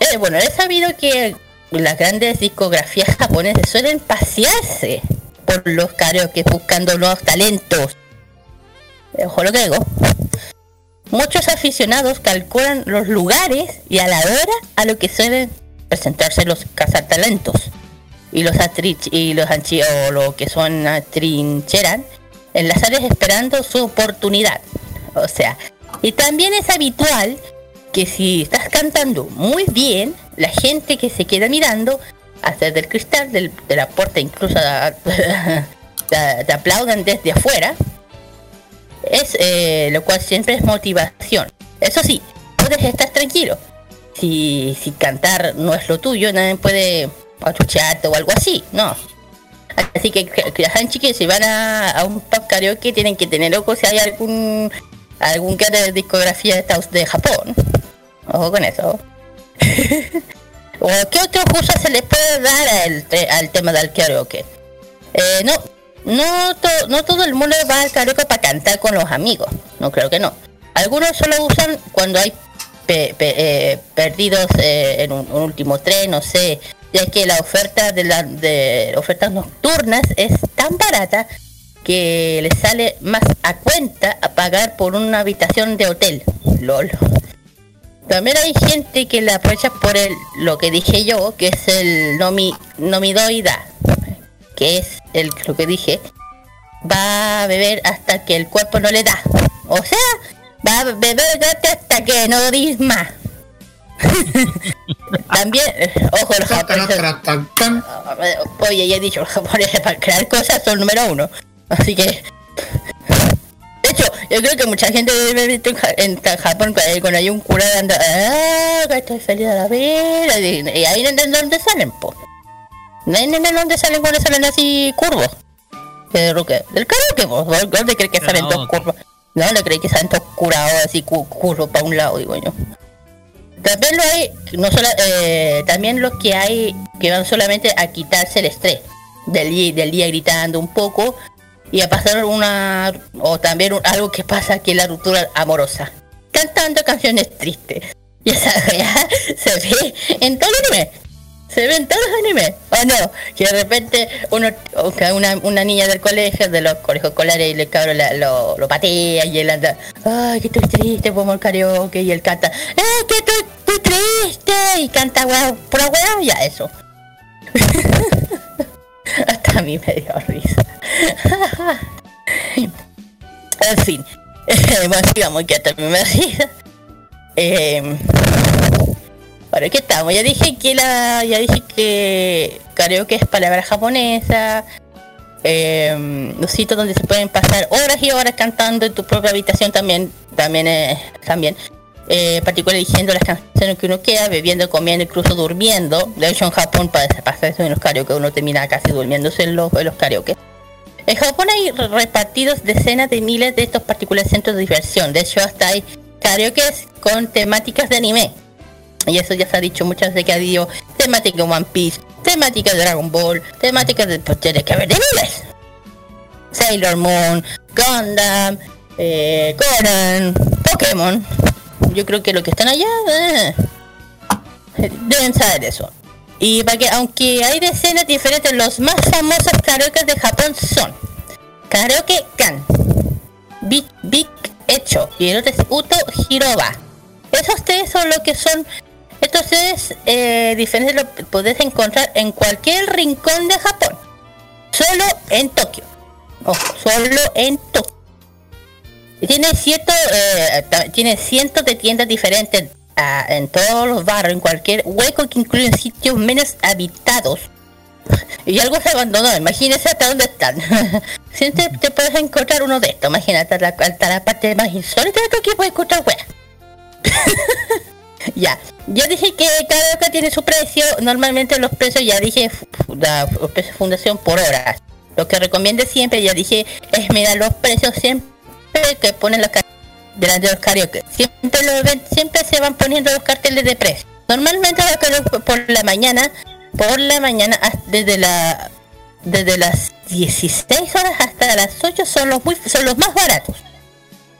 eh, bueno, he sabido que las grandes discografías japonesas suelen pasearse por los karaoke buscando nuevos talentos. Ojo lo que digo. Muchos aficionados calculan los lugares y a la hora a lo que suelen presentarse los cazatalentos y los atrich y los anchi o lo que son atrincheran en las áreas esperando su oportunidad. O sea, y también es habitual que si estás cantando muy bien, la gente que se queda mirando hacia del cristal de la puerta incluso te aplaudan desde afuera es eh, lo cual siempre es motivación. Eso sí, puedes estar tranquilo. Si, si cantar no es lo tuyo, nadie puede achucharte o algo así, no. Así que, que, chiquillos si van a, a un pub karaoke tienen que tener ojo si hay algún algún que de discografía de, Estados- de Japón. Ojo con eso. ¿O qué otro uso se le puede dar al, al tema del karaoke? Eh, no, no, no todo el mundo va al karaoke para cantar con los amigos. No creo que no. Algunos solo usan cuando hay pe- eh, perdidos eh, en un último tren, no sé, ya que la oferta de las de ofertas nocturnas es tan barata que les sale más a cuenta a pagar por una habitación de hotel. LOL. También hay gente que la aprovecha por el lo que dije yo, que es el nomi, nomidoida, que es el lo que dije, va a beber hasta que el cuerpo no le da. O sea, va a beber hasta que no dis más. También, eh, ojo, los japoneses. Oye, ya he dicho, los japoneses para crear cosas son número uno. Así que. De hecho, yo creo que mucha gente debe visto en, Ja- en Ja- Japón cuando hay un cura dando. ¡Ah! Que estoy feliz de la vida. Y, ahí no entiendo dónde salen, po. No entiendo dónde salen cuando salen así curvos. Del karaoke, po. ¿Dónde crees que salen dos curvos? No, le crees que salen todos curados así cu- curvos para un lado, digo yo. También lo hay, no solo, eh, los que hay que van solamente a quitarse el estrés del día, del día gritando un poco y a pasar una o también algo que pasa que es la ruptura amorosa. Cantando canciones tristes. Y esa weá se ve en todo el anime se ve en todos los animes o no que de repente uno una, una niña del colegio de los colegios escolares y el cabrón la- lo, patea y él anda ay que estoy triste como el karaoke y él canta eh que estoy, estoy triste y canta weá pura weá ya eso. Hasta a mí me dio risa. En fin bueno, digamos que hasta a mí me risa. Eh, Ahora que estamos, ya dije que la, ya dije que karaoke es palabra japonesa, eh, los sitios donde se pueden pasar horas y horas cantando en tu propia habitación también, también es, también, eh, particular eligiendo las canciones que uno quiera, bebiendo, comiendo, incluso durmiendo. De hecho en Japón para pasar eso en los karaoke uno termina casi durmiéndose en los, en los karaoke. En Japón hay re- repartidos decenas de miles de estos particulares centros de diversión. De hecho, hasta hay karaoke con temáticas de anime. Y eso ya se ha dicho muchas veces que ha habido temática One Piece, temática Dragon Ball, temática de pues tiene que haber de miles. Sailor Moon, Gundam, eh, Conan, Pokémon. Yo creo que los que están allá eh, deben saber eso. Y para que, aunque hay decenas diferentes, los más famosos karaoke de Japón son Karaoke Kan, Big, Big Echo y el otro es Uto Hiroba. Esos tres son lo que son. Estos tres eh, diferentes lo podés encontrar en cualquier rincón de Japón. Solo en Tokio. Solo en Tokio. Tiene, cierto, eh, tiene cientos de tiendas diferentes ah, en todos los barrios, en cualquier hueco que incluyen sitios menos habitados. Y algo se abandonó, imagínese hasta dónde están. Siempre te puedes encontrar uno de estos, imagínate hasta la, hasta la parte más insólita de Tokio puedes encontrar weas. ya, yo dije que cada loca tiene su precio, normalmente los precios ya dije la los precios fundación por hora. Lo que recomiendo siempre, ya dije, es mirar los precios siempre que ponen los delante de los karaoke. Siempre lo ven, siempre se van poniendo los carteles de precio. Normalmente los por la mañana, por la mañana desde la desde las 16 horas hasta las 8 son los muy son los más baratos.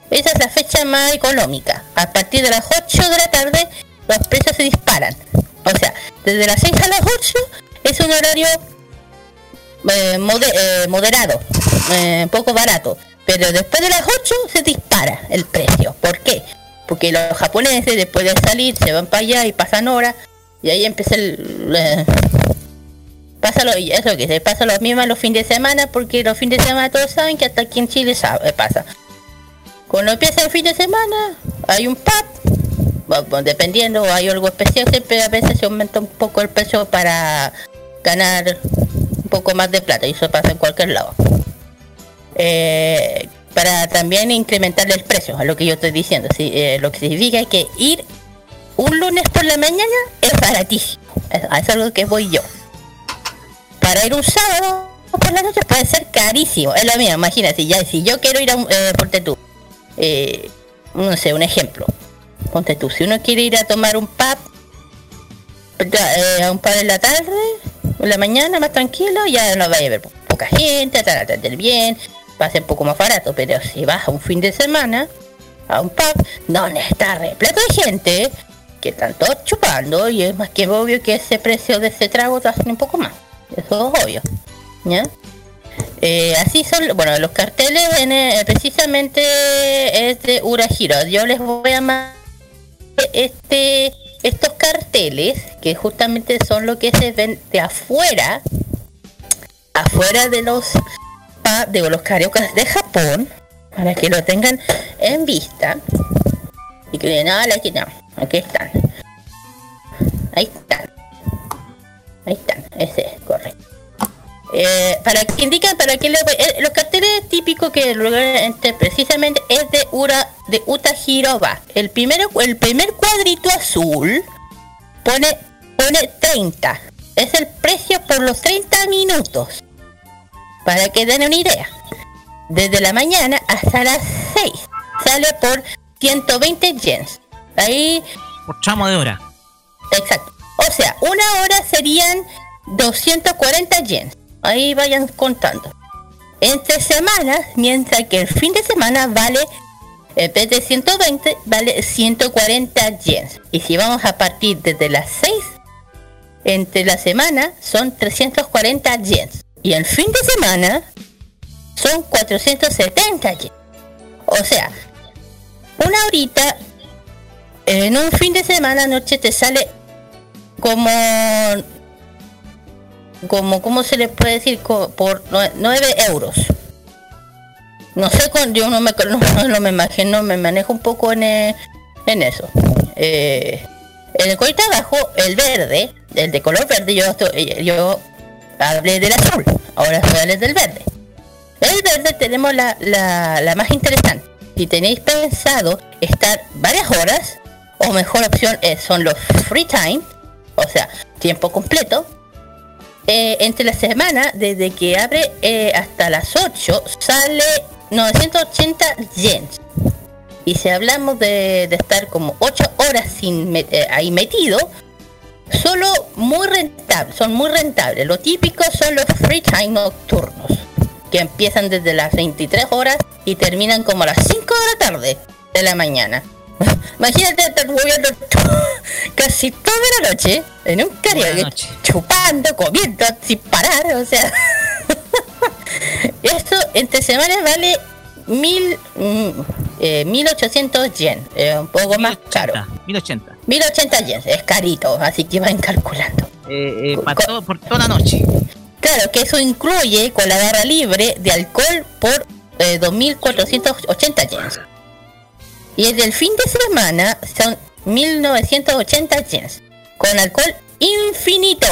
Esa es la fecha más económica. A partir de las 8 de la tarde los precios se disparan. O sea, desde las 6 a las 8 es un horario eh, eh, moderado, eh, poco barato. Pero después de las 8 se dispara el precio. ¿Por qué? Porque los japoneses después de salir se van para allá y pasan horas y ahí empieza el... eh, pasa lo, eso que se pasa lo mismo los fines de semana porque los fines de semana todos saben que hasta aquí en Chile sabe, pasa. Cuando empieza el fin de semana hay un pub, dependiendo hay algo especial siempre a veces se aumenta un poco el precio para ganar un poco más de plata y eso pasa en cualquier lado. Eh, para también incrementarle el precio a lo que yo estoy diciendo, sí, eh, lo que significa que ir un lunes por la mañana es baratísimo, es, es algo que voy yo para ir un sábado por la noche puede ser carísimo. Es lo mismo, imagínate, ya si yo quiero ir a un, eh, tú, eh, no sé, un ejemplo. Ponte tú, si uno quiere ir a tomar un pub, eh, a un pub en la tarde, en la mañana más tranquilo, ya no vaya a haber po- poca gente, a atender bien, va a ser un poco más barato, pero si vas a un fin de semana, a un pub, donde está repleto de gente, que están todos chupando, y es más que obvio que ese precio de ese trago te hacen un poco más. Eso es obvio. ¿Ya? Eh, así son, bueno, los carteles en, precisamente es de Urahiro. Yo les voy a mandar este, estos carteles, que justamente son lo que se ven de afuera, afuera de los, pa- de los karaoke de Japón, para que lo tengan en vista. Y que digan, ah, aquí no, aquí están. Ahí están. Ahí están, ese es correcto. Eh, para que indican, para que le, eh, los carteles típicos que entre precisamente es de Ura, de Uta Hiroba. El primero, el primer cuadrito azul pone, pone 30. Es el precio por los 30 minutos. Para que den una idea. Desde la mañana hasta las 6. Sale por 120 yens. Ahí Por tramo de hora. Exacto. O sea, una hora serían 240 yens. Ahí vayan contando. Entre semanas, mientras que el fin de semana vale, en vez de 120, vale 140 yens. Y si vamos a partir desde las 6, entre la semana son 340 yens. Y el fin de semana son 470 yens. O sea, una horita en un fin de semana noche te sale como como cómo se le puede decir por 9 euros. No sé con yo no me no, no me imagino me manejo un poco en, eh, en eso. Eh, en el colita abajo el verde el de color verde yo yo hablé del azul ahora voy a hablar del verde. El verde tenemos la, la, la más interesante. Si tenéis pensado estar varias horas o mejor opción es- son los free time o sea tiempo completo eh, entre la semana, desde que abre eh, hasta las 8, sale 980 yens. Y si hablamos de, estar como 8 horas eh, ahí metido, Solo muy rentables, son muy rentables. Lo típico son los free time nocturnos, que empiezan desde las 23 horas y terminan como a las 5 de la tarde de la mañana. Imagínate estar moviendo casi toda la noche en un karaoke, chupando, comiendo sin parar, o sea. Esto entre semanas vale mil, mm, eh, 1800 yen, eh, un poco más caro. 1080. 1080 yen, es carito, así que van calculando. Eh, eh, para todo- por toda la noche. Claro, que eso incluye con la barra libre de alcohol por eh, 2.480 yens. Y el del fin de semana son 1.980 yens. Con alcohol infinito.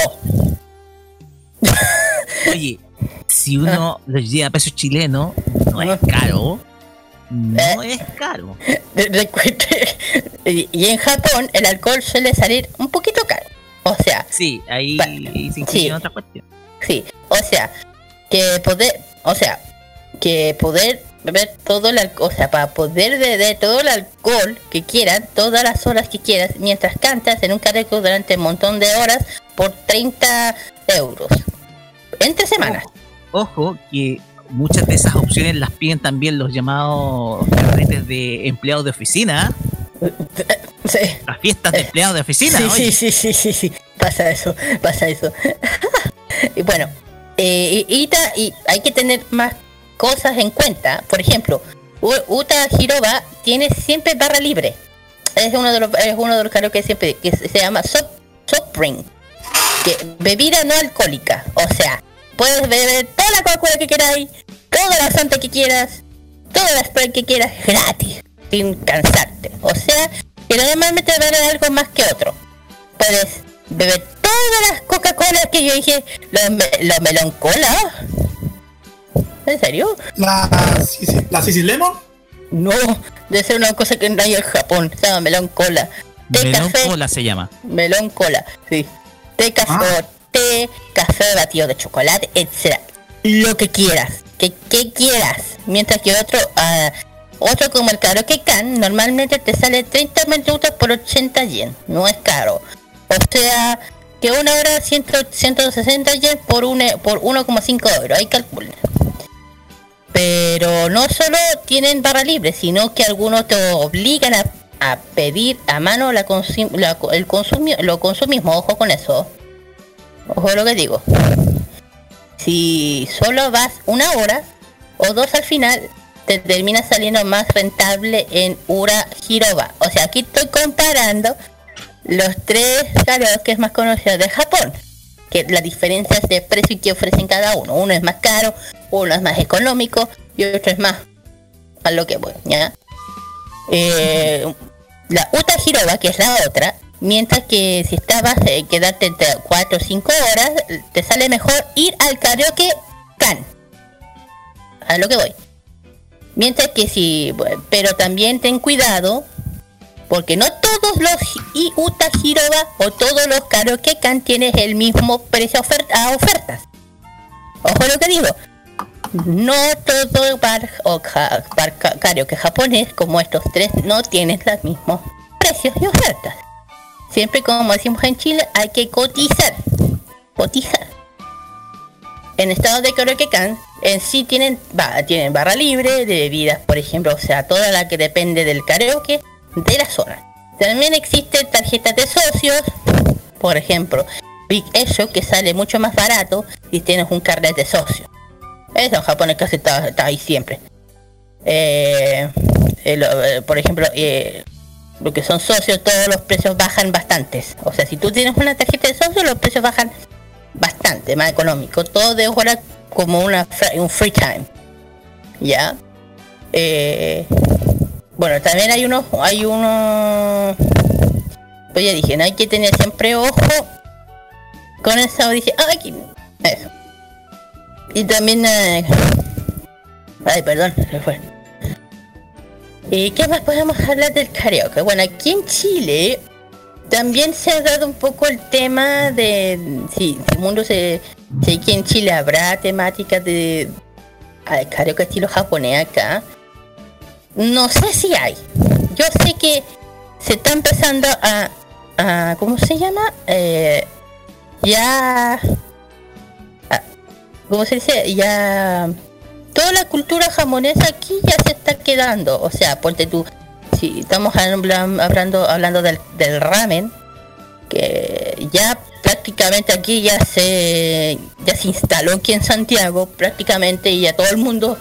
Oye, si uno lo lleva a pesos chilenos, no es caro. No es caro. Y en Japón el alcohol suele salir un poquito caro. O sea, Sí, ahí se sí. otra cuestión. Sí, o sea, que poder, o sea, que poder beber todo el alcohol, o sea, para poder beber todo el alcohol que quieran, todas las horas que quieras, mientras cantas en un karaoke durante un montón de horas por 30 euros. Entre semanas. Ojo que muchas de esas opciones las piden también los llamados carretes de empleados de oficina, Sí. las fiestas de empleados de oficina. Sí, oye. sí, sí, sí, sí, sí. Pasa eso, pasa eso. y bueno, eh, y, y y hay que tener más cosas en cuenta. Por ejemplo, Uta Hiroba tiene siempre barra libre. Es uno de los, es uno de los karaoke siempre que se llama soft, soft. Que bebida no alcohólica. O sea, puedes beber toda la Coca-Cola que queráis, toda la Fanta que quieras, toda la Sprite que quieras, gratis, sin cansarte. O sea, que normalmente vale algo más que otro. Puedes beber todas las Coca-Cola que yo dije, los, me- los. ¿En serio? La, la Lemon. No, debe ser una cosa que no hay en Japón, se llama melón cola. Té Melón café, cola se llama. melón cola, sí. Té café, Ah. té, café batido de chocolate, etcétera. Lo que quieras, que, que quieras. Mientras que otro, ah, otro como el karaoke can, normalmente te sale 30 minutos por 80 yen. No es caro. O sea, que una hora 100, 160 yen por, un, por 1,5 euros. Ahí calculen. Pero no solo tienen barra libre, sino que algunos te obligan a, a pedir a mano la consi- la- el consumi- lo consumismo. Ojo con eso. Ojo lo que digo. Si solo vas una hora o dos al final, te termina saliendo más rentable en Ura Hiroba. O sea, aquí estoy comparando los tres karaokes más conocidos de Japón. Que las diferencias de precio que ofrecen cada uno. Uno es más caro, uno es más económico y otro es más a lo que voy, ¿ya? Eh, la Uta Hiroba, que es la otra, mientras que si estabas eh, quedarte entre 4 o 5 horas, te sale mejor ir al karaoke can. A lo que voy. Mientras que si, pero también ten cuidado, porque no todos los I- Uta Hiroba o todos los karaoke can tienen el mismo precio a ofertas. Ojo lo que digo. No todo bar o bar karaoke japonés como estos tres no tienen los mismos precios y ofertas. Siempre como decimos en Chile hay que cotizar. Cotizar. En estado de karaoke can en sí tienen, tienen barra libre de bebidas, por ejemplo, o sea, toda la que depende del karaoke de la zona. También existen tarjetas de socios, por ejemplo, Big Eso que sale mucho más barato si tienes un carnet de socio. Eso en Japón casi está, está ahí siempre. Eh, eh, eh, por ejemplo, lo que son socios, todos los precios bajan bastantes. O sea, si tú tienes una tarjeta de socio, los precios bajan bastante, más económico. Todo de ahora como una un free time. ¿Ya? Bueno, también hay unos, hay uno, pues ya dije, no hay que tener siempre ojo con esa dije, ay, que- eso. Y también, eh, ay, perdón, se fue. ¿Y qué más podemos hablar del karaoke? Bueno, aquí en Chile también se ha dado un poco el tema de si el mundo se si aquí en Chile habrá temáticas de ah, karaoke estilo japonés acá. No sé si hay. Yo sé que se está empezando a ah, ¿cómo se llama? Eh, ya, ah, ¿cómo se dice? Ya, toda la cultura japonesa aquí ya se está quedando. O sea, ponte tú, si estamos hablan- hablando, hablando del, del ramen, que ya prácticamente aquí ya se ya se instaló aquí en Santiago prácticamente y ya todo el mundo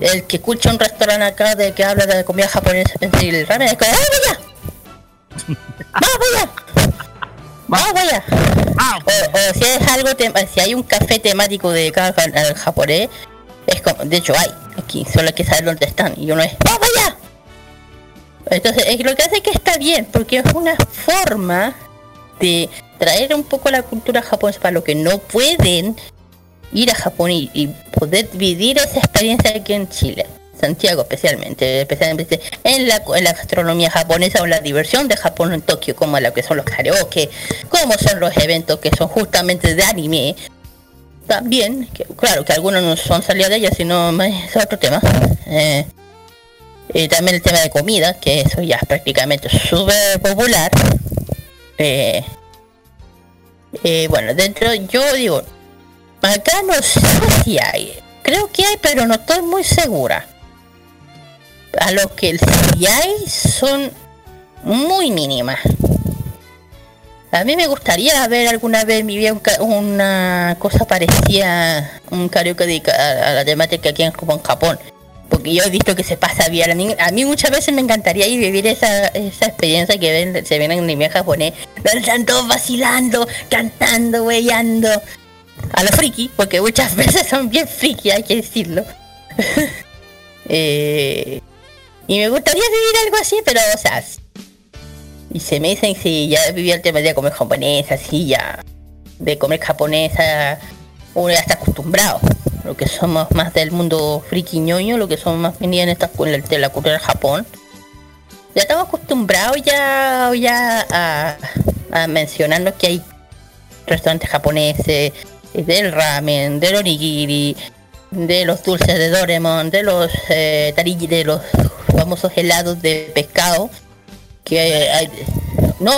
el que escucha un restaurante acá de que habla de comida japonesa y el ramen es como ¡Ah, vaya! ¡Vamos vaya! ¡Vamos vaya! Ah, O, o si es algo si hay un café temático de cada japonés es como de hecho hay aquí solo hay que saber dónde están y uno es ¡Vamos vaya! Entonces, es lo que hace que está bien, porque es una forma de traer un poco la cultura japonesa para los que no pueden ir a Japón y, y poder vivir esa experiencia aquí en Chile. Santiago especialmente, especialmente en la, en la gastronomía japonesa o la diversión de Japón en Tokio, como lo que son los karaoke, como son los eventos que son justamente de anime. También, claro que algunos no son salidas de ellas, sino es otro tema. Eh, y también el tema de comida, que eso ya es prácticamente súper popular. Eh, eh, bueno, dentro, yo digo, acá no sé si hay. Creo que hay, pero no estoy muy segura. A lo que sí hay son muy mínimas. A mí me gustaría ver alguna vez en mi vida una cosa parecida, un karaoke dedicado a la temática aquí en, Japón. Porque yo he visto que se pasa bien. A mí, muchas veces me encantaría ir vivir esa, esa experiencia que ven, se ven en anime japonés. Donde están todos vacilando, cantando, weyando. A lo friki, porque muchas veces son bien friki, hay que decirlo. Eh, y me gustaría vivir algo así, pero, o sea, y se me dicen si ya viví el tema de comer japonesa, así ya, de comer japonesa, uno ya está acostumbrado. Lo que somos más del mundo friki ñoño, lo que somos más venidos en esta de la cultura de Japón. Ya estamos acostumbrados ya, ya a, a mencionarnos que hay restaurantes japoneses, del ramen, del onigiri, de los dulces de Doraemon, de los eh, tarigi, de los famosos helados de pescado. Que hay... No,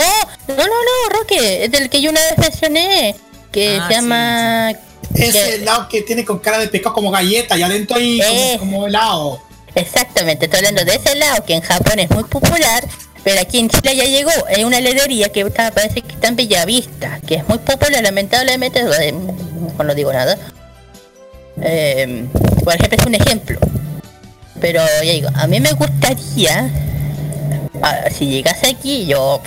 no, no, no, Roque, es del que yo una vez mencioné, que Ah, se llama... Ese que- helado que tiene con cara de pescado como galleta y adentro hay Eh. como, como helado. Exactamente, estoy hablando de ese helado que en Japón es muy popular, pero aquí en Chile ya llegó. Hay una heladería que está, parece que está en Bellavista, que es muy popular, lamentablemente, eh, mejor no digo nada. Eh, por ejemplo, es un ejemplo. Pero ya digo, a mí me gustaría, si llegase aquí, yo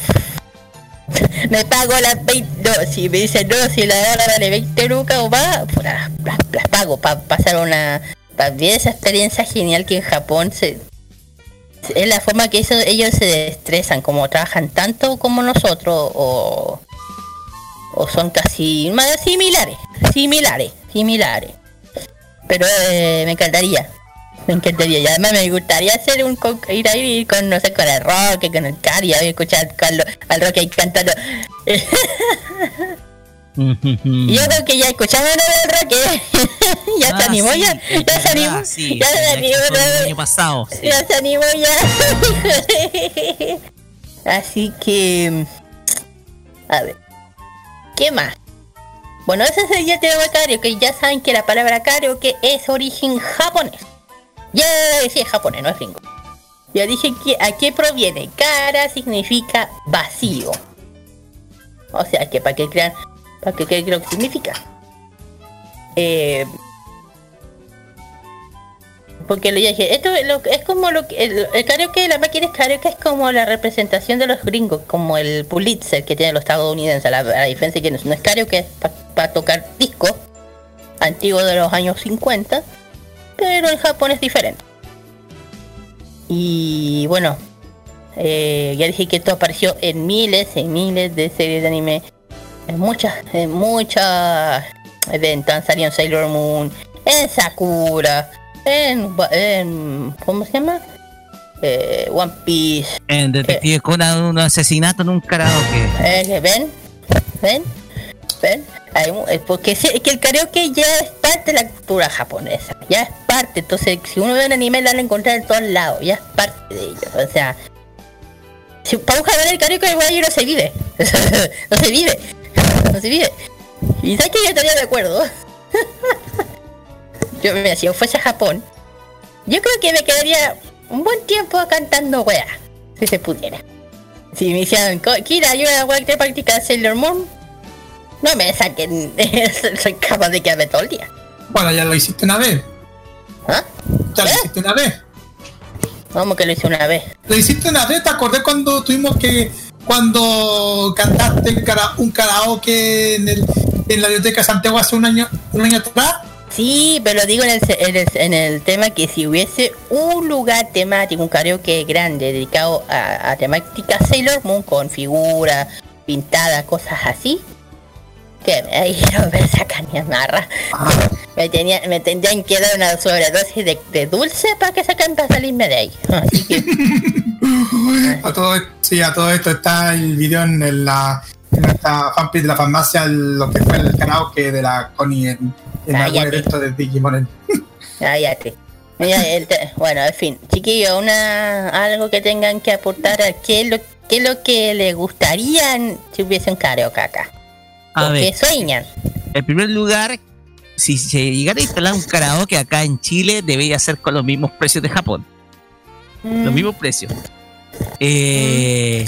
me pago las 20, no, si me dicen no, si la hora vale 20 lucas o más, las- las pago para pasar una, para vivir esa experiencia genial que en Japón se, es la forma que ellos se estresan, como trabajan tanto como nosotros o, o son casi más similares, similares, similares. Pero eh, me encantaría, me encantaría. Y además me gustaría hacer un ir ahí con, no sé, con el rock, con el cari, a escuchar al, al rock ahí cantando. Y yo creo que ya escuchamos lo del rock, ¿eh? ya se Ah, animó, sí, ya, es ya se animó, sí, ya sí, se ya animó, el año pasado. ya se animó ya. Así que, a ver, ¿qué más? Bueno, ese sería el tema de karaoke. Ya saben que la palabra karaoke es origen japonés. Ya es japonés, no es gringo. Ya dije que a qué proviene. Kara significa vacío. O sea que para que crean, para que lo que significa. Eh, porque le dije, esto es, lo, es como lo que el, el karaoke, la máquina de karaoke es como la representación de los gringos, como el Pulitzer que tienen los estadounidenses. La, la diferencia es que no, es- no es karaoke, es para tocar discos antiguos de los años 50, pero en Japón es diferente. Y bueno, eh, ya dije que esto apareció en miles y miles de series de anime, en muchas, en muchas eventos, han salido en Sailor Moon, en Sakura, en, en ¿cómo se llama? Eh, One Piece, En Detective Conan, un asesinato en un karaoke. eh, ¿ven? ¿Ven? ¿Ven? Hay eh, porque es que el karaoke ya es parte de la cultura japonesa, ya es parte, entonces si uno ve un anime lo van a encontrar en todos lados, ya es parte de ello, o sea, si para un japonés el karaoke igual no se vive. no se vive. No se vive. Y sabes que yo estaría de acuerdo. yo, mira, si yo fuese a Japón, yo creo que me quedaría un buen tiempo cantando wea. Si se pudiera. Si me "Co- Kira, yo a wea que practica Sailor Moon, no me saquen. Soy capaz de quedarme todo el día. Bueno, ya lo hiciste una vez. ¿Ah? Ya lo ¿Eh? hiciste una vez. Vamos que lo hice una vez. Lo hiciste una vez, ¿te acordás cuando tuvimos que. Cuando cantaste un karaoke en, el, en la biblioteca Santiago hace un año, un año atrás? Sí, pero digo en el, en, el, en el tema que si hubiese un lugar temático, un karaoke grande dedicado a, a temática Sailor Moon con figuras pintadas, cosas así, que me dijeron me sacan ni amarra. Me, tenía, me tendrían que dar una sobredosis de, de dulce para que saquen para salirme de ahí. Así que A todo, esto- sí, a todo esto está el video en, el- la en nuestra fanpage de la farmacia, lo que fue el karaoke de la Connie en, en algún evento de Digimon. cállate. Mira, el te- bueno, en fin, chiquillos, una algo que tengan que aportar a qué es lo, qué es lo que les gustaría si hubiese un karaoke acá. A ¿O ver, qué sueñan? en primer lugar, si se llegara a instalar un karaoke acá en Chile, debería ser con los mismos precios de Japón. Los mismos precios. Eh,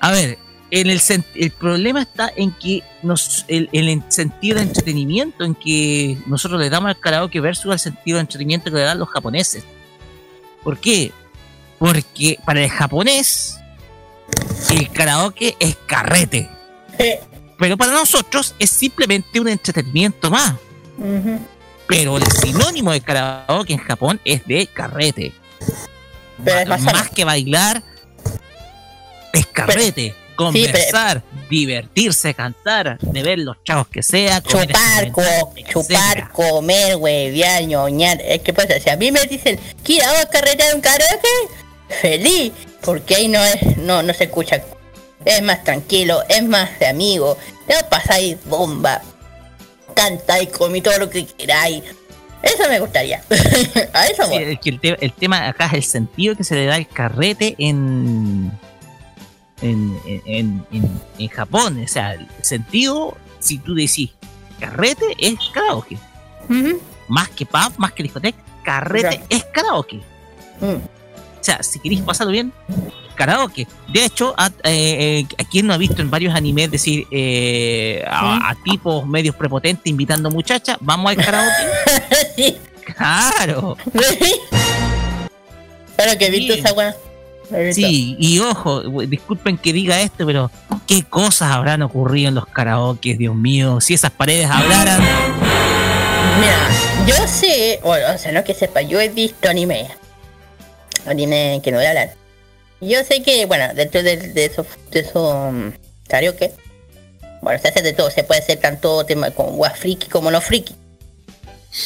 a ver, en el, el problema está en que nos, el, el sentido de entretenimiento en que nosotros le damos al karaoke versus al sentido de entretenimiento que le dan los japoneses. ¿Por qué? Porque para el japonés el karaoke es carrete. Pero para nosotros es simplemente un entretenimiento más. Pero el sinónimo de karaoke en Japón es de carrete. Pero es Ma- más más que bailar, es carrete. conversar, divertirse, cantar, de ver los chavos que sea, comer Chupar, co- etcétera. chupar, comer, huevear, ñoñar. Es que pasa, si a mí me dicen, Kira, vamos a un karaoke, feliz, porque ahí no es, no, no se escucha. Es más tranquilo, es más de amigo. Te pasáis bomba, cantáis, comí todo lo que queráis. Eso me gustaría. a eso Sí, el, te- el tema acá es el sentido que se le da al carrete en en, en, en, Japón. O sea, el sentido, si tú decís carrete, es karaoke. Más que pub, más que discoteca, carrete es karaoke. Mm. O sea, si queréis pasarlo bien, karaoke. De hecho, a, eh, eh, ¿a quién no ha visto en varios animes decir eh, a, a tipos medios prepotentes invitando muchachas? Vamos al karaoke. claro. Claro que he visto esa weá. Sí, y ojo, disculpen que diga esto, pero ¿qué cosas habrán ocurrido en los karaokes, Dios mío? Si esas paredes hablaran. Mira, yo sé, bueno, o sea, no que sepa, yo he visto anime. Anime que no voy a hablar. Yo sé que, bueno, dentro de, de esos de eso, um, karaoke, bueno, se hace de todo, se puede hacer tanto tema con gua friki como no friki.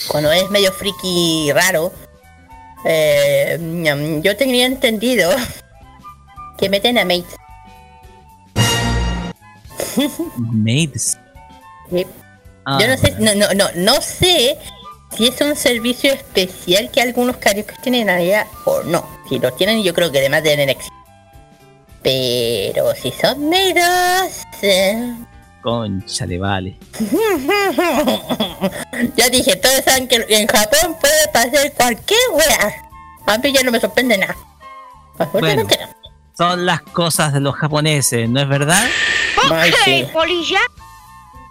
Cuando es medio friki raro, eh, mm, yo tenía entendido que meten a mates. Mates. ¿sí? Ah, Yo no sé, no, no, no, no sé si es un servicio especial que algunos karaoke tienen allá o no. Si lo tienen, yo creo que además deben éxito. Pero si son medios... eh, Conchale, vale. ya dije, todos saben que en Japón puede pasar cualquier wea. A mí ya no me sorprende nada. Absolutamente Son las cosas de los japoneses, ¿no es verdad? no. Ay, sí.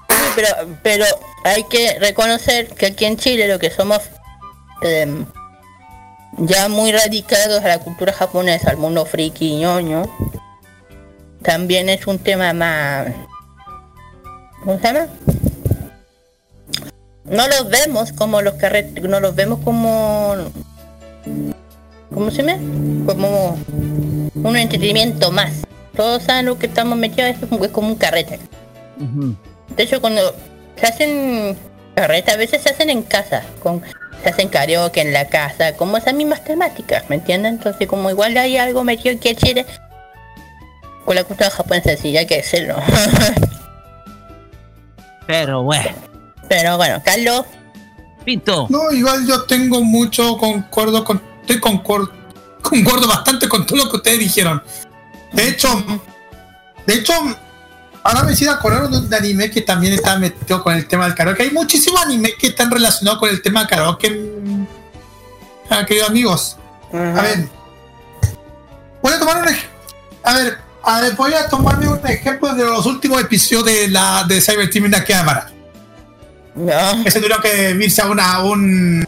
Sí, pero, pero hay que reconocer que aquí en Chile lo que somos em, ya muy radicados a la cultura japonesa, al mundo friki y ñoño, también es un tema más... ¿Cómo se llama? No los vemos como los carretes, no los vemos como... ¿Cómo se llama? Como un entretenimiento más. Todos saben lo que estamos metidos, es como- un carrete. De hecho, cuando se hacen carretas, a veces se hacen en casa, con, se hacen karaoke en la casa, como esas mismas temáticas, ¿me entienden? Entonces, como igual hay algo metido aquí en Chile, con la cultura japonesa, sí, hay que decirlo. Pero bueno, Pero bueno, Carlos, Pinto. No, igual yo tengo mucho concuerdo con. Estoy concuerdo, concuerdo bastante con todo lo que ustedes dijeron. De hecho, de hecho, ahora me sido acordar de un anime que también está metido con el tema del karaoke. Hay muchísimos animes que están relacionados con el tema del karaoke, mm, ah, queridos amigos. A ver, voy a tomar un a ver, a ver, voy a tomarme un ejemplo de los últimos episodios de la de Cyber Team en la cámara. No. Que se tuvieron que irse a una a un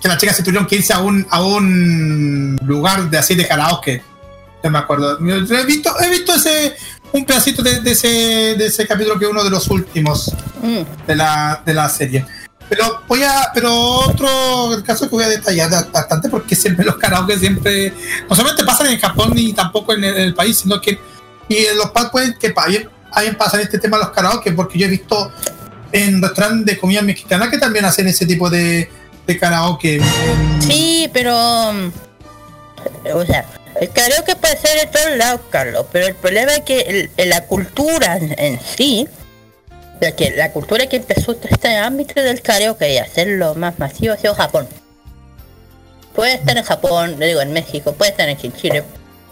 que las chicas se tuvieron que irse a un a un lugar de así de karaoke. No me acuerdo. He visto, he visto ese un pedacito de, de ese de ese capítulo que es uno de los últimos Mm. de la, de la serie. Pero voy a, pero otro caso que voy a detallar bastante porque siempre los karaoke siempre no solamente pasan en Japón ni tampoco en el, en el país, sino que y en los países pueden que también pasan este tema los karaoke porque yo he visto en restaurantes de comida mexicana que también hacen ese tipo de, de karaoke. Sí, pero. mm, O sea, el karaoke puede ser de todos lados, Carlos, pero el problema es que el- el- la cultura en, en sí, la, que, la cultura que empezó este ámbito del karaoke y hacerlo más masivo ha sido Japón. Puede estar en Japón, le digo en México, puede estar aquí en Chile,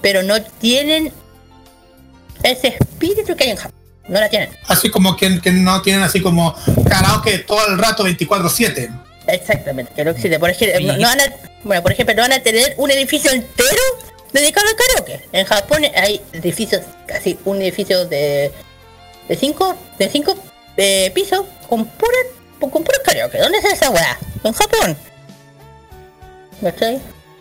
pero no tienen ese espíritu que hay en Japón. No la tienen. así como que, que no tienen así como karaoke todo el rato 24/7. Exactamente, que no existe. Por ejemplo, no, no van a, bueno, por ejemplo, no van a tener un edificio entero dedicado al karaoke. En Japón hay edificios, casi un edificio de de cinco, de cinco eh, pisos con pura, con puro karaoke. ¿Dónde es esa weá? En Japón. ¿Cachai?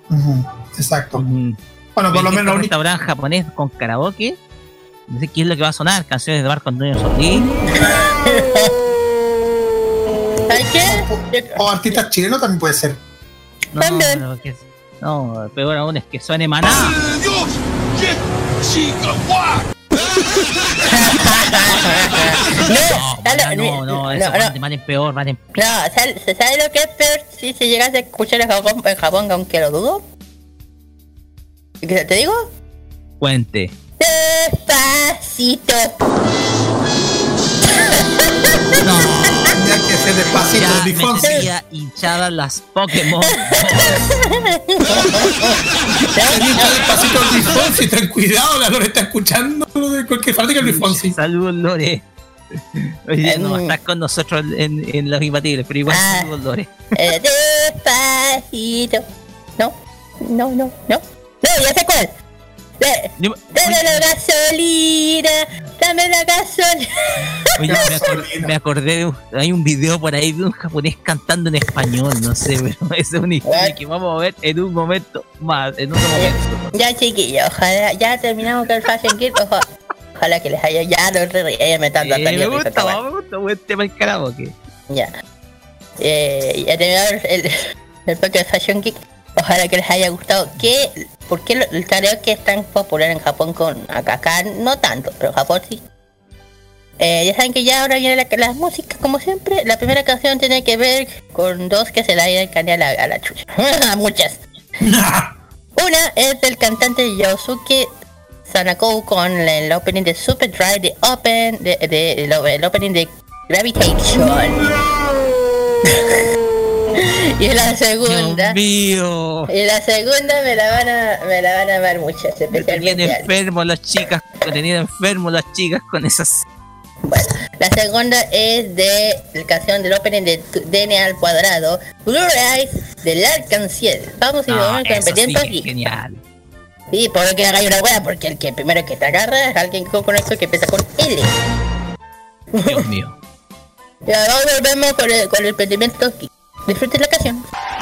Ujú, Exacto. Bueno, por lo Este menos la única- restaurante japonés con karaoke. No sé qué es lo que va a sonar. Canciones de Marco Antonio Solís. ¿Sabes qué? o artistas chilenos también puede ser. No, También. no, no, peor aún es que suene maná. No, maná, no, no, eso no, en peor, van en No, ¿sabes sabe lo que es peor si se llegase a escuchar en Japón, en Japón aunque lo dudo? ¿Qué te digo? puente. Despacito. No, Que ser despacito, ya Luis me hinchadas las Pokémon. Tenía despacito Luis Fonsi. Ten cuidado, la Lore está escuchando de cualquier parte que Luis Fonsi. Saludos, Lore. Hoy día no estar con nosotros en, en los imbatibles, pero igual Ah. saludos, Lore. Eh, despacito. No, no, no, no. No, ya sé cuál. De- Dame la gasolina, dame la gasolina. oye, me, acor- me acordé de un, hay un video por ahí de un japonés cantando en español, no sé, pero es una historia que vamos a ver en un momento más, en otro momento. Ya chiquillos, ojalá, ya terminamos con el Fashion Kit, ojo- ojalá que les haya, ya no ya me dando Eh, me gusta, me gusta buen tema el karaoke. Ya. Eh, ya terminamos el, el podcast de Fashion Geek. Ojalá que les haya gustado. ¿Qué, ¿Por qué el karaoke es tan popular en Japón con acá? Acá no tanto, pero en Japón sí. Eh, ya saben que ya ahora viene la, la música, como siempre. La primera canción tiene que ver con dos que se la hayan a la, a la chucha. Muchas. Una es del cantante Yosuke Sanakou con el opening de Super Dry, de Open, de, de- el opening de Gravitation. y la Dios segunda, mío. y la segunda me la van a, me la van a amar muchas, Me tenían especialmente. a- enfermos las chicas, tenían enfermos las chicas con esas. Bueno, la segunda es de la canción del opening de DNA al cuadrado, Blue Eyes del Arcanciel. Vamos y No, vamos con sí aquí. genial. Sí, por que haga una wea, porque el que primero que te agarra es alguien con con esto que empieza con L. Dios mío. Ya, vamos, volvemos con el, con el. Disfruten la canción.「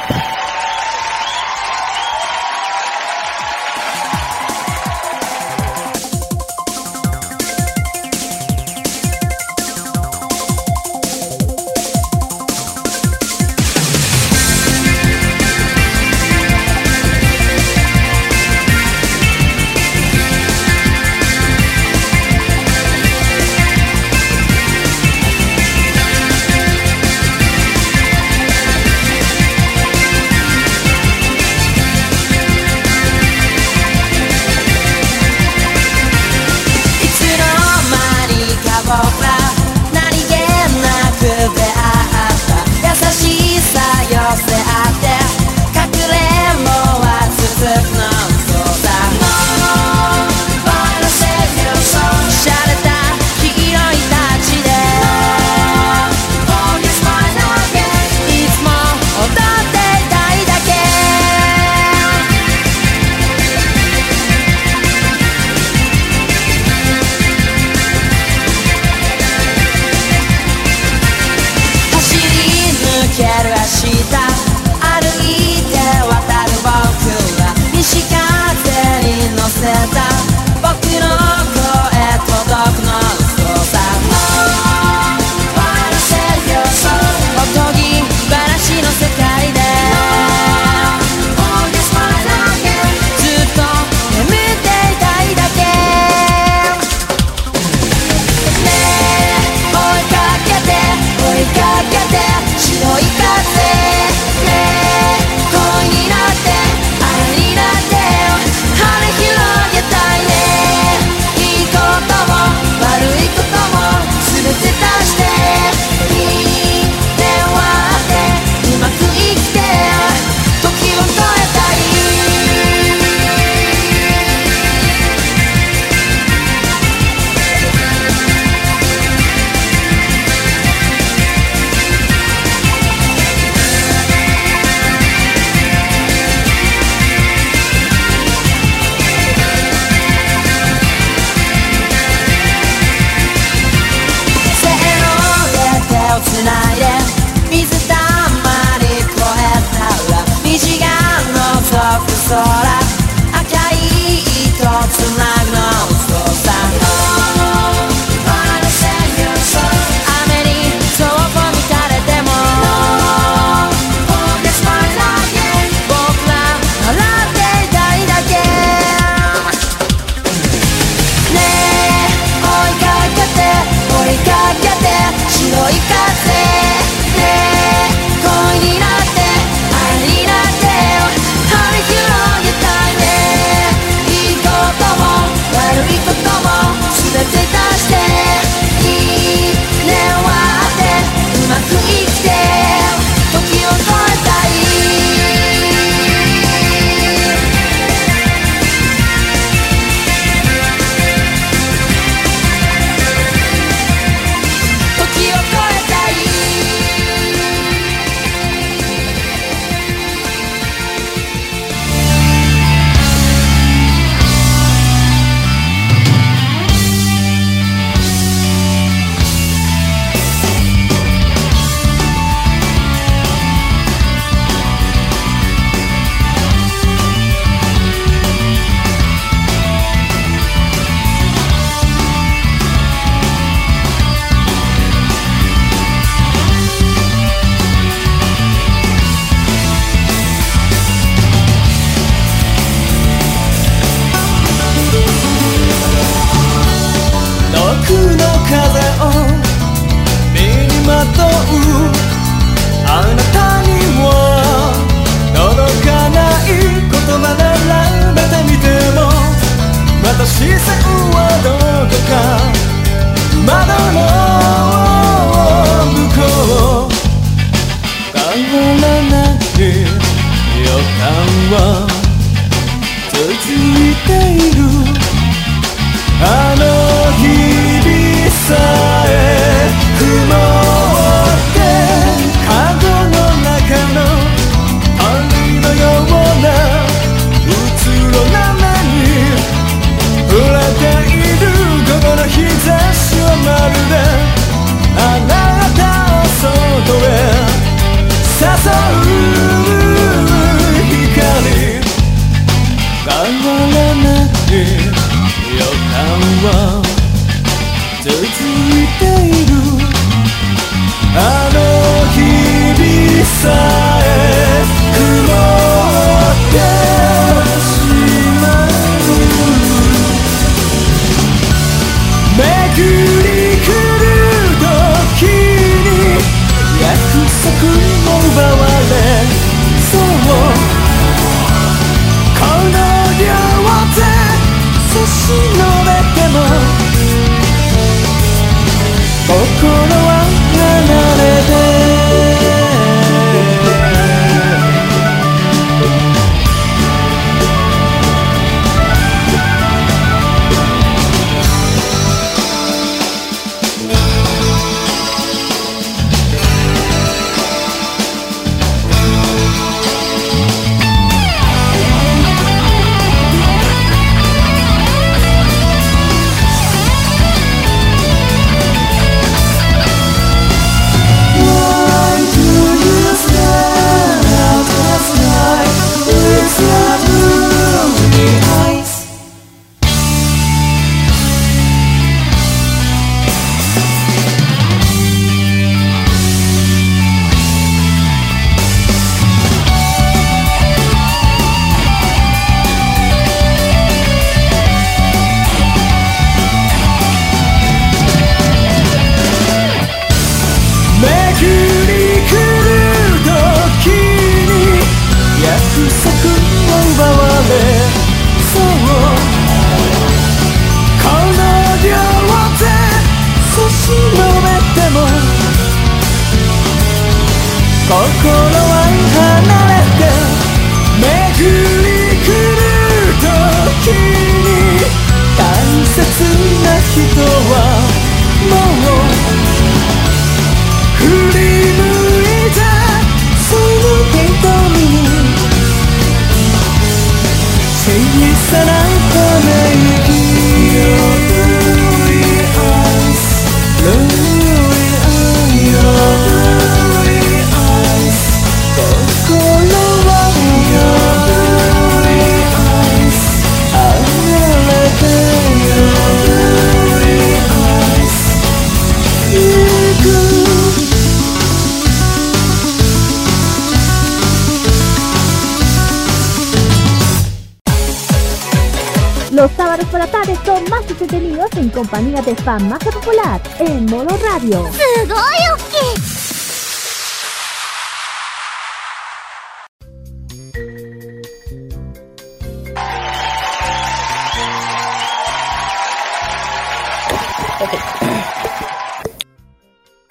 más Popular en Modo Radio.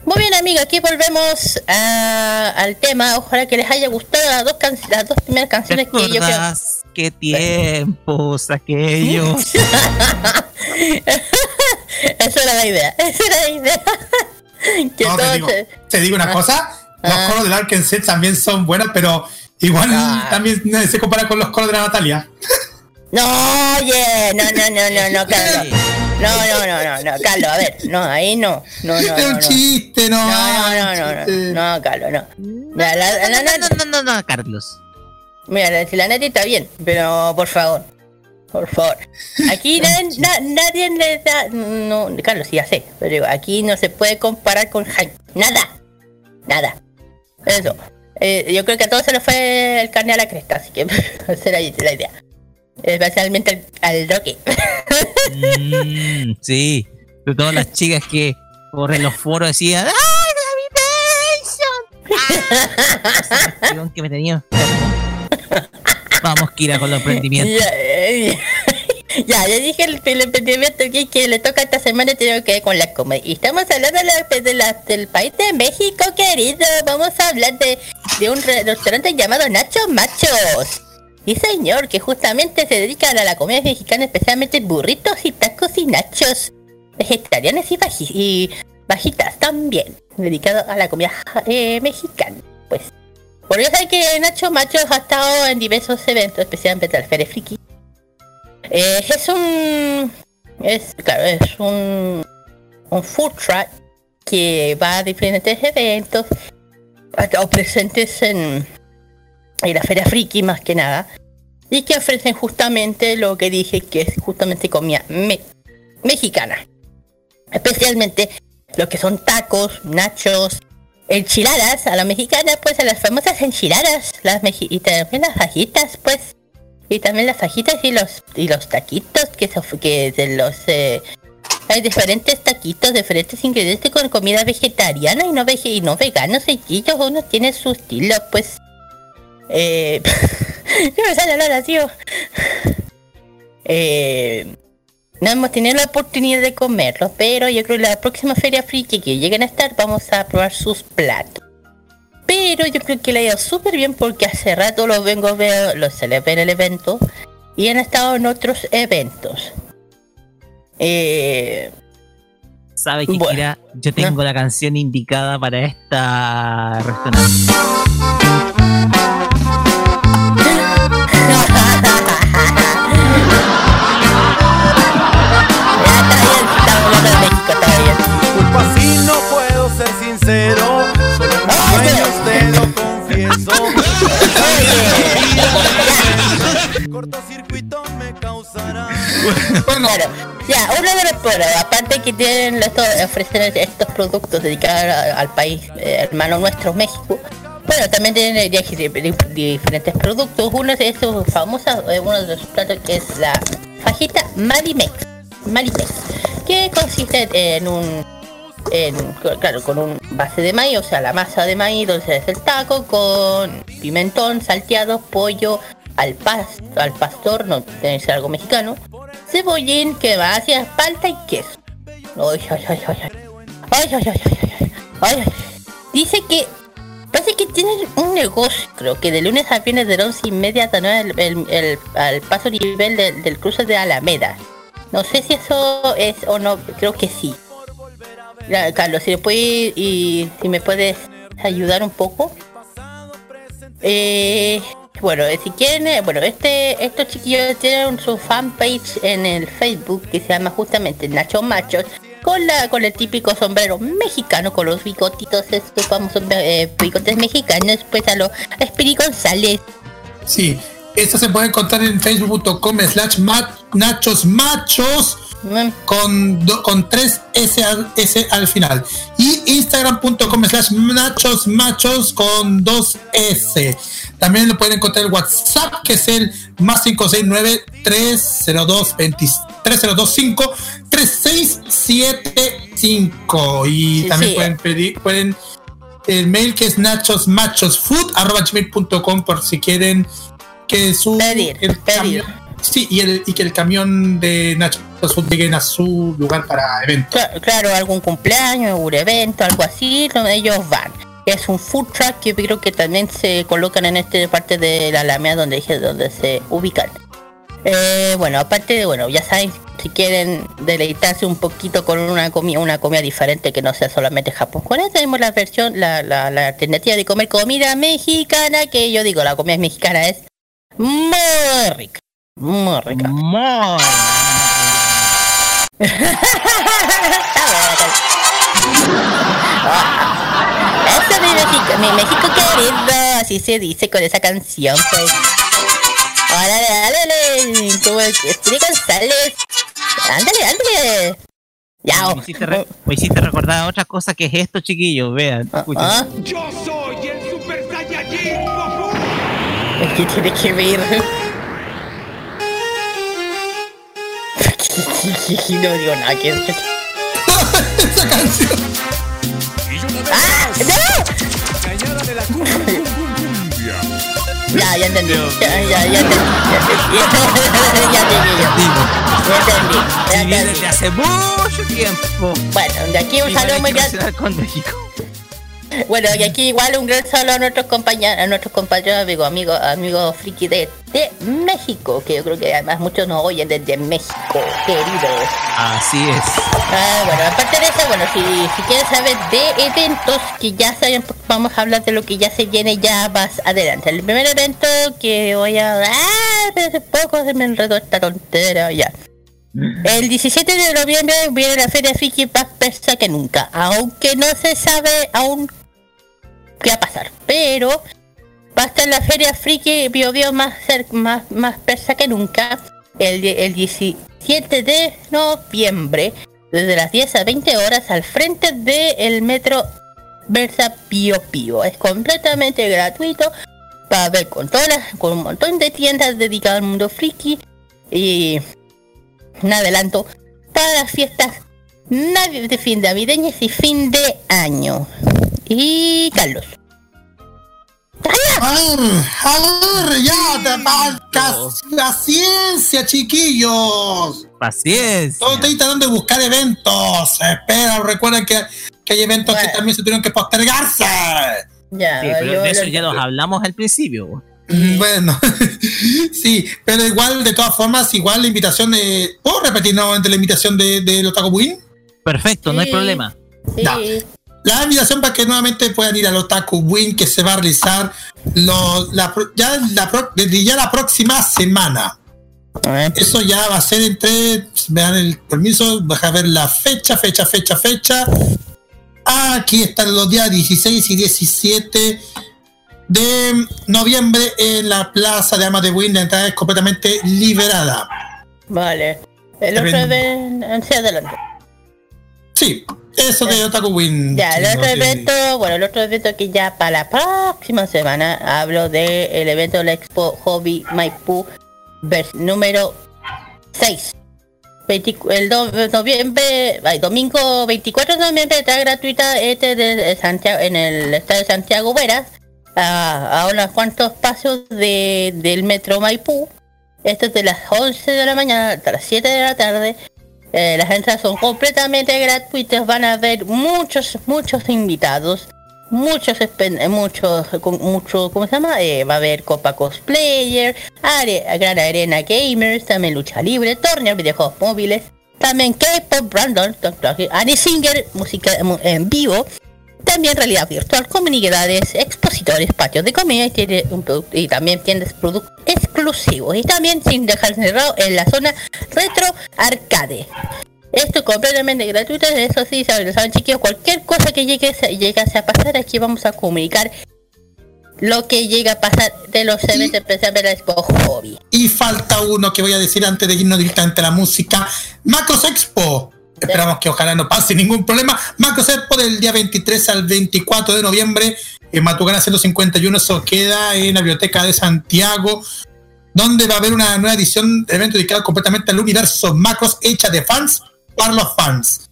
Muy bien amigos, aquí volvemos a, al tema. Ojalá que les haya gustado las dos, can las dos primeras canciones que yo creo. ¡Qué tiempos aquellos! Esa era la idea, esa era la idea. que No, te, digo, se- te digo una Ah. cosa, los Ah. coros del Arkansas también son buenos, pero igual Ah. también se compara con los coros de la Natalia. No, oye, no, no, no, no, no, Carlos. No, no, no, no, no, Carlos, a ver, no, ahí no, no, no, es no, un no. chiste, no. No, no, no, no, chiste. no, no, Carlos, no. La, la, la, la- No, no, no, no, no, Carlos. Mira, la, si la Nati está bien, pero por favor, por favor. Aquí na- na- nadie le da. No, Carlos, sí, ya sé, pero aquí no se puede comparar con Jaime. Nada, nada. Eso. Eh, yo creo que a todos se nos fue el carne a la cresta, así que esa era la idea. Especialmente al, al Rocky. Mm, sí, de todas las chicas que por los foros decían. ¡Ah! Cuestión que me tenía. Vamos, Kira, con los emprendimientos. Ya, ya, dije el, el emprendimiento que, le toca esta semana tiene que ver con la comedia. Y estamos hablando de la- de la- del país de México, querido. Vamos a hablar de, de un re- restaurante llamado Nacho Machos. Y señor, que justamente se dedica a la comedia mexicana, especialmente burritos y tacos y nachos. Vegetarianos y, baji- y bajitas también. Dedicado a la comida eh, mexicana. Pues por eso que Nacho Machos ha estado en diversos eventos, especialmente el Feria Friki. Eh, es un... Es, claro, es un... Un food truck que va a diferentes eventos. Estado presentes en... En la Feria Friki más que nada. Y que ofrecen justamente lo que dije que es justamente comida me- mexicana. Especialmente lo que son tacos, nachos, enchiladas a la mexicana, pues a las famosas enchiladas, las también las fajitas, pues, y también las fajitas y los y los taquitos que se- que de los eh, hay diferentes taquitos, diferentes ingredientes con comida vegetariana y no vege y no veganos sencillos, uno tiene su estilo, pues. Eh, me sale hablar así. oh. Eh, no hemos tenido la oportunidad de comerlos, pero yo creo que la próxima feria friki que lleguen a estar vamos a probar sus platos. Pero yo creo que le ha ido súper bien porque hace rato los vengo a ver, los se les ve en el evento y han estado en otros eventos. Eh, ¿Sabe que Bueno. Kira? Yo tengo la canción indicada para esta restaurante. ya está bien, estamos hablando de México, está bien. Disculpa si no puedo ser sincero. Te lo confieso. Cortocircuito me causará. Ya, uno de los bueno, aparte que tienen estos, ofrecen estos productos dedicados al país eh, hermano nuestro, México. Bueno, también tienen di- di- diferentes productos. Uno de esos famosos, eh, uno de sus platos que es la fajita Marimex. Marimex, que consiste en un claro, con un base de maíz, o sea, la masa de maíz, donde se el taco, con pimentón, salteado, pollo, al, pas, al pastor, no tiene ser algo mexicano, cebollín, que va hacia palta y queso. Ay, ay, ay, ay, ay. Ay, ay, ay, ay. Dice que parece que tienen un negocio, creo que de lunes a viernes de 11 y media hasta 9 el, al paso nivel del cruce de Alameda. No sé si eso es o no, creo que sí. Carlos, si y si me puedes ayudar un poco. Eh, bueno, eh, si quieren, eh, bueno, este, estos chiquillos tienen su fanpage en el Facebook que se llama justamente Nacho Machos, con la, con el típico sombrero mexicano, con los bigotitos, estos famosos bigotes mexicanos, pues a los Espiri González. sí. Esto se puede encontrar en facebook.com slash nachos machos. Con, do- con 3 S al, S al final. Y instagram.com slash nachos machos con 2 S. También lo pueden encontrar en WhatsApp, que es el más 569 302 20 3025 3675. Y también sí. pueden pedir, pueden el mail que es nachosmachosfood arroba gmail.com por si quieren que su Pedir, el pedir. Sí y, el, y que el camión de Nachos Food lleguen a su lugar para eventos Cla- Claro, algún cumpleaños, un evento, algo así, donde ellos van. Es un food truck que creo que también se colocan en esta parte de la Alameda donde dije donde se ubican. Eh, bueno, aparte de, bueno, ya saben, si quieren deleitarse un poquito con una comida, una comida diferente que no sea solamente japonesa, tenemos la versión, la, la, la alternativa de comer comida mexicana, que yo digo, la comida mexicana es muy rica, muy rica. Muy. Eso es mi México, mi México querido, así se dice con esa canción, pues. Órale, ándale, como Speedy González. Ándale, ándale. Ya, oh. Me hiciste, re- me hiciste recordar otra cosa que es esto, chiquillos. Vean, escuchen. Ah, Yo soy el Super Saiyajin Goku. ¿Qué tiene que ver? No digo nada que esa canción ¡Ah! ¡No! Cañada la cumbia, cumbia. Ya, ya entendí. Ya, ya, ya entendí. Ya entendí. Ya entendí. yo. Ya entendí. Ya Y viene entendí. desde hace mucho tiempo. Bueno, de aquí un Igual saludo hay muy que grande. mencionar con México. Bueno, y aquí igual un gran saludo a nuestros compañeros, a nuestros compañeros, amigos, amigos, amigos friki de, de México, que yo creo que además muchos nos oyen desde México, queridos. Así es. Ah, bueno, aparte de eso, bueno, si, si quieres saber de eventos que ya saben, pues vamos a hablar de lo que ya se viene ya más adelante. El primer evento que voy a... ¡Ah! Hace poco se me enredó esta tontera ya. El 17 de noviembre viene la Feria Friki más persa que nunca, aunque no se sabe aún qué va a pasar, pero va a estar la Feria Friki Bio Bio más, más, más persa que nunca el, el 17 de noviembre desde las 10 a 20 horas al frente del metro Versa Pío Pío. Es completamente gratuito para ver con todas con un montón de tiendas dedicadas al mundo friki y un adelanto para las fiestas de fin de navideñas y fin de año. Y Carlos. a ver a ver ya te falta la ciencia chiquillos Paciencia. todos estoy tratando de buscar eventos espera recuerden que, que hay eventos que también se tuvieron que postergarse Ya, Sí, pero yo de eso ya los hablamos al principio. Mm, Bueno, sí, pero igual, de todas formas, igual la invitación de. ¿Puedo repetir nuevamente la invitación de, de los Taco Win? Perfecto, no hay problema. Sí. La invitación para que nuevamente puedan ir al Otaku Win que se va a realizar lo- la ya, la ya la próxima semana. Eso ya va a ser entre. Me dan el permiso, deja ver la fecha, fecha, fecha, fecha. Aquí están los días 16 y 17 de noviembre en la plaza de Amas de Win. La entrada es completamente liberada. Vale. El otro evento... Sí, adelante. Sí, eso de Otaku Win. Ya, el otro evento, bueno, el otro evento que ya para la próxima semana hablo del el evento de la Expo Hobby Maipú número 6. 20 el do- noviembre, ay, domingo 24 de noviembre está gratuita este de, de Santiago, en el estado de Santiago Veras a, a unos cuantos pasos de, del metro Maipú. Esto es de las 11 de la mañana hasta las 7 de la tarde. Eh, las entradas son completamente gratuitas. Van a haber muchos, muchos invitados. Muchos, eh, muchos, mucho, ¿cómo se llama? Eh, va a haber Copa Cosplayer, are- Gran Arena Gamers, también lucha libre, torneos, videojuegos móviles, también K-Pop, Brandon, Annie Singer, música en vivo, también realidad virtual, comunidades, expositores, patios de comida y, tiene un producto- y también tiendas productos exclusivos. Y también sin dejar cerrado en la zona retro arcade. Esto es completamente gratuito, eso sí, saben, saben chiquillos, cualquier cosa que llegue, llegase a pasar, aquí vamos a comunicar lo que llega a pasar de los eventos la Expo Hobby. Y falta uno que voy a decir antes de irnos directamente a la música. Macros Expo. Esperamos que ojalá no pase ningún problema. Macros Expo del día 23 al 24 de noviembre en Matucana 151. Eso queda en la Biblioteca de Santiago. Donde va a haber una nueva edición del evento dedicado completamente al universo Macros hecha de fans para los fans.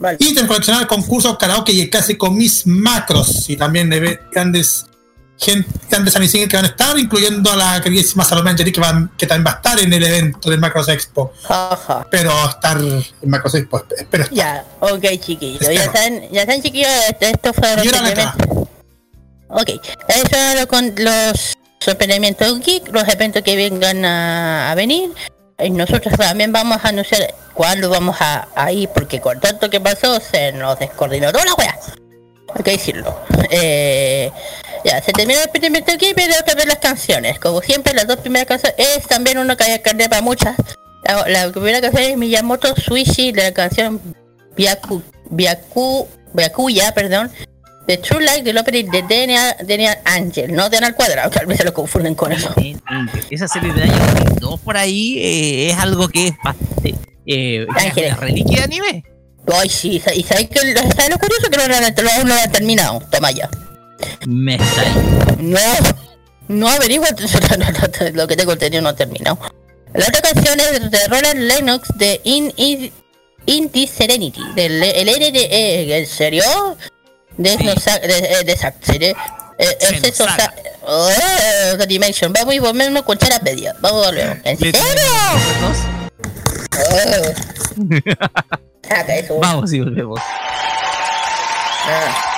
Vale. Intercoleccionar concursos karaoke y el clásico Mis Macros. Y también de grandes gente, grandes amigues que van a estar, incluyendo a la queridísima Salomé Angeli que, van, que también va a estar en el evento del Macros Expo. Ajá. Pero estar en Macros Expo, espero estar. Ya, ok chiquillos, ya están, ya están chiquillos, este- esto fue los Ok, eso era lo con los experimentos geek, los eventos que vengan a, a venir. Y nosotros también vamos a anunciar cuándo vamos a, a ir, porque con tanto que pasó se nos descoordinó toda la wea. Hay que decirlo. Eh, ya, se terminó el experimento geek, pero otra vez las canciones. Como siempre, las dos primeras canciones es también una que hay que para muchas. La, la primera canción es Miyamoto Suishi de la canción Byaku, Byaku, Byakuya, perdón, de True Life del opening de Daniel, Daniel Angel, no Daniel Cuadrado, que a veces lo confunden con eso. Esa serie de año 2002 por ahí eh, es algo que es bastante eh, Ángeles. reliquia de anime. Ay, sí, y sabéis que lo, ¿sabes lo curioso que no lo no lo han terminado. Toma ya. Me está. No, no averigua lo que tengo entendido no ha terminado. La otra canción es de Roland Lennox de In, In, In This Serenity, del el NDE, ¿en serio? De, Sí. no sa- de, eh, de serie. Eh, Xenosaga. eso, sa- oh, The Dimension. Vamos y volvemos con Chara Pedia. Vamos a volver. ¿En serio? Oh. Saca eso. Vamos y volvemos. Ah.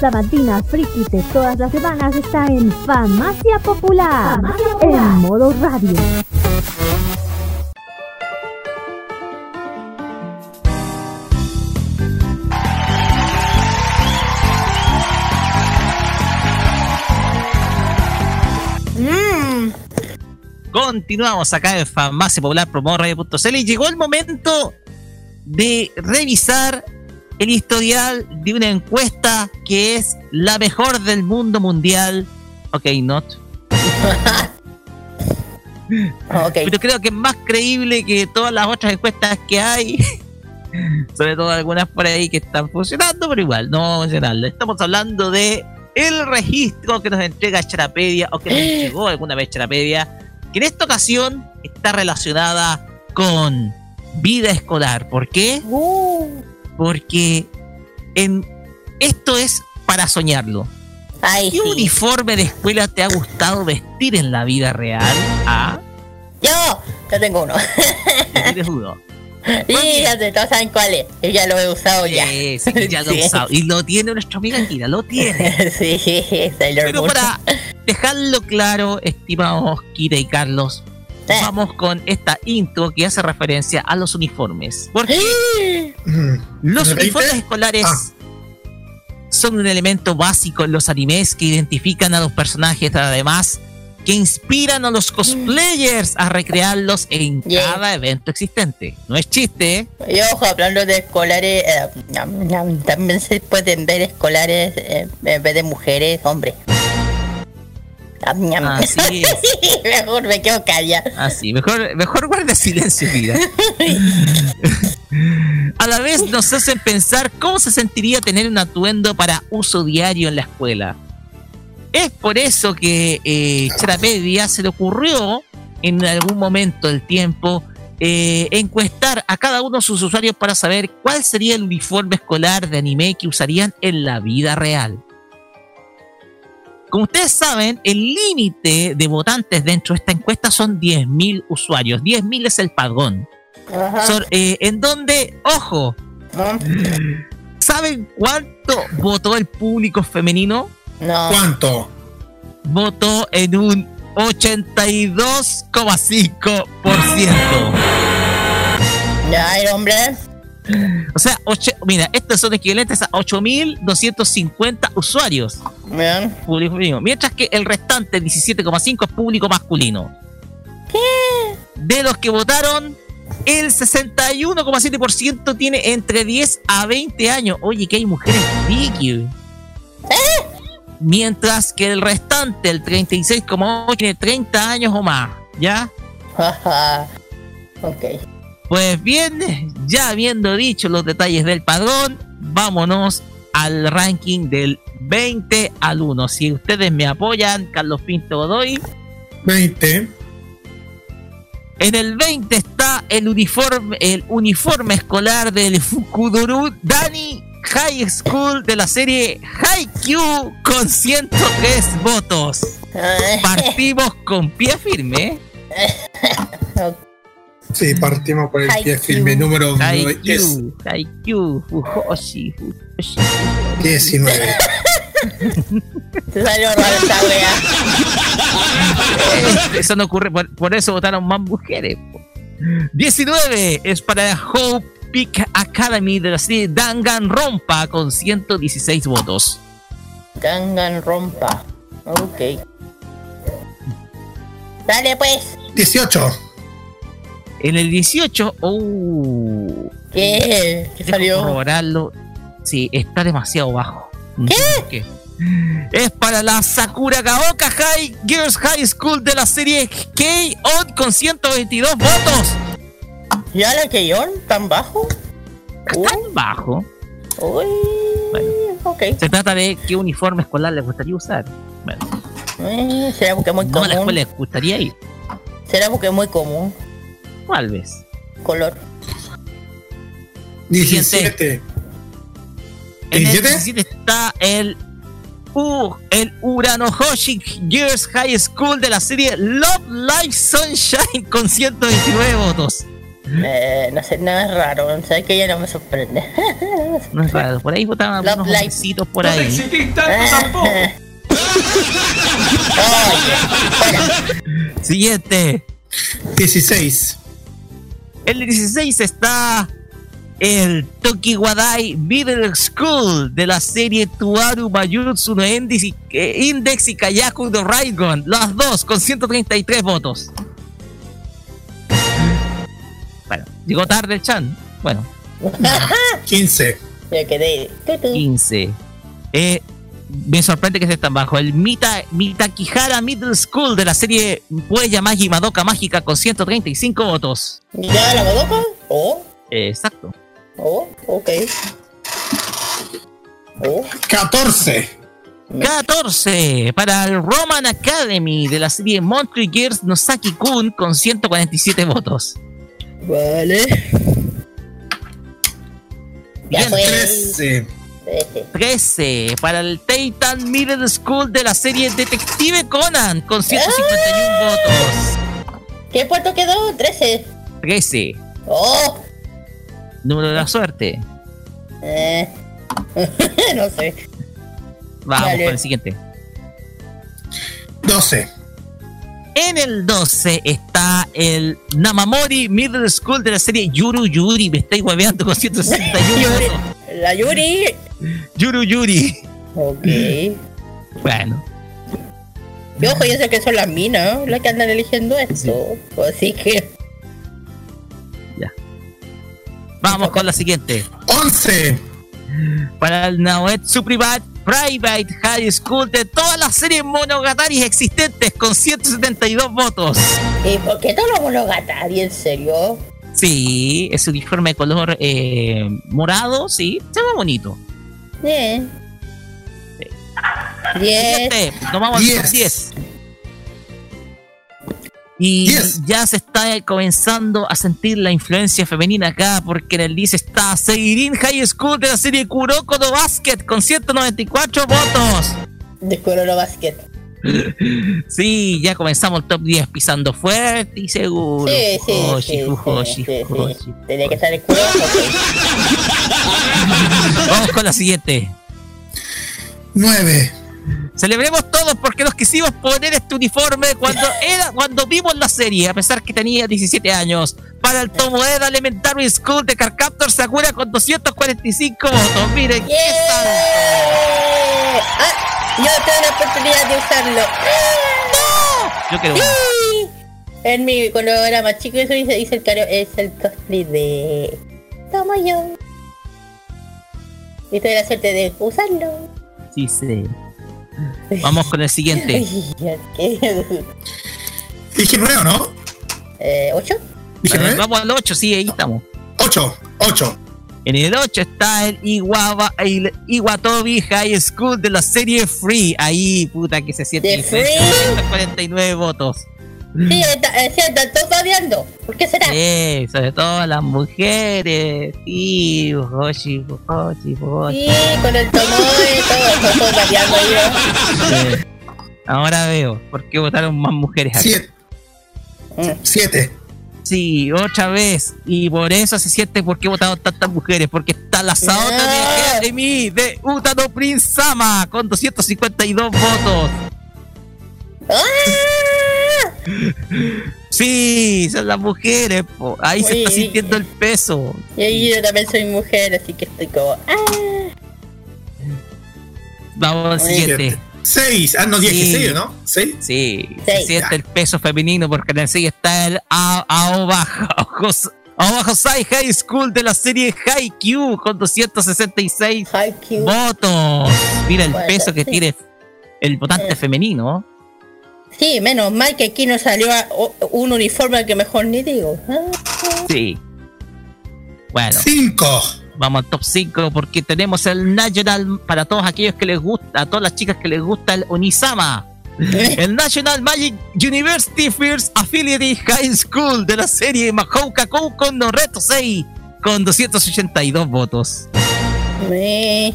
Sabatina friki de todas las semanas está en Farmacia Popular, en modo radio. Continuamos acá en Farmacia Popular Promo Radio.cl y llegó el momento de revisar el historial de una encuesta que es la mejor del mundo mundial. Ok, not. Ok. Pero creo que es más creíble que todas las otras encuestas que hay. Sobre todo algunas por ahí que están funcionando, pero igual, no vamos a. Estamos hablando de el registro que nos entrega Charapedia o que nos entregó alguna vez Charapedia, que en esta ocasión está relacionada con vida escolar. ¿Por qué? Porque en esto es para soñarlo. Ay, ¿Qué sí. uniforme de escuela te ha gustado vestir en la vida real? ¿Ah? Yo, yo tengo uno. ¿Tienes uno? Y ya sé, todos saben cuál es. Yo ya lo he usado ya. Sí, sí, ya lo he Sí. usado. Y lo tiene nuestra amiga Kira, lo tiene. sí, Sailor Pero Moon. para dejarlo claro, estimados Kira y Carlos, Eh. vamos con esta intro que hace referencia a los uniformes. Porque Mm. los ¿El 20? uniformes escolares Ah. Son un elemento básico en los animes que identifican a los personajes, además que inspiran a los cosplayers a recrearlos en Yeah. cada evento existente. No es chiste, ¿eh? Y ojo, hablando de escolares, eh, también se pueden ver escolares eh, en vez de mujeres, hombres. Así es. Mejor me quedo callada. Así, mejor, mejor guarda silencio, mira. A la vez nos hacen pensar cómo se sentiría tener un atuendo para uso diario en la escuela. Es por eso que eh, Charapedia se le ocurrió en algún momento del tiempo eh, encuestar a cada uno de sus usuarios para saber cuál sería el uniforme escolar de anime que usarían en la vida real. Como ustedes saben, el límite de votantes dentro de esta encuesta son 10.000 usuarios. 10.000 es el padrón. Son, eh, en donde, ojo, ¿saben cuánto votó el público femenino? No. ¿Cuánto? Votó en un 82,5%. Ya, el hombre. O sea, ocho- mira, estos son equivalentes a 8.250 usuarios Bien. público femenino. Mientras que el restante, 17,5, es público masculino. ¿Qué? De los que votaron, el 61,7% tiene entre 10 a 20 años. Oye, que hay mujeres Vicky. Mientras que el restante, el 36,8, tiene 30 años o más. ¿Ya? Ok. Pues bien, ya habiendo dicho los detalles del padrón, vámonos al ranking del 20 al 1. Si ustedes me apoyan, Carlos Pinto Godoy. 20. En el 20 está el uniforme, el uniforme escolar del Fukuduru Dani High School de la serie Haikyuu con 103 votos. Partimos con pie firme. Sí, partimos por el pie firme número 10, Haikyuu, Haikyuu, Fujoshi, Fujoshi. 19. Te salió raro esta wea. Eso no ocurre, por, por eso votaron más mujeres. po. 19 es para Hope Peak Academy de la serie Danganronpa con 116 votos. Gangan rompa. Ok. Dale pues. 18. En el 18, uh, ¿Qué? ¿Qué salió? corroborarlo. Sí, está demasiado bajo. Qué? Es para la Sakura Gaoka High Girls High School de la serie K-On con 122 votos. ¿Ya la yo? ¿Tan bajo? Tan bajo. Uy. Bueno. Ok. Se trata de qué uniforme escolar les gustaría usar. Bueno, Eh, será porque es muy no a la común. escuela les gustaría ir. Será porque es muy común. Tal vez. Color. 17. En el 17? 17 está el U, el Uranohoshi Girls High School de la serie Love Life Sunshine con 129 votos. Eh, no sé, nada es raro. Sabes que ya no me sorprende. No es raro, por ahí votaban Love hombrecito por No ahí. exigís tanto tampoco. Siguiente. 16. El 16 está el Tokiwadai Middle School de la serie Tuaru Mayutsu no Index y, eh, Index y Kayaku de Raigon. Las dos con 133 votos. Bueno, llegó tarde el Chan. Bueno, 15. Me quedé. tutu. 15. Eh, me sorprende que esté tan bajo. El Mita, Mitakihara Middle School de la serie Puella Magi Madoka Mágica con 135 votos. ¿Ya la Madoka? Oh, Eh, exacto. Oh, ok. Oh, 14. 14 para el Roman Academy de la serie Monthly Girls Nosaki Kun con 147 votos. vale. Ya Bien, fue. 13. Trece. 13 para el Titan Middle School de la serie Detective Conan con 151 votos. ¿Qué puesto quedó? 13. 13. Oh, Número de la suerte. Eh, no sé. Vamos Dale. con el siguiente. 12. En el 12 está el Namamori Middle School de la serie Yuru Yuri. Me estáis hueveando con 161 Yuri. votos. La Yuri. Yuru Yuri. Ok. Bueno, Y ojo, yo sé que son las minas, ¿no? las que andan eligiendo esto. Así que. Vamos con la siguiente. 11. Para el Naoetsu Private Private High School de todas las series monogataris existentes con 172 votos. ¿Y por qué todos los monogatari, en serio? Sí, es uniforme de color eh, morado, sí, se ve bonito. Bien. 10. Siguiente, nos vamos al top 10. 10. Y 10. ya se está comenzando a sentir la influencia femenina acá, porque en el 10 está Seirin High School de la serie Kuroko no Basket con 194 votos. De Corona Basket. Sí, ya comenzamos el top 10 pisando fuerte y seguro. Sí, sí, Fujoshi, sí, fujoshi, sí, sí, fujoshi. sí. Tenía que estar el culo. Vamos con la siguiente. 9. Celebremos todos porque nos quisimos poner este uniforme cuando era cuando vimos la serie, a pesar que tenía 17 años. Para el Tomoeda Elementary School de Carcaptor Sakura con 245 votos. Miren, qué salto. Ah, yo tengo la oportunidad de usarlo. Yo quiero. Sí. En mi, cuando era más chico, eso hice, hice el caro, es el cosplay de Tomo yo. Y tuve la suerte de usarlo. Sí, sí. Vamos con el siguiente. Dije 9 o no? eh, ¿Ocho? Dije A ver, 9. Vamos al 8, sí, ahí estamos. 8. 8. En el 8 está el Iwaba, el Iwatobi High School de la serie Free. Ahí, puta, que se siente ¿De diferencia. Free? 149 votos. Sí, está, todos odiando. ¿Por qué será? Sí, sobre todo las mujeres. Sí, Fujoshi, Fujoshi, Fujoshi. Sí, con el tomo y todo, todo, ahí, ¿no? Sí. Ahora veo por qué votaron más mujeres aquí. 7. Mm. 7. Sí, otra vez. Y por eso se siente por qué votaron tantas mujeres. Porque está la Saota No. de Emi de Utano Prince Sama con 252 votos. ¡Ah! Sí, son las mujeres. po. Ahí se está sintiendo el peso. Y ahí yo también soy mujer, así que estoy como. ¡Ah! Vamos al siguiente. 6. Ah, no, Sí. 16, ¿no? 6. Sí, se Seis. siente el peso femenino porque en el 6 está el A- Aoba Jos- Aoba Hosai High School de la serie Haikyuu con 266 Haikyuu. votos. Mira el Bueno, peso que sí. tiene el votante Eh. femenino. Sí, menos mal que aquí no salió a- o- un uniforme que mejor ni digo. Sí. Bueno, 5. vamos al top 5 porque tenemos el National para todos aquellos que les gusta, a todas las chicas que les gusta el Onisama. El National Magic University First Affiliate High School de la serie Mahouka Kouko no Reto 6 con 282 votos. me-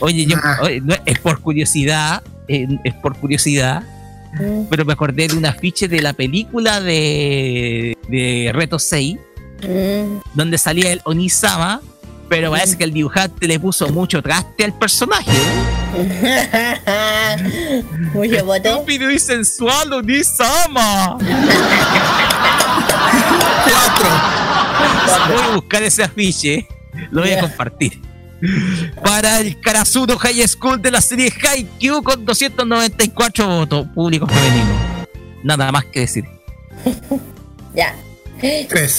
Oye, yo, Ah. oye, es por curiosidad, es por curiosidad, Mm, pero me acordé de un afiche de la película de, de Reto 6 mm. donde salía el Onisama, pero parece que el dibujante le puso mucho traste al personaje. Mucho voto. Estúpido y sensual Onisama. 4. Voy a buscar ese afiche, lo voy a compartir. Para el Karasuno High School de la serie Haikyuu con 294 votos, público femenino. Nada más que decir. Ya. 3. ¿Tres?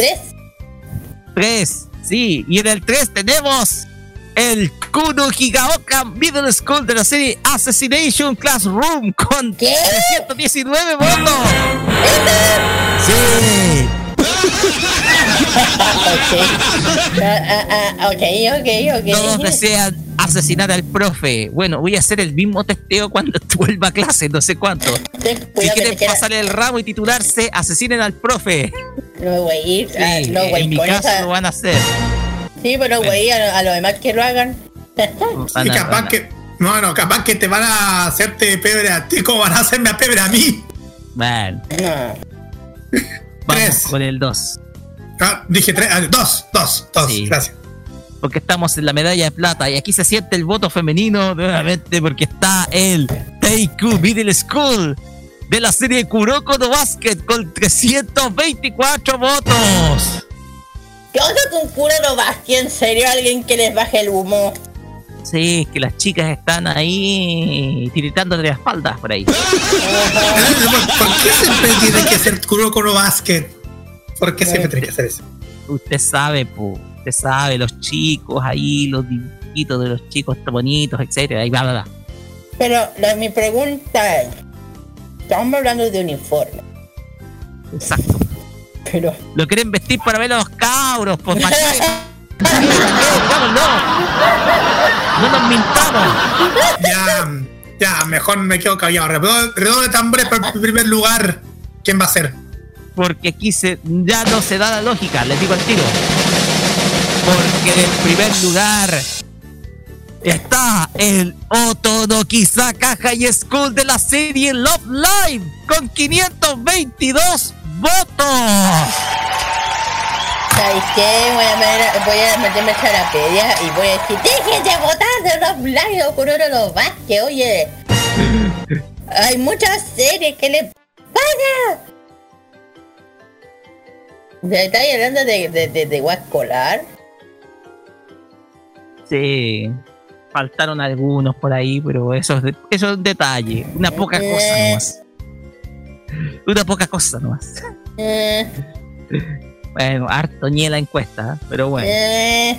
3, sí, y en el 3 tenemos el Kuno Higaoka Middle School de la serie Assassination Classroom con ¿Qué? 319 votos. Sí. Ok. Ah, ah, ah, ok, ok, Todos ok. desean asesinar al profe. Bueno, voy a hacer el mismo testeo cuando vuelva a clase, no sé cuánto. Si que quieren queda- pasar el ramo y titularse, asesinen al profe. No me voy a ir. Sí, ah, no, güey, en mi caso esa- lo van a hacer. Sí, pero güey, a, a los demás que lo hagan. Y capaz que. No, no, capaz que te van a hacerte pebre a ti como van a hacerme a pebre a mí. Bueno, No. Vamos Tres. con el 2. Ah, dije tres, ah, dos, dos, dos, Sí. gracias. porque estamos en la medalla de plata y aquí se siente el voto femenino nuevamente porque está el Teiku Middle School de la serie Kuroko no Basket con 324 votos. ¿Qué onda con cura no Basti? ¿En serio alguien que les baje el humo? Sí, que las chicas están ahí tiritando de las espaldas por ahí. ¿Por qué siempre tiene que ser Kuroko no Basket? ¿Por qué siempre tiene que ser eso? Usted sabe, pu, usted sabe, los chicos ahí, los dibujitos de los chicos tan bonitos, etcétera, y bla bla bla. Pero la, mi pregunta es, estamos hablando de uniforme, Exacto. pero Lo quieren vestir para ver a los cabros, pues ¿para qué? Digámoslo. No nos mintamos. Ya, ya, mejor me quedo callado. Redoble tambores para el primer lugar. ¿Quién va a ser? Porque aquí se, ya no se da la lógica, les digo al tiro. Porque en primer lugar está el Otonokisaka High School de la serie Love Live con 522 votos. ¿Sabes qué? Voy a, ver- voy a meterme a la pedia y voy a decir, dejen de votar de los blancos con uno los Vázquez, oye. Hay muchas series que le pagan. ¿Me estáis hablando de, de, de, de guas escolar? Sí, faltaron algunos por ahí, pero eso es, de- eso es un detalle, una poca cosa nomás. Una poca cosa nomás. Eh, Bueno, harto ni la encuesta, ¿eh? pero bueno. eh,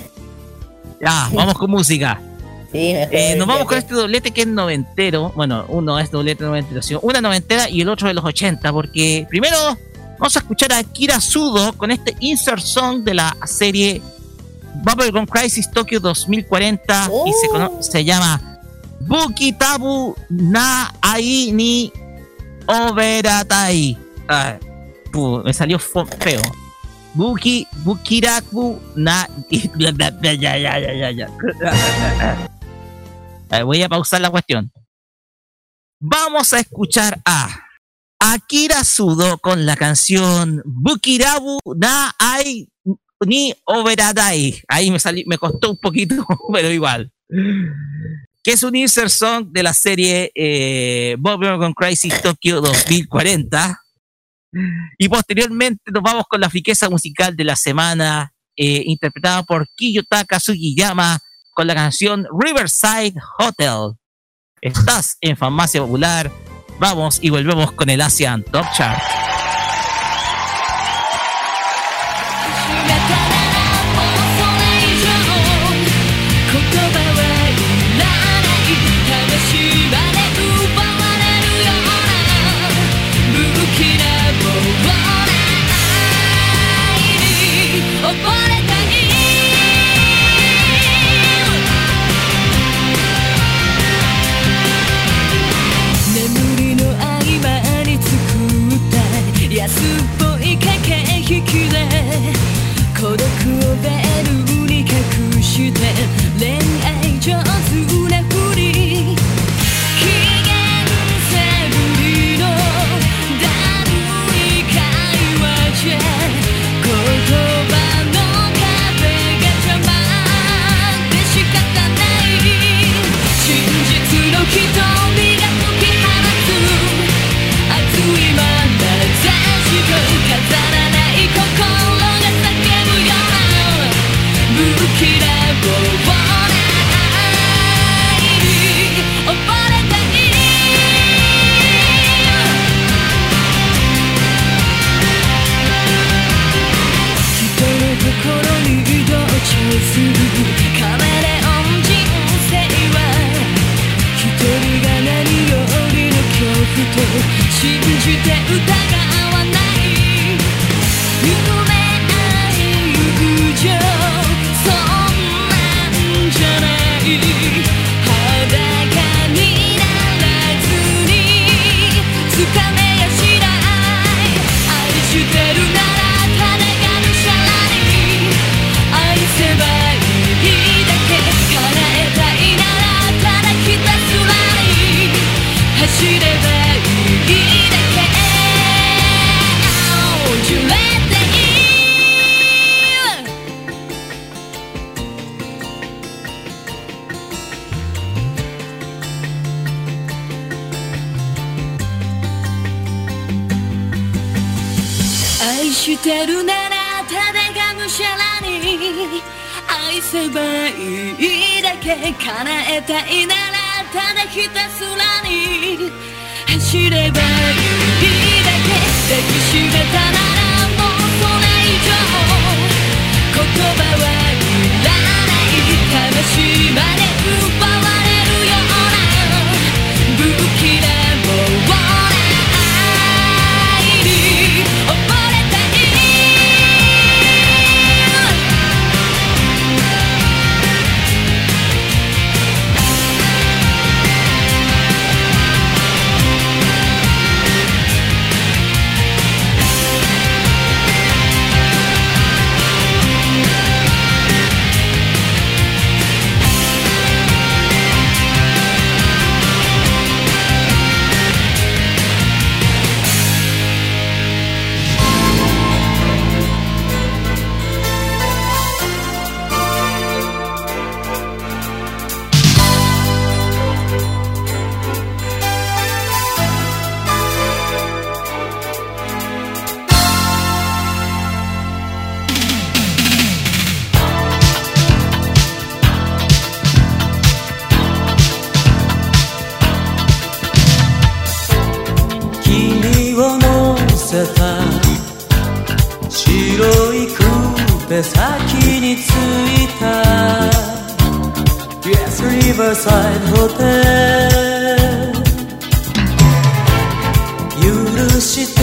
Ya, vamos con música. sí, Eh, nos vamos con este doblete que es noventero. Bueno, uno es doblete noventero, sino una noventera y el otro de los 80, porque primero vamos a escuchar a Kira Sudo con este insert song de la serie Bubblegum Crisis Tokyo 2040 y se, cono- se llama Bukitabu na ai ni oberatai. Ah, me salió feo. Buki, Bukiraku na. Ya, ya, ya, ya, ya, voy a pausar la cuestión. Vamos a escuchar a Akira Sudo con la canción Bukirabu na ai ni oberadai. Ahí me salí, me costó un poquito, pero igual. Que es un insert song de la serie eh, Bob con Crisis Tokyo 2040. Y posteriormente nos vamos con la friqueza musical de la semana, eh, interpretada por Kiyotaka Sugiyama con la canción Riverside Hotel. Estás en Farmacia Popular. Vamos y volvemos con el Asian Top Chart. 信じて疑うしてるならただがむしゃらに愛せばいいだけ叶えたいならただひたすらに走ればいいだけ抱きしめたならもうそれ以上言葉はいらない。魂まで奪ーペ先に着いた。Yes Riverside Hotel 許して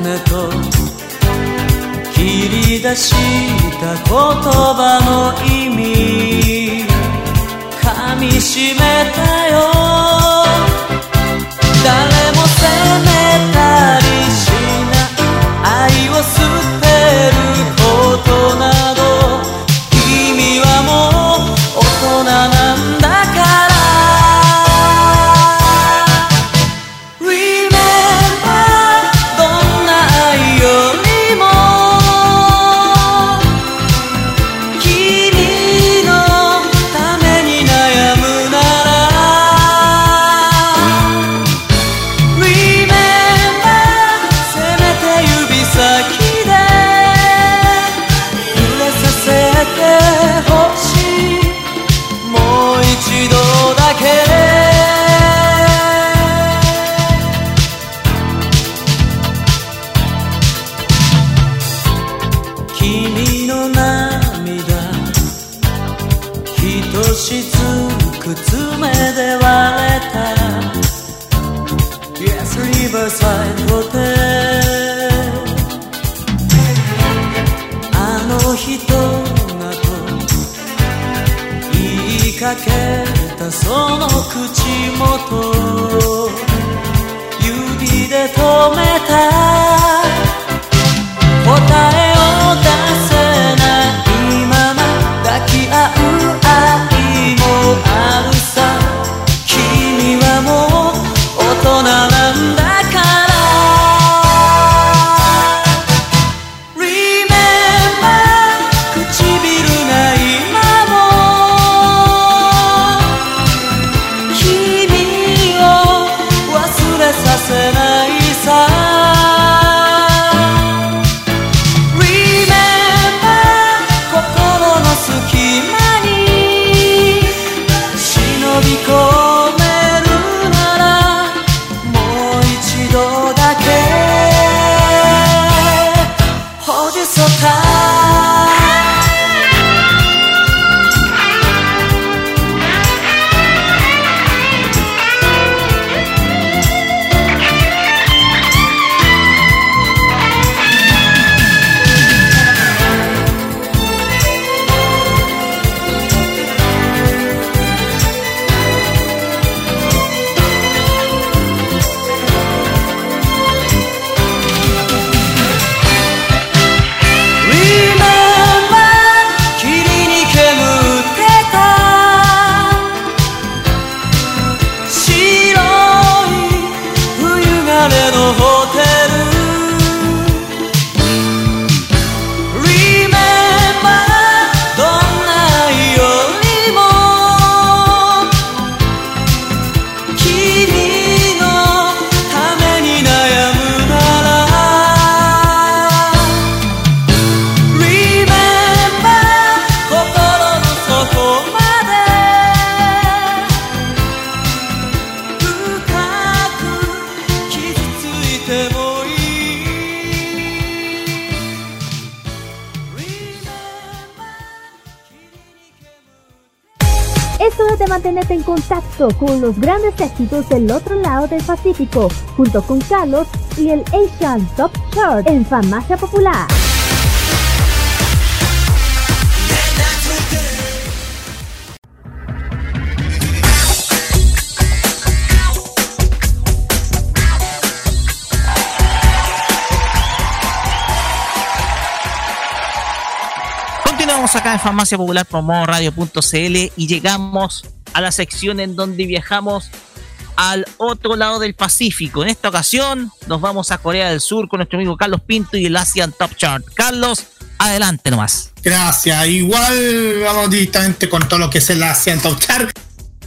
ねと。切り出した言葉の意味。噛みしめた del otro lado del Pacífico, junto con Carlos y el Asian Top Chart en Farmacia Popular. Continuamos acá en Farmacia Popular Promo Radio.cl y llegamos a la sección en donde viajamos al otro lado del Pacífico. En esta ocasión nos vamos a Corea del Sur con nuestro amigo Carlos Pinto y el Asian Top Chart. Carlos, adelante nomás. Gracias. Igual vamos directamente con todo lo que es el Asian Top Chart.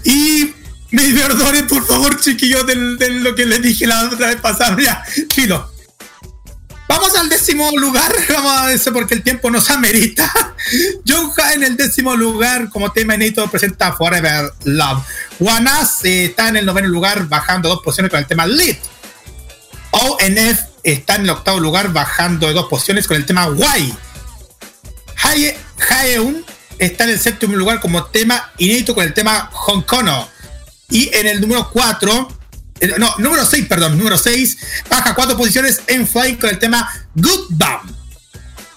Y me perdonen, por favor, chiquillos, de, lo que les dije la otra vez pasada. Ya, filo. Vamos al décimo lugar, vamos a eso porque el tiempo nos amerita. John en el décimo lugar como tema inédito presenta Forever Love. Wanas eh, está en el noveno lugar bajando dos posiciones con el tema Lit. ONF está en el octavo lugar bajando de dos posiciones con el tema Why. Haeun está en el séptimo lugar como tema inédito con el tema Hong Kong. Y en el número 4 eh, no, número 6, perdón, número 6, baja cuatro posiciones en Fly con el tema Good Bam.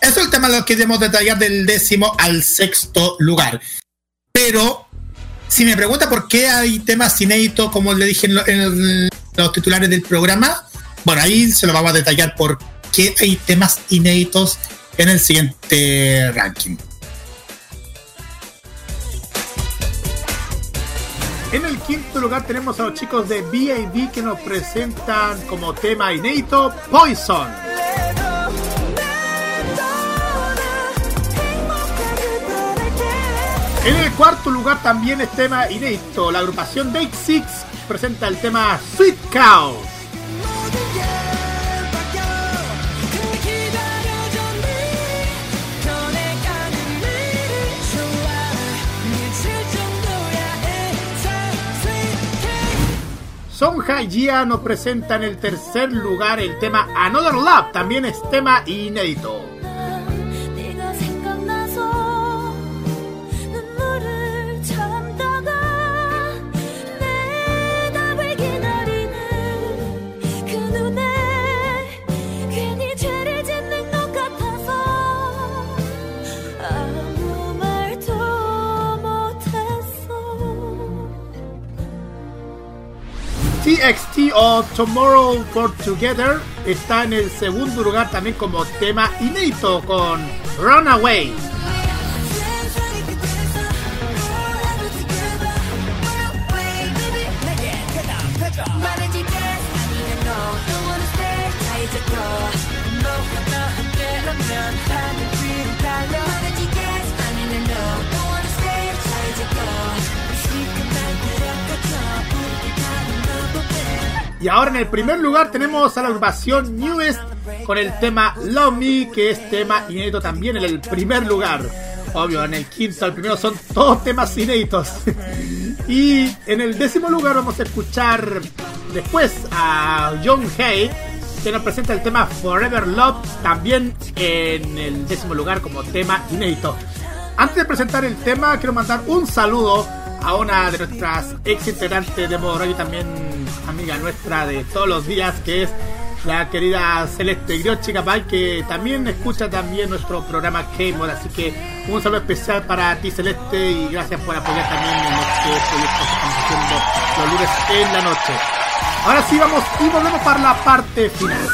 Eso es el tema lo que debemos detallar del décimo al sexto lugar. Pero, si me pregunta por qué hay temas inéditos, como le dije en, los titulares del programa, bueno, ahí se lo vamos a detallar por qué hay temas inéditos en el siguiente ranking. En el quinto lugar tenemos a los chicos de BAD que nos presentan como tema inédito Poison. En el cuarto lugar también es tema inédito. La agrupación Day Six presenta el tema Sweet Cow. Son Jia nos presenta en el tercer lugar el tema Another Love, también es tema inédito. TXT o Tomorrow for Together está en el segundo lugar también como tema inédito con Runaway. Y ahora en el primer lugar tenemos a la agrupación Newest con el tema Love Me, que es tema inédito también en el primer lugar. Obvio, en el quinto, al primero son todos temas inéditos. y en el décimo lugar vamos a escuchar después a John Hay, que nos presenta el tema Forever Love, también en el décimo lugar como tema inédito. Antes de presentar el tema, quiero mandar un saludo a una de nuestras ex integrantes de Modo y también amiga nuestra de todos los días, que es la querida Celeste Griochi Capay, que también escucha también nuestro programa K-Mod. Así que un saludo especial para ti, Celeste, y gracias por apoyar también en este proyecto que estamos haciendo los lunes en la noche. Ahora sí vamos y volvemos para la parte final.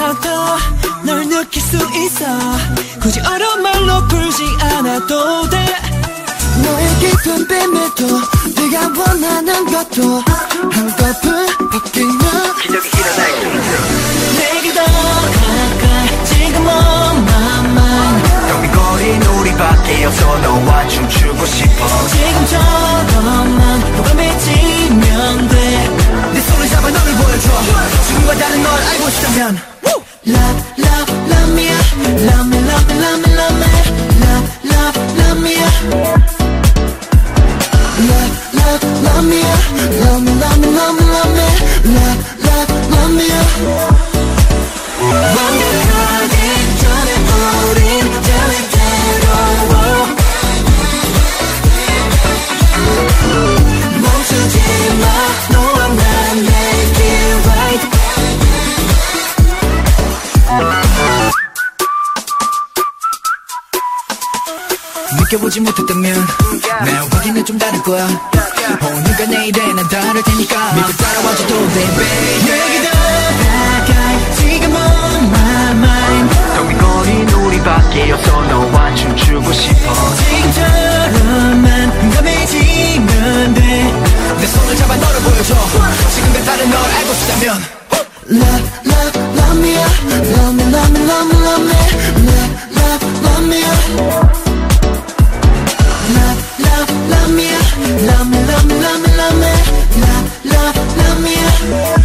하지 않아도 널 느낄 수 있어. 굳이 어려운 말로 풀지 않아도 돼. 너의 깊은 뱀에도 네가 원하는 것도 한꺼풀 바뀌면 기적이 일어날 내게 더 가까이 지금 on my mind 텅빈 거린 우리밖에 없어. 너와 춤추고 싶어. 지금처럼만 너가 미치면 돼내 손을 잡아 너를 보여줘. 지금과 다른 널 알고 싶다면 Love, love, love me Love 느껴보지 못했다면 날 확인해 좀 다를 거야. 오늘과 내일은 난 다를 테니까 믿고 따라와줘도 돼 babe 내게 더 가까이 지금 on my mind. 텅빈 거린 우리 밖에여서 너와 춤추고 싶어. 지금처럼만 민감해지면 돼내 손을 잡아 너를 보여줘. 지금과 다른 널 알고 싶다면. Love, love, love me up. Love me, love me, love me, love me Love, love, love me Love me, love me, love me, love me, love, love, love me.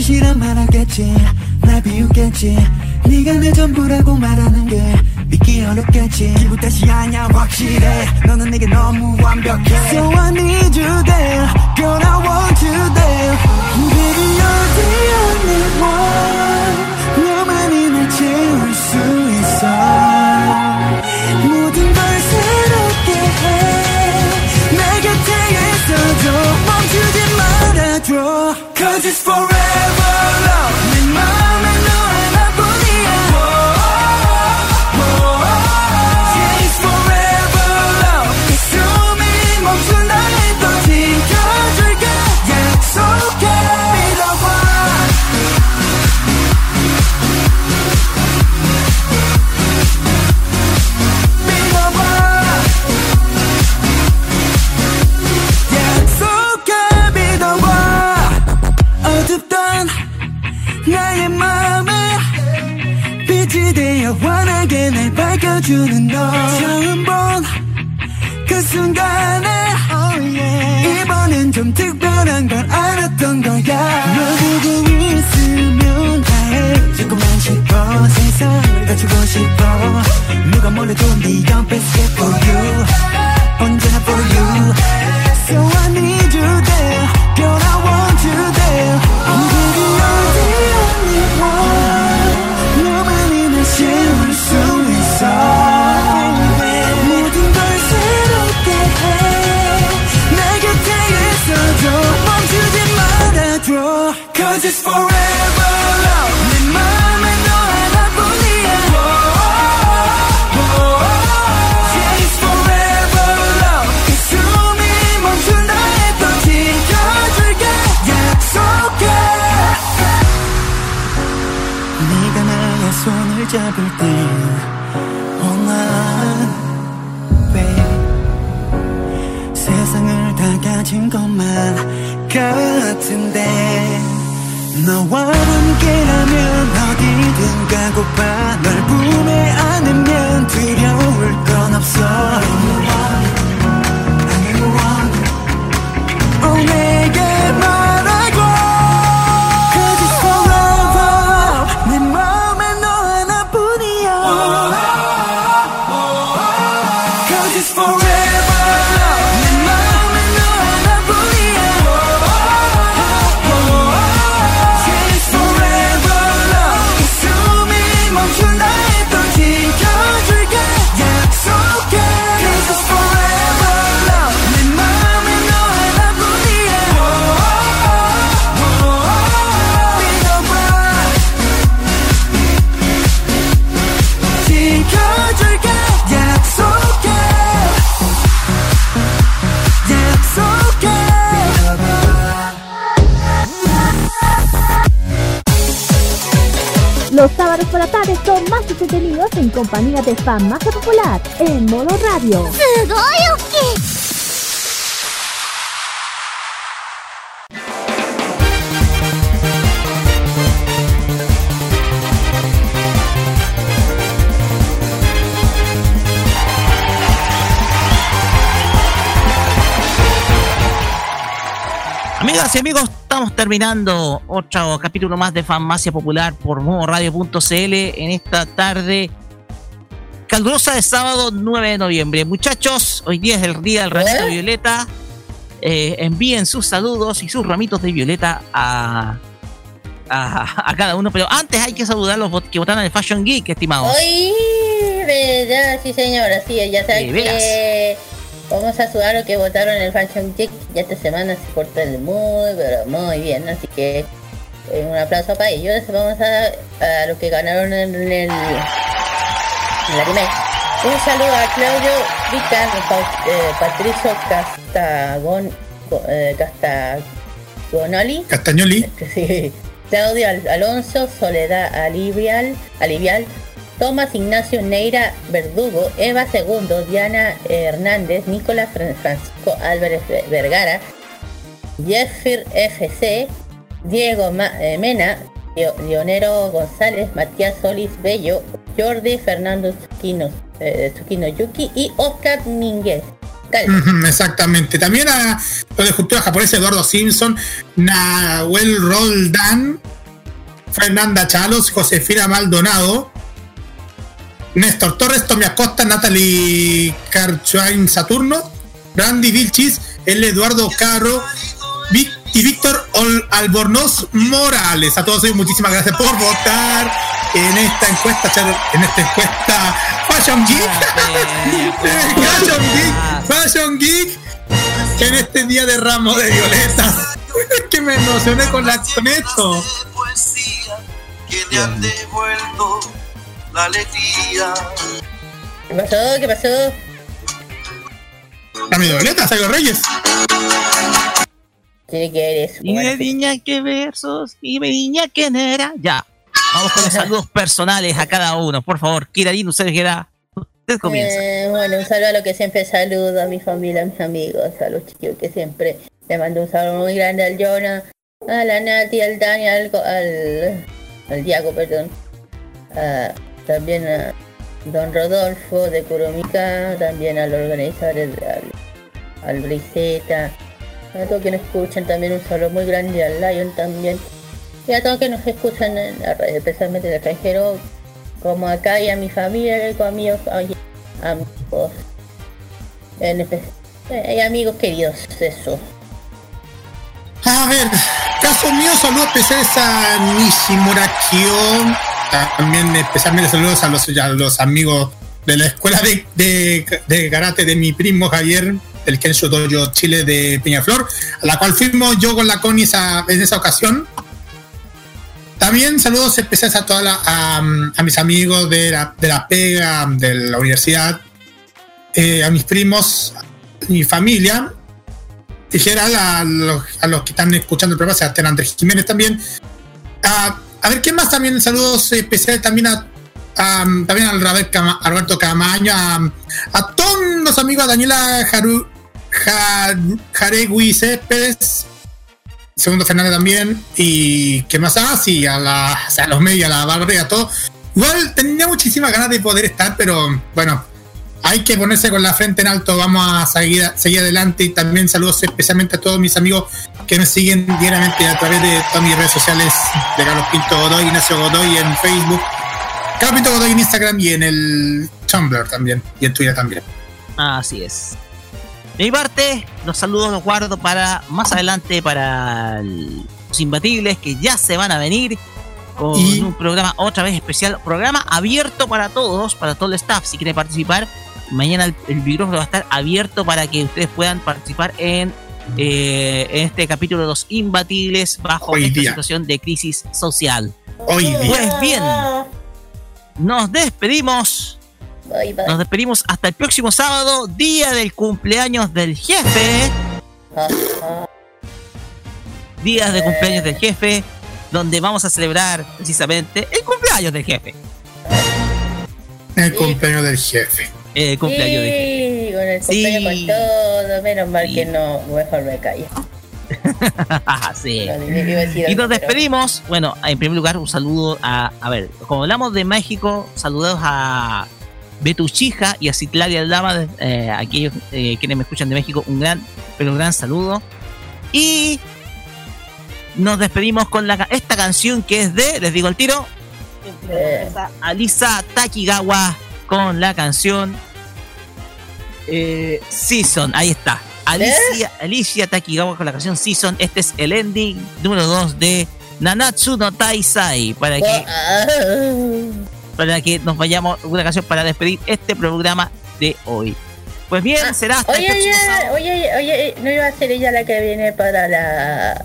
거짓이란 말하겠지. 날 비웃겠지. 네가 내 전부라고 말하는 게 믿기 어렵겠지. 기분 탓이 아냐 확실해. 너는 내게 너무 완벽해. So I need you there. Girl I want you there 날 밝혀주는 너. 처음 본 그 순간에 이번엔 좀 특별한 걸 알았던 거야. 너 보고 있으면 다해 조금만 싶어 세상을 갖추고 싶어. 누가 뭐래도 네가 best for you compañía de fan más popular en modo radio. Amigas y amigos, estamos terminando otro capítulo más de Farmacia Popular por modoradio.cl en esta tarde calurosa de sábado 9 de noviembre. Muchachos, hoy día es el día del ramito de violeta. Eh, envíen sus saludos y sus ramitos de violeta a, a, a cada uno. Pero antes hay que saludar a los que votaron en el Fashion Geek, estimados. Hoy, verdad, sí señora, sí, ya saben que vamos a sudar lo que votaron en el Fashion Geek. Ya esta semana se portaron muy, pero muy bien, así que eh, un aplauso para ellos. Vamos a, a los que ganaron en el, el anime. Un saludo a Claudio Vican, Pa- eh, Patricio Castagon, eh, Castagonoli. Castañoli. Sí. Claudio Al- Alonso, Soledad Alivial, Alivial, Tomás Ignacio Neira Verdugo, Eva Segundo, Diana Hernández, Nicolás Fran- Francisco Álvarez Ve- Vergara, Jeffir FC, Diego Ma- eh, Mena, Leo- Leonero González, Matías Solís Bello, Jordi Fernando Zuquino, eh, Yuki y Oscar Ujú, Exactamente. También a los de cultura japonesa Eduardo Simpson, Nahuel Roldán, Fernanda Chalos, Josefina Maldonado, Néstor Torres, Tommy Acosta, Natalie Carchuain Saturno, Brandy Vilchis, el Eduardo Caro, Vic- y Víctor Albornoz Morales. A todos ellos muchísimas gracias por votar en esta encuesta, Charo- en esta encuesta Fashion Geek. Fashion Geek, Fashion Geek, en este día de ramo de violetas. Es que me emocioné con, la, con esto. ¿Qué pasó? ¿Qué pasó? Ramo de violetas, Sayo Reyes. Eso. Y de niña que versos, y de niña que era. Ya. Vamos con los saludos personales a cada uno. Por favor, Kirarin, usted quiera. Usted comienza. Eh, bueno, un saludo a lo que siempre saludo a mi familia, a mis amigos, a los chicos que siempre le mando un saludo muy grande al Jonah, a la Nati, al Dani, al, al, al Diago, perdón. También a Don Rodolfo de Curumica, también al organizador, el- al, al Briseta, a todos que nos escuchan también un saludo muy grande al Lion también. Y a todos que nos escuchan en la red, especialmente del extranjero, como acá y a mi familia, y con amigos, amigos, en espe- eh, y amigos queridos, eso. A ver, caso mío, saludos especiales a Nishimura Kyo. También especialmente saludos a los, a los amigos de la escuela de, de, de karate de mi primo Javier, del Kensho Dojo Chile de Peñaflor, a la cual fuimos yo con la Connie esa- en esa ocasión. También saludos especiales a toda la, a, mis amigos de la, de la pega, de la universidad, eh, a mis primos, mi familia, a los, a los que están escuchando el programa, Sebastián Andrés Jiménez también. A, ver, ¿qué más también? Saludos especiales también a, también al Roberto Camaño, a, a todos los amigos, a Daniela Jaru, Jar- Jaregui Céspedes, segundo Fernández también, y ¿qué más? Ah, sí, a, la, o a los medios, a la y a todo. Igual tenía muchísimas ganas de poder estar, pero bueno, hay que ponerse con la frente en alto, vamos a seguir, seguir adelante y también saludos especialmente a todos mis amigos que me siguen diariamente a través de todas mis redes sociales de Carlos Pinto Godoy, Ignacio Godoy en Facebook, Carlos Pinto Godoy en Instagram y en el Tumblr también y en Twitter también. Así es. De mi parte, los saludos los guardo para más adelante para el- los imbatibles que ya se van a venir con Y- un programa otra vez especial, programa abierto para todos, para todo el staff. Si quieren participar, mañana el, el micrófono va a estar abierto para que ustedes puedan participar en, eh, en este capítulo de los imbatibles bajo Hoy esta día. situación de crisis social. Hoy día. Pues bien, nos despedimos. Bye, bye. Nos despedimos hasta el próximo sábado, día del cumpleaños del jefe. Días de cumpleaños del jefe, donde vamos a celebrar precisamente el cumpleaños del jefe. El cumpleaños del jefe. Eh, cumpleaños de Sí, con el Sí. cumpleaños con todo, menos mal Sí. que no, mejor me callo. sí. Y nos despedimos. Bueno, en primer lugar, un saludo a. A ver, como hablamos de México, saludos a Betuchija y a Citlaria Aldama, eh, aquellos eh, quienes me escuchan de México, un gran, pero un gran saludo. Y nos despedimos con la, esta canción que es de, les digo el tiro, Eh, Alisa Takigawa con la canción eh, Season. Ahí está. Alicia, Alicia Takigawa con la canción Season. Este es el ending número 2 de Nanatsu no Taisai. Para que, ah, para que nos vayamos una canción para despedir este programa de hoy. Pues bien, Ah, será hasta el Oye, próximo oye, sábado. oye, oye, ¿no iba a ser ella la que viene para la...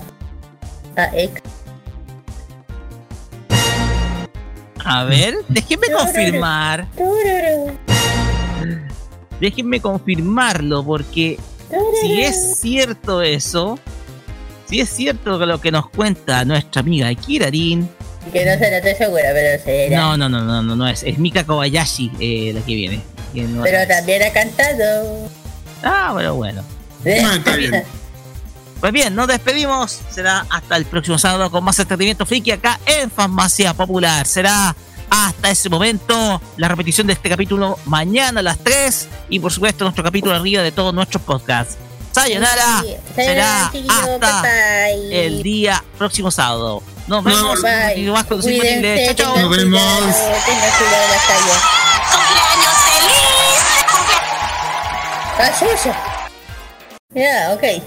la ex? A ver, déjenme confirmar. Déjenme confirmarlo porque si es cierto eso, si es cierto lo que nos cuenta nuestra amiga Kirarin, Que no sé, no estoy segura, pero será. no, no, no, no, no, no es, es Mika Kobayashi eh, la que viene. que no Pero es. también ha cantado. Ah, pero bueno. No, está bien. Pues bien, nos despedimos. Será hasta el próximo sábado con más entretenimiento friki acá en Farmacia Popular. Será hasta ese momento la repetición de este capítulo mañana a las 3 y por supuesto nuestro capítulo arriba de todos nuestros podcasts. Sayonara Sí, será hasta el día próximo sábado. Nos vemos Bye. y más con su Cuídense, chao. tengan Nos vemos. ¡Cumpleaños feliz! Ah, suyo. Ya, ok.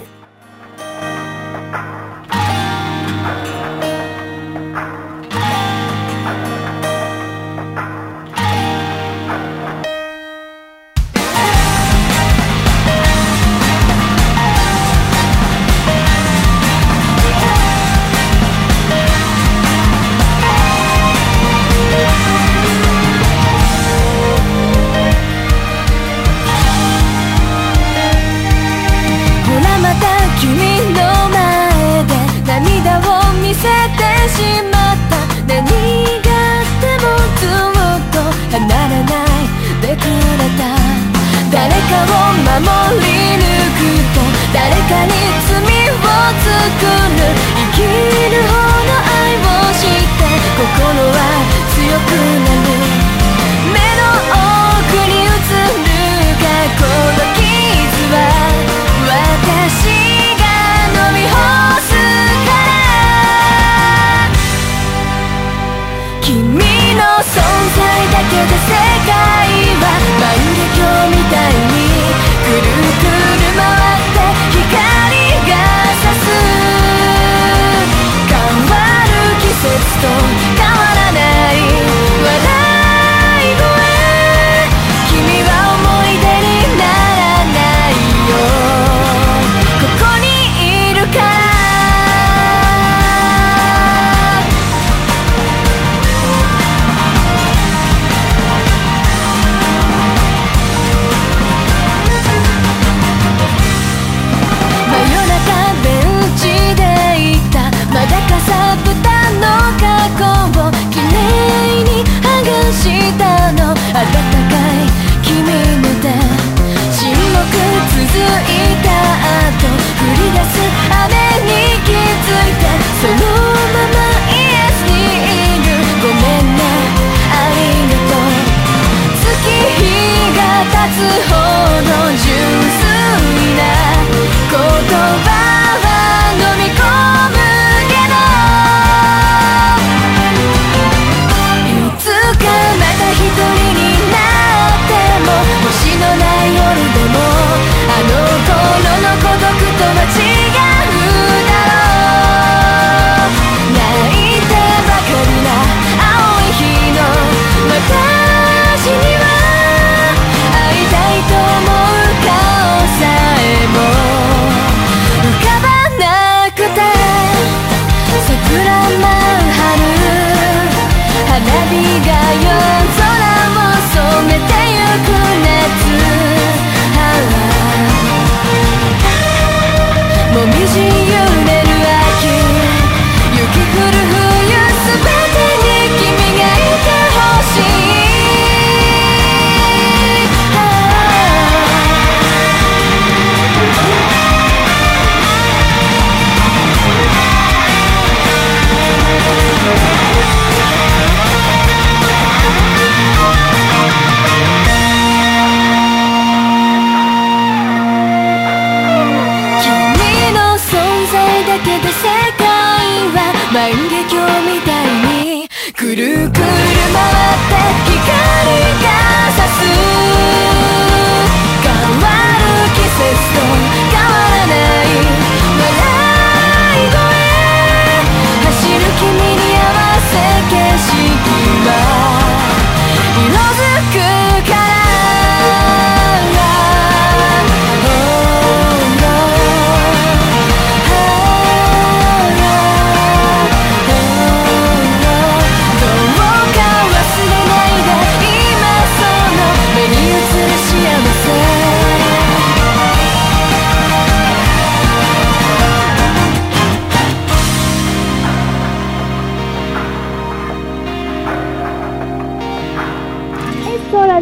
り抜くと誰かに罪を作る生きるほど愛をして心は強くなる目の奥に映る過去の傷は私が飲み干すから君の存在だけで世界は万華鏡みたいるじ Ein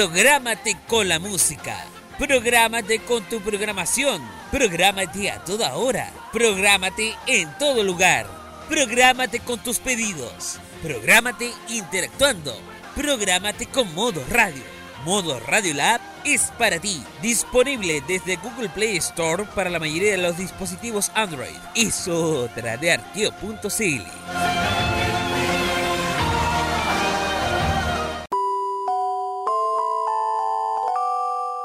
Prográmate con la música. Prográmate con tu programación. Prográmate a toda hora. Prográmate en todo lugar. Prográmate con tus pedidos. Prográmate interactuando. Prográmate con Modo Radio. Modo Radio Lab es para ti. Disponible desde Google Play Store para la mayoría de los dispositivos Android. Es otra de arqueo.cl.